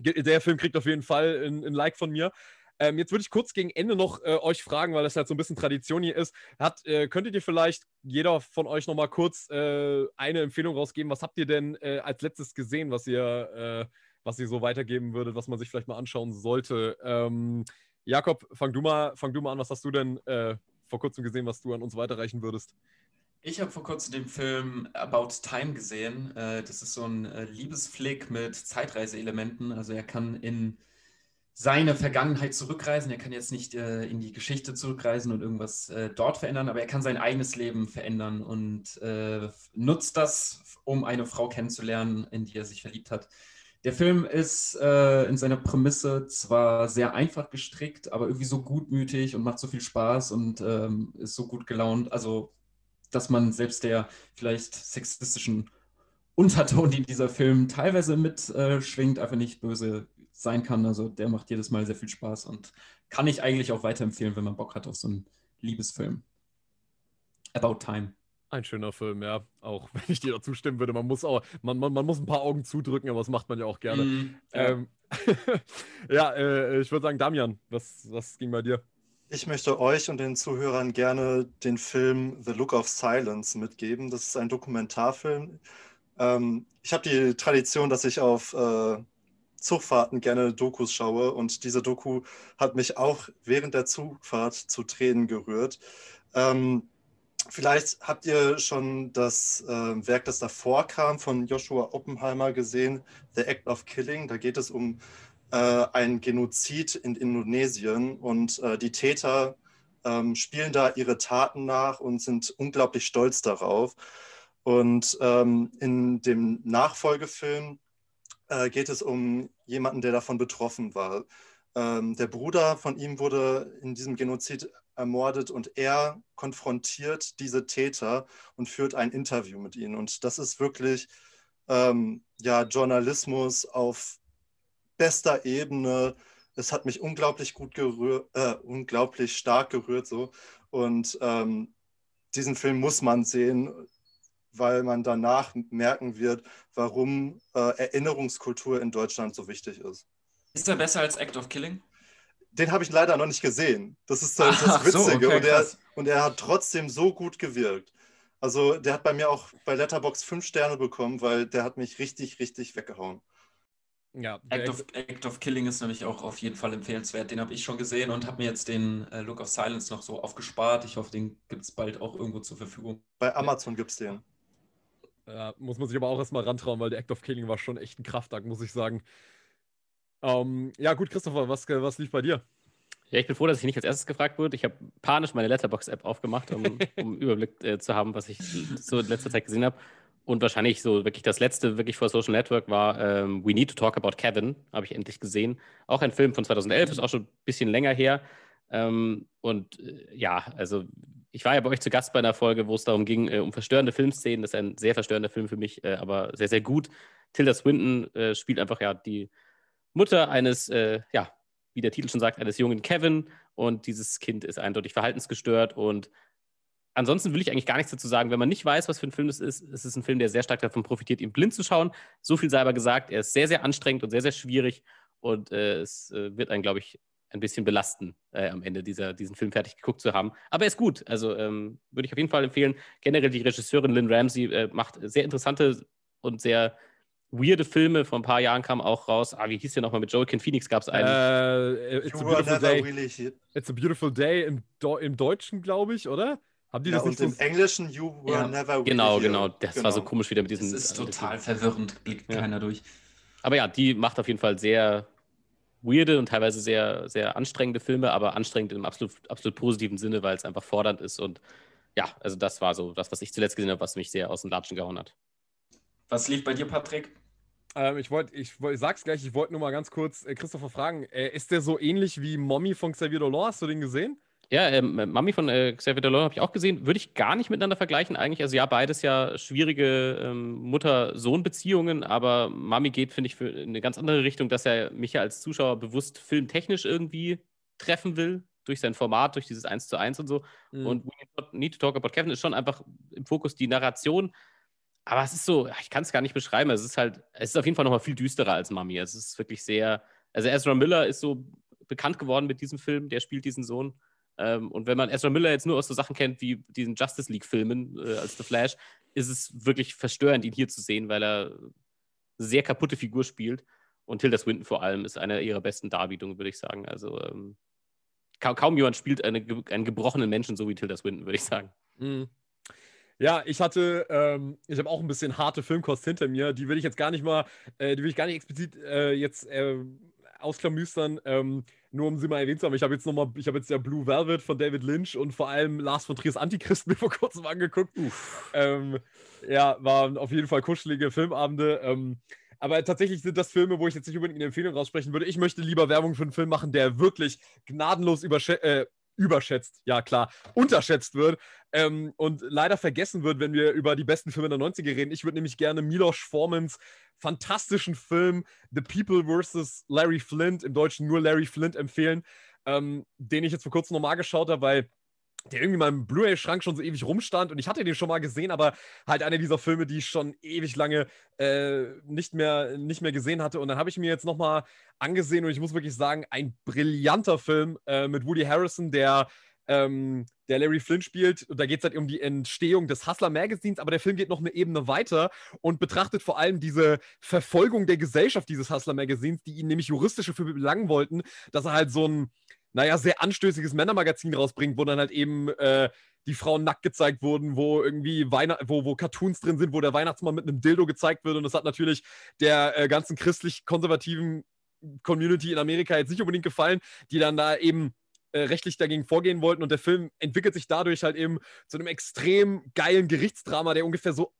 Speaker 1: Der Film kriegt auf jeden Fall ein, ein Like von mir. Ähm, jetzt würde ich kurz gegen Ende noch äh, euch fragen, weil das halt so ein bisschen Tradition hier ist. Hat, äh, könntet ihr vielleicht jeder von euch noch mal kurz äh, eine Empfehlung rausgeben? Was habt ihr denn äh, als letztes gesehen, was ihr, äh, was ihr so weitergeben würdet, was man sich vielleicht mal anschauen sollte? Ähm, Jakob, fang du mal, fang du mal an. Was hast du denn äh, vor kurzem gesehen, was du an uns weiterreichen würdest?
Speaker 4: Ich habe vor kurzem den Film About Time gesehen. Äh, das ist so ein äh, Liebesflick mit Zeitreiseelementen. Also er kann in seine Vergangenheit zurückreisen. Er kann jetzt nicht äh, in die Geschichte zurückreisen und irgendwas dort verändern, aber er kann sein eigenes Leben verändern und nutzt das, um eine Frau kennenzulernen, in die er sich verliebt hat. Der Film ist in seiner Prämisse zwar sehr einfach gestrickt, aber irgendwie so gutmütig und macht so viel Spaß und ähm, ist so gut gelaunt. Also dass man selbst der vielleicht sexistischen Unterton, die dieser Film teilweise mitschwingt, äh, einfach nicht böse sein kann. Also der macht jedes Mal sehr viel Spaß und kann ich eigentlich auch weiterempfehlen, wenn man Bock hat auf so einen Liebesfilm. About Time.
Speaker 1: Ein schöner Film, ja. Auch wenn ich dir dazu stimmen würde, man muss auch, man, man, man muss ein paar Augen zudrücken, aber das macht man ja auch gerne. Mm, ja, ähm, ja äh, ich würde sagen, Damian, was, was ging bei dir?
Speaker 2: Ich möchte euch und den Zuhörern gerne den Film The Look of Silence mitgeben. Das ist ein Dokumentarfilm. Ähm, ich habe die Tradition, dass ich auf äh, Zugfahrten gerne Dokus schaue und diese Doku hat mich auch während der Zugfahrt zu Tränen gerührt. Ähm, vielleicht habt ihr schon das äh, Werk, das davor kam, von Joshua Oppenheimer gesehen, The Act of Killing. Da geht es um äh, ein Genozid in Indonesien und äh, die Täter ähm, spielen da ihre Taten nach und sind unglaublich stolz darauf. Und ähm, in dem Nachfolgefilm äh, geht es um jemanden, der davon betroffen war. Ähm, der Bruder von ihm wurde in diesem Genozid ermordet und er konfrontiert diese Täter und führt ein Interview mit ihnen. Und das ist wirklich ähm, ja, Journalismus auf bester Ebene. Es hat mich unglaublich gut gerührt, äh, unglaublich stark gerührt so. Und ähm, diesen Film muss man sehen, weil man danach merken wird, warum äh, Erinnerungskultur in Deutschland so wichtig ist.
Speaker 5: Ist er besser als Act of Killing?
Speaker 2: Den habe ich leider noch nicht gesehen. Das ist das, das Witzige. So, okay, und, er, und, er, hat trotzdem so gut gewirkt. Also der hat bei mir auch bei Letterbox fünf Sterne bekommen, weil der hat mich richtig, richtig weggehauen.
Speaker 5: Ja, Act of, Act of, Killing ist nämlich auch auf jeden Fall empfehlenswert. Den habe ich schon gesehen und habe mir jetzt den äh, Look of Silence noch so aufgespart. Ich hoffe, den gibt es bald auch irgendwo zur Verfügung.
Speaker 2: Bei Amazon gibt es den.
Speaker 1: Ja, muss man sich aber auch erstmal rantrauen, weil der Act of Killing war schon echt ein Kraftakt, muss ich sagen. Ähm, ja, gut, Christopher, was, was lief bei dir?
Speaker 3: Ja, ich bin froh, dass ich nicht als erstes gefragt wurde. Ich habe panisch meine Letterbox-App aufgemacht, um, um Überblick äh, zu haben, was ich so in letzter Zeit gesehen habe. Und wahrscheinlich so wirklich das letzte, wirklich vor Social Network war ähm, We Need to Talk About Kevin, habe ich endlich gesehen. Auch ein Film von 2011, ist auch schon ein bisschen länger her. Ähm, und äh, ja, also ich war ja bei euch zu Gast bei einer Folge, wo es darum ging, äh, um verstörende Filmszenen. Das ist ein sehr verstörender Film für mich, äh, aber sehr, sehr gut. Tilda Swinton äh, spielt einfach ja die Mutter eines, äh, ja, wie der Titel schon sagt, eines jungen Kevin. Und dieses Kind ist eindeutig verhaltensgestört und ansonsten will ich eigentlich gar nichts dazu sagen. Wenn man nicht weiß, was für ein Film das ist, ist es ein Film, der sehr stark davon profitiert, ihn blind zu schauen. So viel sei aber gesagt, er ist sehr, sehr anstrengend und sehr, sehr schwierig und äh, es äh, wird einen, glaube ich, ein bisschen belasten, äh, am Ende dieser, diesen Film fertig geguckt zu haben. Aber er ist gut. Also ähm, würde ich auf jeden Fall empfehlen. Generell die Regisseurin Lynn Ramsey äh, macht sehr interessante und sehr weirde Filme. Vor ein paar Jahren kam auch raus. Ah, wie hieß der nochmal? Mit Joaquin Phoenix gab es einen.
Speaker 1: Äh, it's, a beautiful day. Really it's a Beautiful Day im, im Deutschen, glaube ich, oder?
Speaker 2: Haben die ja, das nicht und im Englischen You Were ja. Never
Speaker 3: Really Genau, genau. Das genau. war so komisch wieder mit diesen.
Speaker 5: Das ist total verwirrend, blickt ja. keiner durch.
Speaker 3: Aber ja, die macht auf jeden Fall sehr weirde und teilweise sehr, sehr anstrengende Filme, aber anstrengend im absolut, absolut positiven Sinne, weil es einfach fordernd ist. Und ja, also das war so das, was ich zuletzt gesehen habe, was mich sehr aus dem Latschen gehauen hat.
Speaker 5: Was lief bei dir, Patrick?
Speaker 1: Ähm, ich wollte, ich, ich sag's gleich, ich wollte nur mal ganz kurz äh, Christopher fragen, äh, ist der so ähnlich wie Mommy von Xavier Dolan? Hast du den gesehen?
Speaker 3: Ja, ähm, Mami von äh, Xavier Dolan habe ich auch gesehen. Würde ich gar nicht miteinander vergleichen eigentlich. Also ja, beides ja schwierige ähm, Mutter-Sohn-Beziehungen, aber Mami geht, finde ich, für eine ganz andere Richtung, dass er mich ja als Zuschauer bewusst filmtechnisch irgendwie treffen will, durch sein Format, durch dieses 1 zu 1 und so. Mhm. Und We Need to Talk About Kevin ist schon einfach im Fokus die Narration. Aber es ist so, ich kann es gar nicht beschreiben. Es ist halt, es ist auf jeden Fall nochmal viel düsterer als Mami. Es ist wirklich sehr, also Ezra Miller ist so bekannt geworden mit diesem Film, der spielt diesen Sohn. Ähm, und wenn man Ezra Miller jetzt nur aus so Sachen kennt wie diesen Justice League-Filmen äh, als The Flash, ist es wirklich verstörend, ihn hier zu sehen, weil er eine sehr kaputte Figur spielt. Und Tilda Swinton vor allem ist eine ihrer besten Darbietungen, würde ich sagen. Also ähm, kaum, kaum, jemand spielt eine, einen gebrochenen Menschen so wie Tilda Swinton, würde ich sagen.
Speaker 1: Mhm. Ja, ich hatte, ähm, ich habe auch ein bisschen harte Filmkost hinter mir. Die will ich jetzt gar nicht mal, äh, die will ich gar nicht explizit äh, jetzt äh, ausklamüstern. Ähm, nur um sie mal erwähnt zu haben, ich habe jetzt nochmal, ich habe jetzt ja Blue Velvet von David Lynch und vor allem Lars von Triers Antichrist mir vor kurzem angeguckt. Ähm, ja, waren auf jeden Fall kuschelige Filmabende. Ähm, aber tatsächlich sind das Filme, wo ich jetzt nicht unbedingt eine Empfehlung raussprechen würde. Ich möchte lieber Werbung für einen Film machen, der wirklich gnadenlos überschätzt, äh, überschätzt, ja klar, unterschätzt wird ähm, und leider vergessen wird, wenn wir über die besten Filme der 90er reden. Ich würde nämlich gerne Milos Formans fantastischen Film The People vs. Larry Flint, im Deutschen nur Larry Flint, empfehlen, ähm, den ich jetzt vor kurzem nochmal geschaut habe, weil der irgendwie in meinem Blu-ray-Schrank schon so ewig rumstand und ich hatte den schon mal gesehen, aber halt einer dieser Filme, die ich schon ewig lange äh, nicht, mehr, nicht mehr gesehen hatte. Und dann habe ich mir jetzt nochmal angesehen und ich muss wirklich sagen, ein brillanter Film äh, mit Woody Harrison, der ähm, der Larry Flynn spielt. Und da geht es halt um die Entstehung des Hustler Magazins, aber der Film geht noch eine Ebene weiter und betrachtet vor allem diese Verfolgung der Gesellschaft dieses Hustler Magazins, die ihn nämlich juristisch dafür belangen wollten, dass er halt so ein, naja, sehr anstößiges Männermagazin rausbringt, wo dann halt eben äh, die Frauen nackt gezeigt wurden, wo irgendwie Weihnacht wo, wo Cartoons drin sind, wo der Weihnachtsmann mit einem Dildo gezeigt wird. Und das hat natürlich der äh, ganzen christlich-konservativen Community in Amerika jetzt nicht unbedingt gefallen, die dann da eben äh, rechtlich dagegen vorgehen wollten. Und der Film entwickelt sich dadurch halt eben zu einem extrem geilen Gerichtsdrama, der ungefähr so,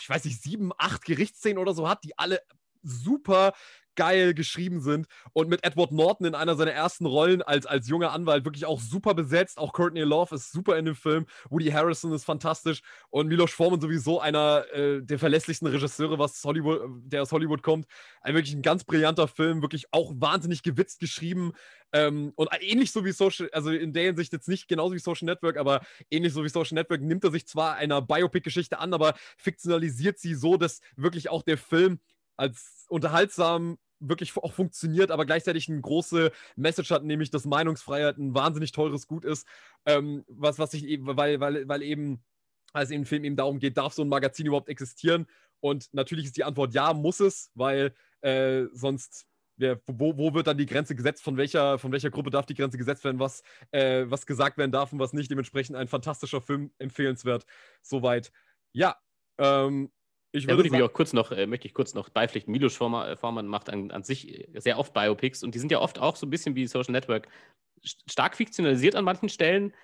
Speaker 1: ich weiß nicht, sieben, acht Gerichtsszenen oder so hat, die alle super geil geschrieben sind und mit Edward Norton in einer seiner ersten Rollen als, als junger Anwalt wirklich auch super besetzt. Auch Courtney Love ist super in dem Film. Woody Harrison ist fantastisch und Milos Forman sowieso einer äh, der verlässlichsten Regisseure, was Hollywood, der aus Hollywood kommt. Ein wirklich ein ganz brillanter Film, wirklich auch wahnsinnig gewitzt geschrieben. Ähm, und ähnlich so wie Social, also in der Hinsicht jetzt nicht genauso wie Social Network, aber ähnlich so wie Social Network nimmt er sich zwar einer Biopic-Geschichte an, aber fiktionalisiert sie so, dass wirklich auch der Film als unterhaltsam wirklich auch funktioniert, aber gleichzeitig eine große Message hat, nämlich dass Meinungsfreiheit ein wahnsinnig teures Gut ist, ähm, was, was ich eben, weil, weil, weil eben, als dem Film eben darum geht, darf so ein Magazin überhaupt existieren? Und natürlich ist die Antwort ja, muss es, weil äh, sonst wer, wo, wo, wird dann die Grenze gesetzt, von welcher, von welcher Gruppe darf die Grenze gesetzt werden, was, äh, was gesagt werden darf und was nicht. Dementsprechend ein fantastischer Film, empfehlenswert. Soweit. Ja, ähm,
Speaker 3: ich würde, ja, würde ich auch kurz noch, äh, möchte ich kurz noch beipflichten. Milos Forman, Forman macht an, an, sich sehr oft Biopics und die sind ja oft auch so ein bisschen wie Social Network stark fiktionalisiert an manchen Stellen,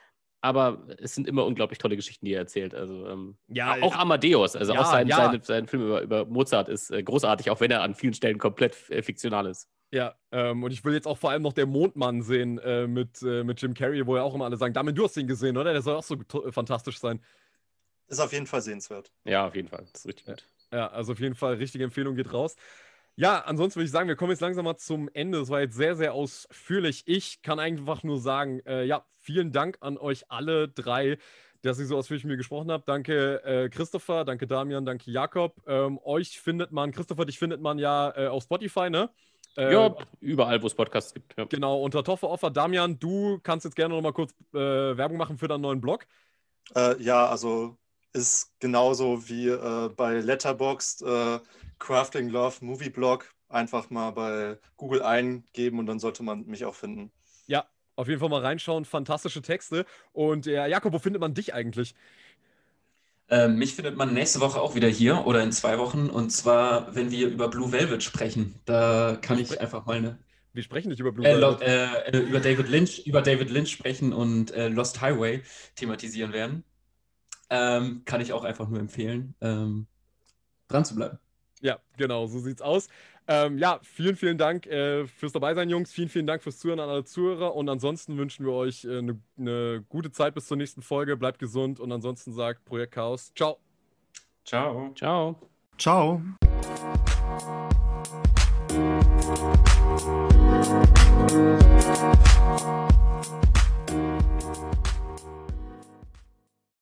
Speaker 3: aber es sind immer unglaublich tolle Geschichten, die er erzählt. Also ähm, ja, auch Amadeus, also ja, auch sein, ja. sein, sein Film über, über Mozart ist äh, großartig, auch wenn er an vielen Stellen komplett äh, fiktional ist.
Speaker 1: Ja, ähm, und ich will jetzt auch vor allem noch der Mondmann sehen äh, mit, äh, mit Jim Carrey, wo ja auch immer alle sagen, Damit, du hast ihn gesehen, oder? Der soll auch so fantastisch sein.
Speaker 2: Ist auf jeden Fall sehenswert.
Speaker 3: Ja, auf jeden Fall. Das ist richtig gut.
Speaker 1: Ja, also auf jeden Fall, richtige Empfehlung geht raus. Ja, ansonsten würde ich sagen, wir kommen jetzt langsam mal zum Ende. Das war jetzt sehr, sehr ausführlich. Ich kann einfach nur sagen, äh, ja, vielen Dank an euch alle drei, dass ihr so ausführlich mit mir gesprochen habt. Danke äh, Christopher, danke Damian, danke Jakob. Ähm, euch findet man, Christopher, dich findet man ja äh, auf Spotify, ne?
Speaker 3: Äh, ja, überall, wo es Podcasts gibt. Ja.
Speaker 1: Genau, unter Toffe Offer. Damian, du kannst jetzt gerne noch mal kurz äh, Werbung machen für deinen neuen Blog.
Speaker 2: Äh, ja, also ist genauso wie äh, bei Letterboxd äh, Crafting Love Movie Blog. Einfach mal bei Google eingeben und dann sollte man mich auch finden.
Speaker 1: Ja, auf jeden Fall mal reinschauen. Fantastische Texte. Und ja, Jakob, wo findet man dich eigentlich?
Speaker 5: Äh, mich findet man nächste Woche auch wieder hier oder in zwei Wochen. Und zwar, wenn wir über Blue Velvet sprechen. Da kann ich einfach mal eine.
Speaker 1: Wir sprechen nicht über Blue
Speaker 5: äh, Velvet. Äh, äh, über David Lynch, über David Lynch sprechen und äh, Lost Highway thematisieren werden. Ähm, kann ich auch einfach nur empfehlen, ähm, dran zu bleiben.
Speaker 1: Ja, genau, so sieht's aus. Ähm, ja, vielen, vielen Dank äh, fürs Dabeisein, Jungs. Vielen, vielen Dank fürs Zuhören an alle Zuhörer. Und ansonsten wünschen wir euch eine äh, ne, ne gute Zeit bis zur nächsten Folge. Bleibt gesund und ansonsten sagt Projekt Chaos. Ciao. Ciao.
Speaker 3: Ciao.
Speaker 5: Ciao.
Speaker 1: Ciao.